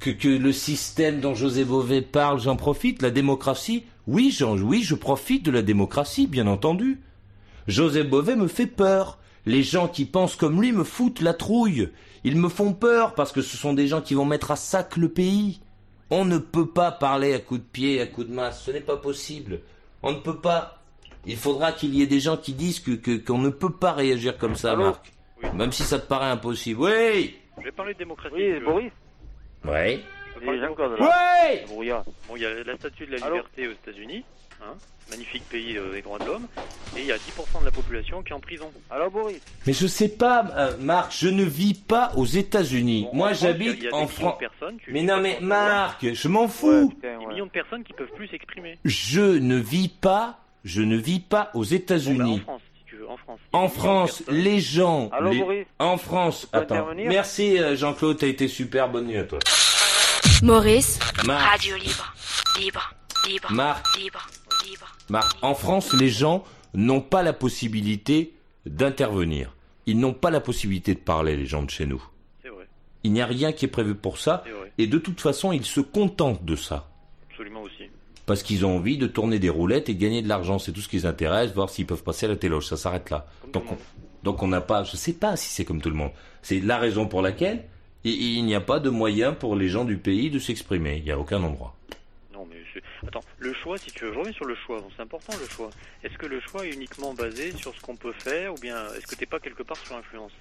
Que, que le système dont José Bové parle, j'en profite? La démocratie, oui, Jean, oui, je profite de la démocratie, bien entendu. José Bové me fait peur. Les gens qui pensent comme lui me foutent la trouille. Ils me font peur parce que ce sont des gens qui vont mettre à sac le pays. On ne peut pas parler à coups de pied, à coups de masse. Ce n'est pas possible. On ne peut pas. Il faudra qu'il y ait des gens qui disent que que- qu'on ne peut pas réagir comme ça, Marc. Même si ça te paraît impossible. Oui. Je vais parler de démocratie. Oui. Boris. Ouais Brouillard. Bon, il y a la statue de la Allô liberté aux États-Unis, hein, magnifique pays euh, des droits de l'homme, et il y a 10% de la population qui est en prison. Alors Boris Mais je sais pas, euh, Marc, je ne vis pas aux États-Unis. Moi, en France, il y a- j'habite en millions de France. Mais non, mais. Marc, je m'en fous. Des millions de personnes qui peuvent plus s'exprimer. Je ne vis pas, je ne vis pas aux États-Unis. En France, si tu veux, en France. En France, les gens, Allô, les- Boris en France, attends. intervenir Merci euh, Jean-Claude, t'as été super, bonne nuit à toi. Maurice. Marc. Radio libre. Libre. Libre. Marc. Libre. Marc, en France, les gens n'ont pas la possibilité d'intervenir. Ils n'ont pas la possibilité de parler, les gens de chez nous. Vrai, Il n'y a rien qui est prévu pour ça. Et de toute façon, ils se contentent de ça. absolument aussi. Parce qu'ils ont envie de tourner des roulettes et de gagner de l'argent. C'est tout ce qui les intéresse, voir s'ils peuvent passer à la téloge. Ça s'arrête là. Donc on, donc on n'a pas, je sais pas si c'est comme tout le monde. C'est la raison pour laquelle il n'y a pas de moyen pour les gens du pays de s'exprimer. Il n'y a aucun endroit. Attends, le choix, si tu veux, je reviens sur le choix. Bon, c'est important le choix. Est-ce que le choix est uniquement basé sur ce qu'on peut faire, ou bien est-ce que t'es pas quelque part sur influence?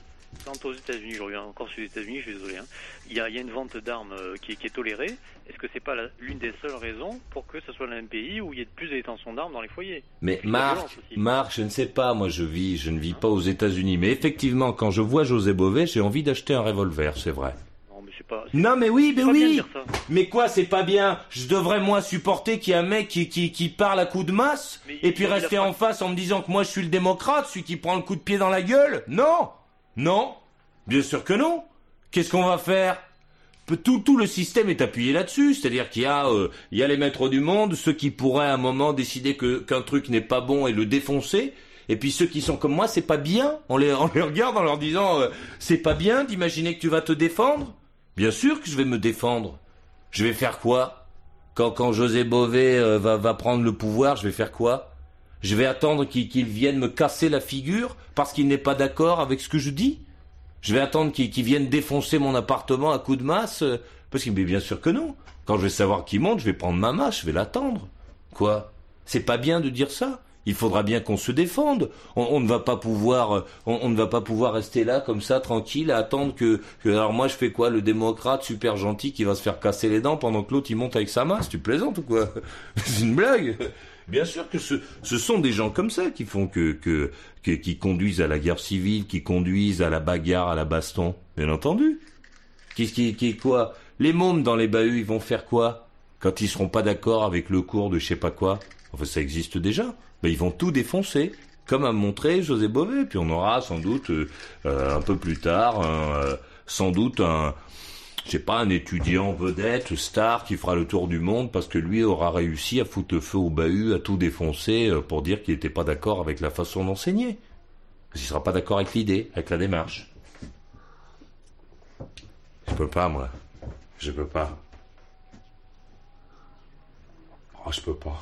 Quand aux États-Unis, je reviens encore sur les États-Unis, je suis désolé. Hein, il y, a, il y a une vente d'armes euh, qui, est- qui est tolérée. Est-ce que c'est pas l'une des seules raisons pour que ce soit le même pays où il y ait plus de détention d'armes dans les foyers? Mais Marc. Marc, je ne sais pas. Moi, je vis, je ne vis pas aux États-Unis. Mais effectivement, quand je vois José Bové, j'ai envie d'acheter un revolver. C'est vrai. Non, mais c'est pas. Non mais oui, mais pas bien de oui. dire ça. Mais quoi, c'est pas bien? Je devrais moi supporter qu'il y ait un mec qui, qui, qui parle à coups de masse Mais et puis rester en face en me disant que moi je suis le démocrate, celui qui prend le coup de pied dans la gueule? Non, non, bien sûr que non. Qu'est-ce qu'on va faire? Tout, tout le système est appuyé là-dessus, c'est-à-dire qu'il y a, euh, il y a les maîtres du monde, ceux qui pourraient à un moment décider que qu'un truc n'est pas bon et le défoncer, et puis ceux qui sont comme moi, c'est pas bien. On les, on les regarde en leur disant, euh, c'est pas bien d'imaginer que tu vas te défendre. Bien sûr que je vais me défendre. Je vais faire quoi? Quand, José Bové euh, va, prendre le pouvoir, je vais faire quoi? Je vais attendre qu'il vienne me casser la figure parce qu'il n'est pas d'accord avec ce que je dis? Je vais attendre qu'il vienne défoncer mon appartement à coups de masse euh, Parce qu'il bien sûr que non. Quand je vais savoir qui monte, je vais prendre ma masse, je vais l'attendre. Quoi? C'est pas bien de dire ça? Il faudra bien qu'on se défende. On, on ne va pas pouvoir, euh, on, ne va pas pouvoir rester là comme ça tranquille à attendre que. Alors moi je fais quoi, le démocrate super gentil qui va se faire casser les dents pendant que l'autre il monte avec sa masse. Tu plaisantes ou quoi? C'est une blague. Bien sûr que ce, sont des gens comme ça qui font que- qui conduisent à la guerre civile, qui conduisent à la bagarre, à la baston. Bien entendu. Qui, qui, qui, quoi? Les mômes dans les bahuts, ils vont faire quoi? Quand ils seront pas d'accord avec le cours de je sais pas quoi? Enfin, ça existe déjà. Ils vont tout défoncer. Comme a montré José Bové. Puis on aura sans doute, euh, euh, un peu plus tard, un, euh, sans doute un, pas, un étudiant vedette, star, qui fera le tour du monde parce que lui aura réussi à foutre le feu au bahut, à tout défoncer pour dire qu'il n'était pas d'accord avec la façon d'enseigner. Parce qu'il sera pas d'accord avec l'idée, avec la démarche. Je peux pas, moi. Je peux pas. Oh, je peux pas.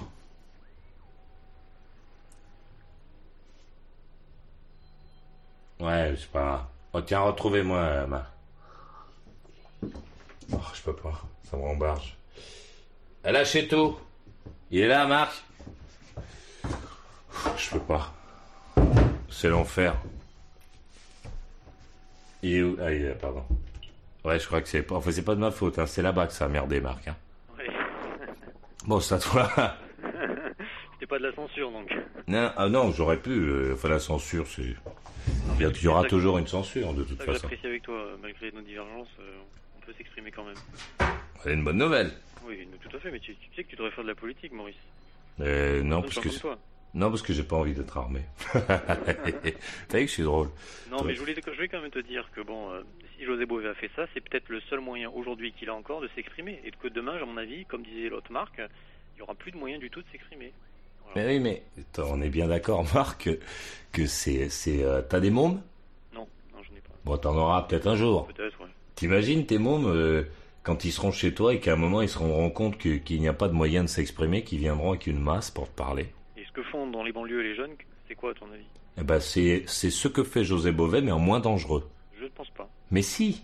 Ouais, c'est pas grave. Oh, tiens, retrouvez-moi, euh, ma. Oh, je peux pas. Ça me rembarge. Elle a chez tout. Il est là, Marc Je peux pas. C'est l'enfer. Il est où? Ah, il est là, pardon. Ouais, je crois que c'est pas... Enfin, c'est pas de ma faute, hein. C'est là-bas que ça a merdé, Marc. Hein. Oui. Bon, c'est à toi. C'était pas de la censure donc. non, ah non, j'aurais pu. euh, Enfin, la censure, c'est... Il y, a- il y aura toujours une censure, de toute façon. j'apprécie avec toi, euh, malgré nos divergences, euh, on peut s'exprimer quand même. C'est une bonne nouvelle. Oui, tout à fait, mais tu, tu sais que tu devrais faire de la politique, Maurice. Euh, non, parce que... Non, parce que j'ai pas envie d'être armé. T'as vu que je suis drôle. Non, mais je voulais, je voulais quand même te dire que bon, euh, si José Bové a fait ça, c'est peut-être le seul moyen aujourd'hui qu'il a encore de s'exprimer. Et que demain, à mon avis, comme disait l'autre Marc, il y aura plus de moyens du tout de s'exprimer. Mais oui, mais attends, on est bien d'accord, Marc, que, que c'est... c'est euh, T'as des mômes? Non, non, je n'ai pas. Bon, t'en auras peut-être un jour. Peut-être, ouais. T'imagines tes mômes, euh, quand ils seront chez toi et qu'à un moment ils se rendront compte que- qu'il n'y a pas de moyen de s'exprimer, qu'ils viendront avec une masse pour te parler? Et ce que font dans les banlieues les jeunes, c'est quoi à ton avis? Eh ben, c'est c'est ce que fait José Bové, mais en moins dangereux. Je ne pense pas. Mais si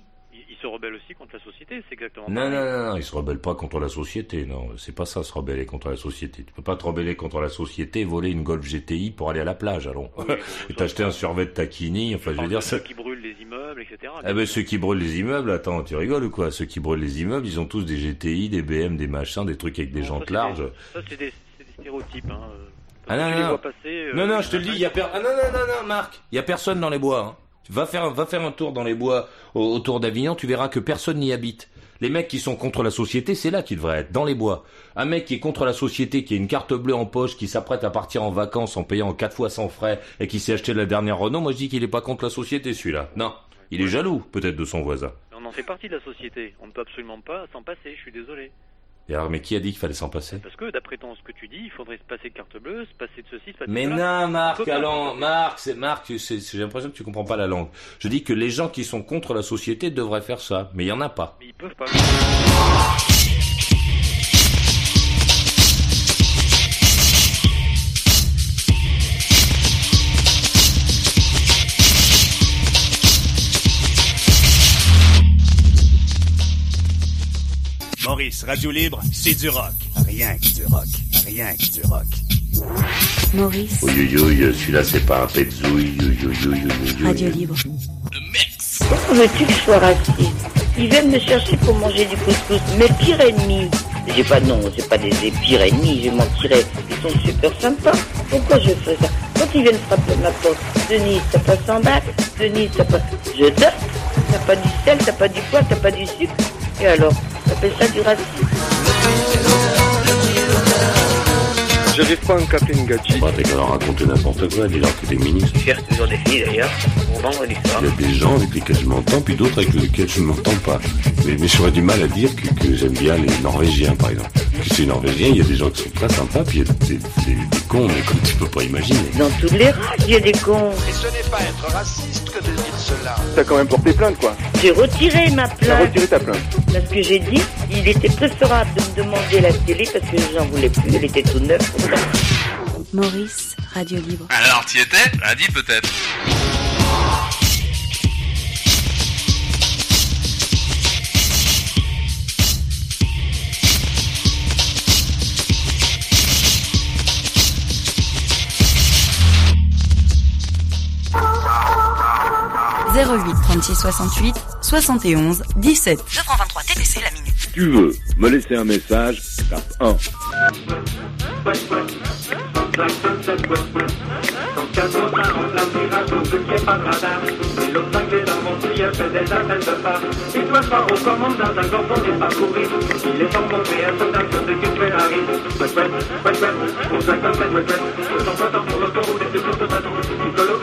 se rebellent aussi contre la société, c'est exactement Non, non, non, non, ils se rebellent pas contre la société, non. C'est pas ça, se rebeller contre la société. Tu peux pas te rebeller contre la société, voler une Golf GTI pour aller à la plage, allons. et t'acheter un survêt de taquini, enfin, je veux dire, ça... Ceux qui brûlent les immeubles, etc. Eh ben, ceux qui brûlent les immeubles, attends, tu rigoles ou quoi? Ceux qui brûlent les immeubles, ils ont tous des GTI, des BM, des machins, des trucs avec des jantes larges. Ça, c'est des, stéréotypes. Hein. euh, Ah non, tu les non. euh, non, non, je te le dis, il y a ah, non, non, non, non, Marc, il y a personne dans les bois. Va faire, va faire un tour dans les bois au- autour d'Avignon, tu verras que personne n'y habite. Les mecs qui sont contre la société, c'est là qu'ils devraient être, dans les bois. Un mec qui est contre la société, qui a une carte bleue en poche, qui s'apprête à partir en vacances en payant quatre fois sans frais et qui s'est acheté la dernière Renault, moi je dis qu'il est pas contre la société celui-là. Non, il est jaloux peut-être de son voisin. On en fait partie de la société. On ne peut absolument pas s'en passer, je suis désolé. Et alors, mais qui a dit qu'il fallait s'en passer? Parce que, d'après ce que tu dis, il faudrait se passer de carte bleue, se passer de ceci, se passer Mais de cela. non, On Marc, allons, Marc, c'est Marc, j'ai l'impression que tu comprends pas la langue. Je dis que les gens qui sont contre la société devraient faire ça, mais il y en a pas. Mais ils peuvent pas. Maurice, Radio Libre, c'est du rock. Rien que du rock. Rien que du rock. Maurice, Oui, oui, oui, celui-là c'est pas un oui. Radio Libre. Pourquoi veux-tu que je sois raciste Ils viennent me chercher pour manger du couscous. Mes pires ennemis. J'ai pas non, c'est pas des, pires ennemis, je mentirais. Ils sont super sympas. Pourquoi je fais ça? Quand ils viennent frapper ma porte, Denise, t'as pas 100 bahts Denise, t'as pas. Je te. T'as pas du sel, t'as pas du poivre, t'as pas du sucre. Et alors? T'appelles ça du racisme J'arrive pas à me capter une gadji. Bah, leur raconter n'importe quoi, dis-leur que t'es ministre. Je cherche toujours des filles d'ailleurs, pour vendredi soir. Il y a des gens avec lesquels je m'entends, puis d'autres avec lesquels je ne m'entends pas. Mais, mais j'aurais du mal à dire que, que j'aime bien les Norvégiens, par exemple. Que c'est Norvégien, il y a des gens qui sont très sympas, puis il y a des, des- des cons, mais comme tu peux pas imaginer. Dans toutes les races, il y a des cons. Et ce n'est pas être raciste que de dire cela. T'as quand même porté plainte, quoi. J'ai retiré ma T'as plainte. retiré ta plainte. Parce que j'ai dit, il était préférable de me demander la télé parce que j'en voulais plus, elle était tout neuf. Maurice, Radio Libre. Alors, t'y étais? Lundi peut-être. « 08 36 68 71 17. 2 francs 23 TTC la minute. Si tu veux me laisser un message, tape 1.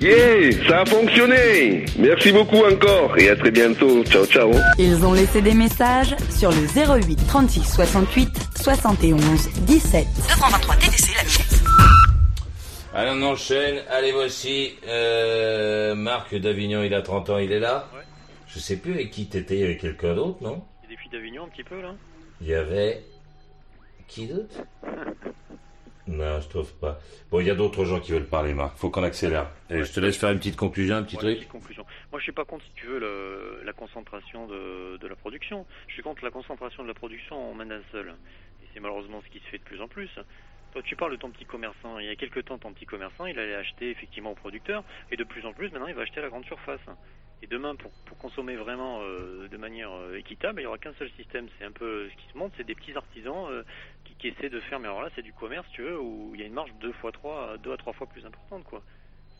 Yeah, ça a fonctionné Merci beaucoup encore et à très bientôt. Ciao, ciao. Ils ont laissé des messages sur le 08 36 68 71 17. 923 TTC la minute. Allez, on enchaîne. Allez, voici euh, Marc d'Avignon, il a 30 ans, il est là. Je sais plus avec qui t'étais, il y avait quelqu'un d'autre, non? Il y a des filles d'Avignon un petit peu là Il y avait... Qui d'autre? Non, je trouve pas. Bon, il y a d'autres gens qui veulent parler, Marc. Faut qu'on accélère. Allez, je te laisse faire une petite conclusion, un petit Ouais, truc. petite conclusion. Moi, je suis pas contre, si tu veux, le- la concentration de, de la production. Je suis contre la concentration de la production en main d'un seul. Et c'est malheureusement ce qui se fait de plus en plus. Toi, tu parles de ton petit commerçant. Il y a quelques temps, ton petit commerçant, il allait acheter effectivement au producteur. Et de plus en plus, maintenant, il va acheter à la grande surface. Et demain, pour, pour consommer vraiment euh, de manière euh, équitable, il n'y aura qu'un seul système. C'est un peu ce qui se montre, c'est des petits artisans euh, qui, qui essaient de faire. Mais alors là, c'est du commerce, tu veux, où il y a une marge deux fois trois, deux à trois fois plus importante, quoi.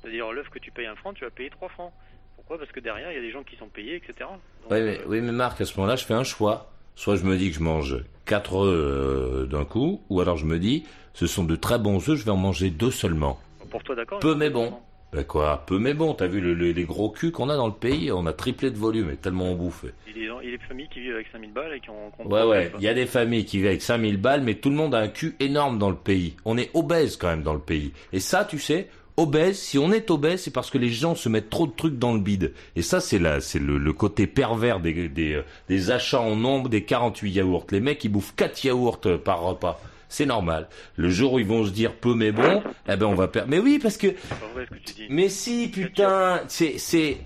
C'est-à-dire l'œuf que tu payes un franc, tu vas payer trois francs. Pourquoi? Parce que derrière, il y a des gens qui sont payés, etc. Donc, Oui, mais, oui, mais Marc, à ce moment-là, je fais un choix. Soit je me dis que je mange quatre œufs euh, d'un coup, ou alors je me dis, ce sont de très bons œufs, je vais en manger deux seulement. Pour toi, d'accord Peu mais bon. Ben quoi, peu mais bon. T'as vu le- le- les gros culs qu'on a dans le pays On a triplé de volume, et tellement on bouffe. Il y a des familles qui vivent avec 5000 balles et qui ont... qui ont Ouais, ouais. Il y a des familles qui vivent avec 5000 balles, mais tout le monde a un cul énorme dans le pays. On est obèse quand même dans le pays. Et ça, tu sais, obèse, si on est obèse, c'est parce que les gens se mettent trop de trucs dans le bide. Et ça, c'est là, c'est le, le côté pervers des, des, euh, des achats en nombre des 48 yaourts. Les mecs, ils bouffent 4 yaourts euh, par repas. C'est normal. Le jour où ils vont se dire peu mais bon, eh ben on va perdre. Mais oui, parce que mais si, putain, c'est, c'est,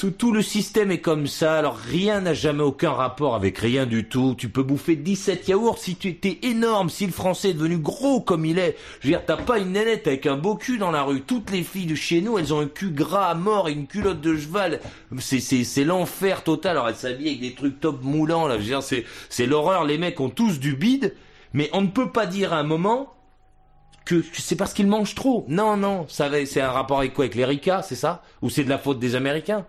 tout, tout le système est comme ça. Alors rien n'a jamais aucun rapport avec rien du tout. Tu peux bouffer 17 yaourts si tu étais énorme, si le français est devenu gros comme il est. Je veux dire, t'as pas une nénette avec un beau cul dans la rue. Toutes les filles de chez nous, elles ont un cul gras à mort et une culotte de cheval. C'est, c'est, c'est l'enfer total. Alors elles s'habillent avec des trucs top moulants, là. Je veux dire, c'est, c'est l'horreur. Les mecs ont tous du bide. Mais on ne peut pas dire à un moment, que c'est parce qu'ils mangent trop. Non, non, c'est un rapport avec quoi? Avec les ricas, c'est ça? Ou c'est de la faute des Américains?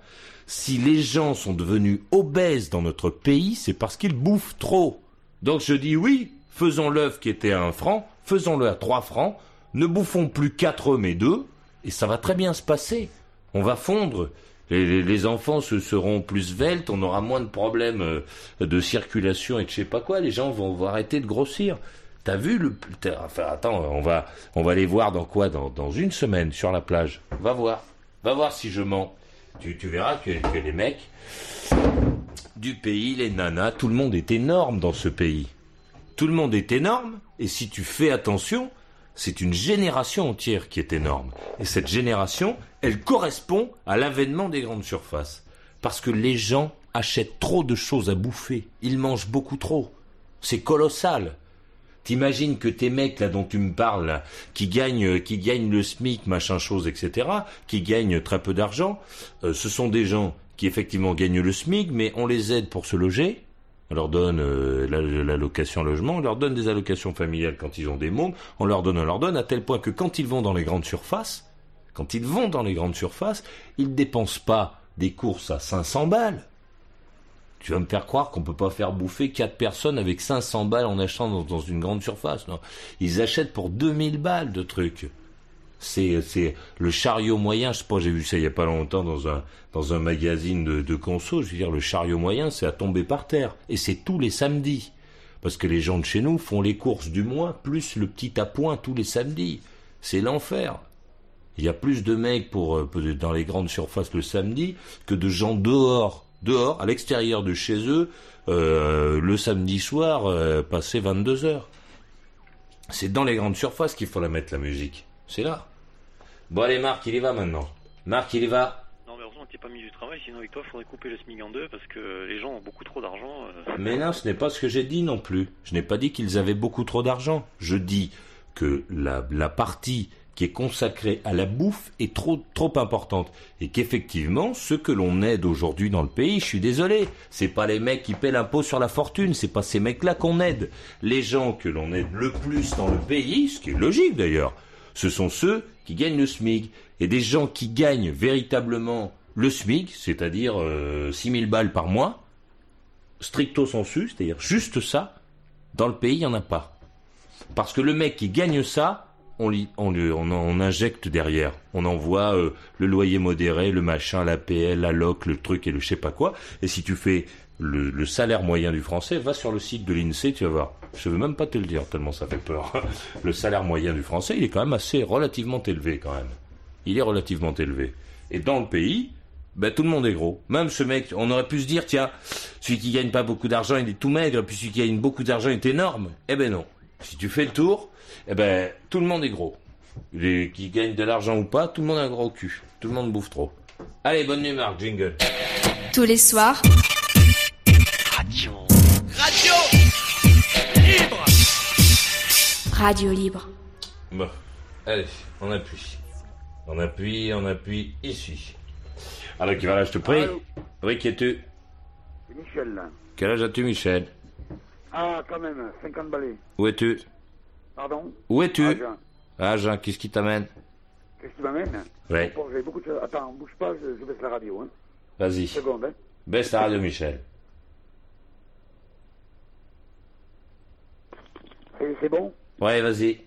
Si les gens sont devenus obèses dans notre pays, c'est parce qu'ils bouffent trop. Donc je dis oui, faisons l'œuf qui était à un franc, faisons-le à trois francs, ne bouffons plus quatre œufs mais deux, et ça va très bien se passer. On va fondre. Les, les- enfants se seront plus veltes, on aura moins de problèmes euh, de circulation et de je sais pas quoi. Les gens vont, arrêter de grossir. T'as vu le enfin attends, on va on va les voir dans quoi? Dans, une semaine sur la plage. Va voir. Va voir si je mens. Tu, tu verras que les mecs du pays, les nanas, tout le monde est énorme dans ce pays. Tout le monde est énorme et si tu fais attention, c'est une génération entière qui est énorme. Et cette génération, elle correspond à l'avènement des grandes surfaces. Parce que les gens achètent trop de choses à bouffer. Ils mangent beaucoup trop. C'est colossal. T'imagines que tes mecs là dont tu me parles, qui gagnent, qui gagnent le SMIC, machin chose, etc., qui gagnent très peu d'argent, euh, ce sont des gens qui effectivement gagnent le SMIC, mais on les aide pour se loger. On leur donne euh, la- l'allocation logement, on leur donne des allocations familiales quand ils ont des mômes, on leur donne, on leur donne, à tel point que quand ils vont dans les grandes surfaces, quand ils vont dans les grandes surfaces, ils dépensent pas des courses à 500 balles. Tu vas me faire croire qu'on peut pas faire bouffer quatre personnes avec 500 balles en achetant dans, dans une grande surface. Non. Ils achètent pour 2000 balles de trucs. C'est, le chariot moyen. Je sais pas, j'ai vu ça il y a pas longtemps dans un, magazine de, conso. Je veux dire, le chariot moyen, c'est à tomber par terre. Et c'est tous les samedis. Parce que les gens de chez nous font les courses du mois, plus le petit appoint tous les samedis. C'est l'enfer. Il y a plus de mecs pour, euh, dans les grandes surfaces le samedi que de gens dehors, dehors, à l'extérieur de chez eux, euh, le samedi soir, euh, passer 22 heures. C'est dans les grandes surfaces qu'il faut la mettre la musique. C'est là. Bon allez Marc, il y va maintenant. Marc, il y va. Non, mais heureusement que t'es pas mis du travail, sinon avec toi, faudrait couper le SMIC en deux parce que les gens ont beaucoup trop d'argent. euh. Mais non, ce n'est pas ce que j'ai dit non plus. Je n'ai pas dit qu'ils avaient beaucoup trop d'argent. Je dis que la, la partie qui est consacrée à la bouffe est trop, trop importante. Et qu'effectivement, ceux que l'on aide aujourd'hui dans le pays, je suis désolé, c'est pas les mecs qui paient l'impôt sur la fortune, c'est pas ces mecs-là qu'on aide. Les gens que l'on aide le plus dans le pays, ce qui est logique d'ailleurs, ce sont ceux qui gagnent le SMIC. Et des gens qui gagnent véritablement le SMIC, c'est-à-dire euh, 6 000 balles par mois, stricto sensu, c'est-à-dire juste ça, dans le pays, il n'y en a pas. Parce que le mec qui gagne ça, on, lui- injecte derrière. On envoie euh, le loyer modéré, le machin, l'APL, la LOC, le truc et le je sais pas quoi. Et si tu fais le, le salaire moyen du français, va sur le site de l'INSEE, tu vas voir. Je veux même pas te le dire, tellement ça fait peur. Le salaire moyen du français, il est quand même assez relativement élevé quand même. Il est relativement élevé. Et dans le pays, ben, tout le monde est gros. Même ce mec, on aurait pu se dire, tiens, celui qui gagne pas beaucoup d'argent, il est tout maigre, puis celui qui gagne beaucoup d'argent est énorme. Eh ben non. Si tu fais le tour, eh ben, tout le monde est gros. Les qui gagnent de l'argent ou pas, tout le monde a un gros cul. Tout le monde bouffe trop. Allez, bonne nuit, Marc, jingle. Tous les soirs, Radio Libre Radio Libre. Bon, allez, on appuie. On appuie, on appuie, ici. Alors, qui va là, je te prie. Allô? Oui, qui es-tu? C'est Michel, là. Quel âge as-tu, Michel? Ah, quand même, 50 balais. Où es-tu? Pardon? Où es-tu? Ah, Jean. Ah, Jean, qu'est-ce qui t'amène? Qu'est-ce qui m'amène? Ouais. Bon, j'ai beaucoup de choses. Attends, bouge pas, je, je baisse la radio. Hein. Vas-y. Seconde, hein. Baisse la radio, Michel. C'est bon Ouais, vas-y.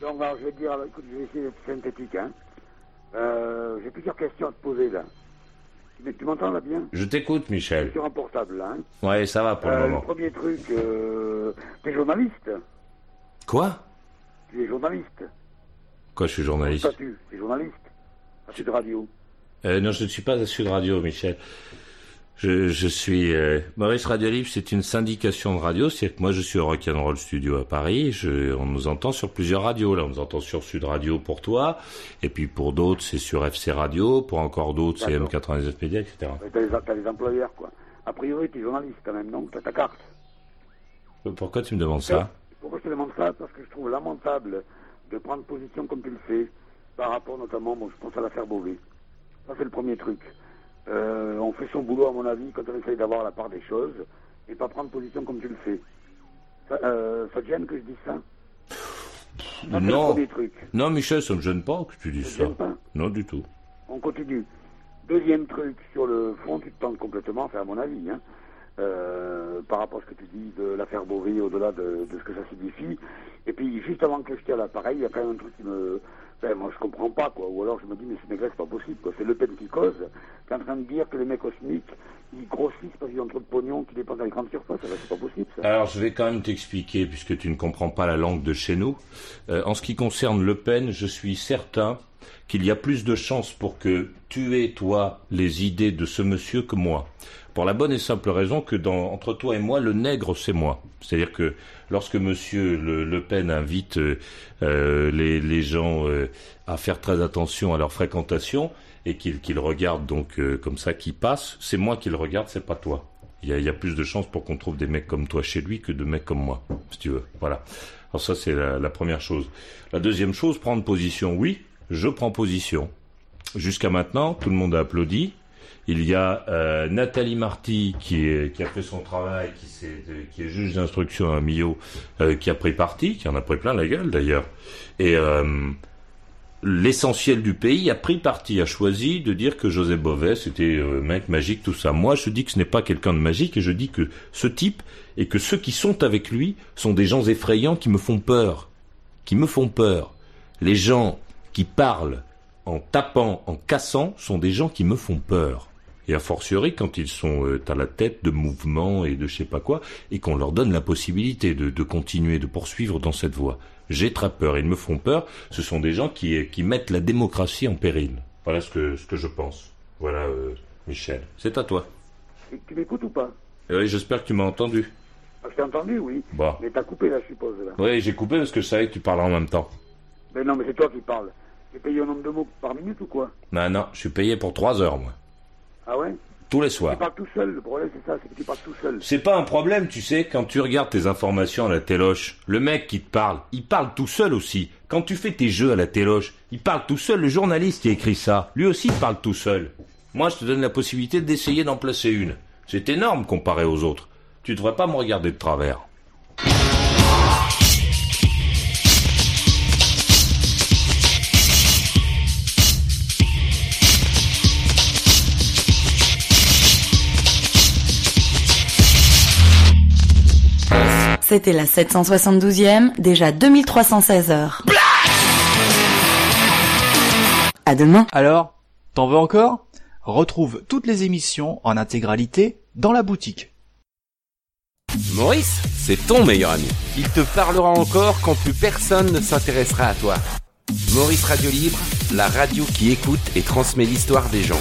Donc, alors, je vais dire, alors, écoute, je vais essayer d'être synthétique. Hein. Euh, j'ai plusieurs questions à te poser, là. Mais tu m'entends, là, bien? Je t'écoute, Michel. Sur un portable, là. Hein. Ouais, ça va pour Euh, le le moment. premier truc, euh, t'es journaliste? Quoi? Tu es journaliste Quoi, je suis journaliste? Statut, tu es journaliste à Sud Radio. Euh, non, je ne suis pas à Sud Radio, Michel. Je, je suis euh, Maurice Radio Libre, c'est une syndication de radio, c'est-à-dire que moi je suis au Rock'n'Roll Studio à Paris, je, on nous entend sur plusieurs radios, là on nous entend sur Sud Radio pour toi, et puis pour d'autres c'est sur FC Radio, pour encore d'autres c'est M99 Media, etc. T'as les, employeurs, quoi. A priori, tu es journaliste quand même, non T'as ta carte. Euh, Pourquoi tu me demandes ça? Pourquoi je te demande ça? Parce que je trouve lamentable de prendre position comme tu le fais, par rapport notamment, bon, je pense à l'affaire Beauvais. Ça, c'est le premier truc. Euh, on fait son boulot, à mon avis, quand on essaye d'avoir la part des choses, et pas prendre position comme tu le fais. Ça, euh, ça te gêne que je dise ça? Ça, c'est le Non, truc? non Michel, ça me gêne pas que tu dises Ça Non du tout. On continue. Deuxième truc, sur le fond, tu te tentes complètement, enfin à mon avis, hein, euh, par rapport à ce que tu dis de l'affaire Beauvais, au-delà de, ce que ça signifie. Et puis, juste avant que je tire l'appareil, il y a quand même un truc qui me... Moi, je comprends pas, quoi. Ou alors, je me dis, mais ce mec-là, c'est pas possible, quoi. C'est Le Pen qui cause, qui est en train de dire que les mecs SMIC, ils grossissent parce qu'ils ont trop de pognon, qu'ils dépensent dans les grandes surfaces. C'est pas possible. Alors, je vais quand même t'expliquer, puisque tu ne comprends pas la langue de chez nous. Euh, en ce qui concerne Le Pen, je suis certain qu'il y a plus de chances pour que tu aies, toi, les idées de ce monsieur que moi. Pour la bonne et simple raison que dans, entre toi et moi, le nègre, c'est moi. C'est-à-dire que lorsque monsieur Le, Pen invite euh, euh, les, les gens euh, à faire très attention à leur fréquentation et qu'il qu'il regarde donc euh, comme ça qui passe, c'est moi qui le regarde, c'est pas toi. Il y, a, il y a plus de chances pour qu'on trouve des mecs comme toi chez lui que de mecs comme moi, si tu veux. Voilà. Alors ça, c'est la, la première chose. La deuxième chose, prendre position. Oui, je prends position. Jusqu'à maintenant, tout le monde a applaudi. Il y a euh, Nathalie Marty qui, a fait son travail, qui, est juge d'instruction à Millau, euh, qui a pris parti, qui en a pris plein la gueule d'ailleurs. Et euh, l'essentiel du pays a pris parti, a choisi de dire que José Bové c'était mec magique, tout ça. Moi, je dis que ce n'est pas quelqu'un de magique et je dis que ce type et que ceux qui sont avec lui sont des gens effrayants qui me font peur, qui me font peur. Les gens qui parlent en tapant, en cassant, sont des gens qui me font peur. Et a fortiori quand ils sont euh, à la tête de mouvements et de je sais pas quoi, et qu'on leur donne la possibilité de, de continuer, de poursuivre dans cette voie. J'ai très peur, ils me font peur. Ce sont des gens qui, qui mettent la démocratie en péril. Voilà ce que, ce que je pense. Voilà, euh, Michel. C'est à toi. Et tu m'écoutes ou pas? Et oui, j'espère que tu m'as entendu. Ah, Je t'ai entendu, oui. Bon. Mais t'as coupé, là, je suppose, là. Oui, j'ai coupé parce que je savais que tu parlais en même temps. Mais non, mais c'est toi qui parles. T'es payé au nombre de mots par minute ou quoi? Non, non, je suis payé pour trois heures, moi. Ah ouais Tous les soirs. Tu parles tout seul, le problème c'est ça, c'est que tu parles tout seul. C'est pas un problème, tu sais, quand tu regardes tes informations à la téloche, le mec qui te parle, il parle tout seul aussi. Quand tu fais tes jeux à la téloche, il parle tout seul, le journaliste qui écrit ça, lui aussi il parle tout seul. Moi je te donne la possibilité d'essayer d'en placer une. C'est énorme comparé aux autres. Tu devrais pas me regarder de travers. C'était la 772e, déjà 2316 heures. À demain. Alors, t'en veux encore? Retrouve toutes les émissions en intégralité dans la boutique. Maurice, c'est ton meilleur ami. Il te parlera encore quand plus personne ne s'intéressera à toi. Maurice Radio Libre, la radio qui écoute et transmet l'histoire des gens.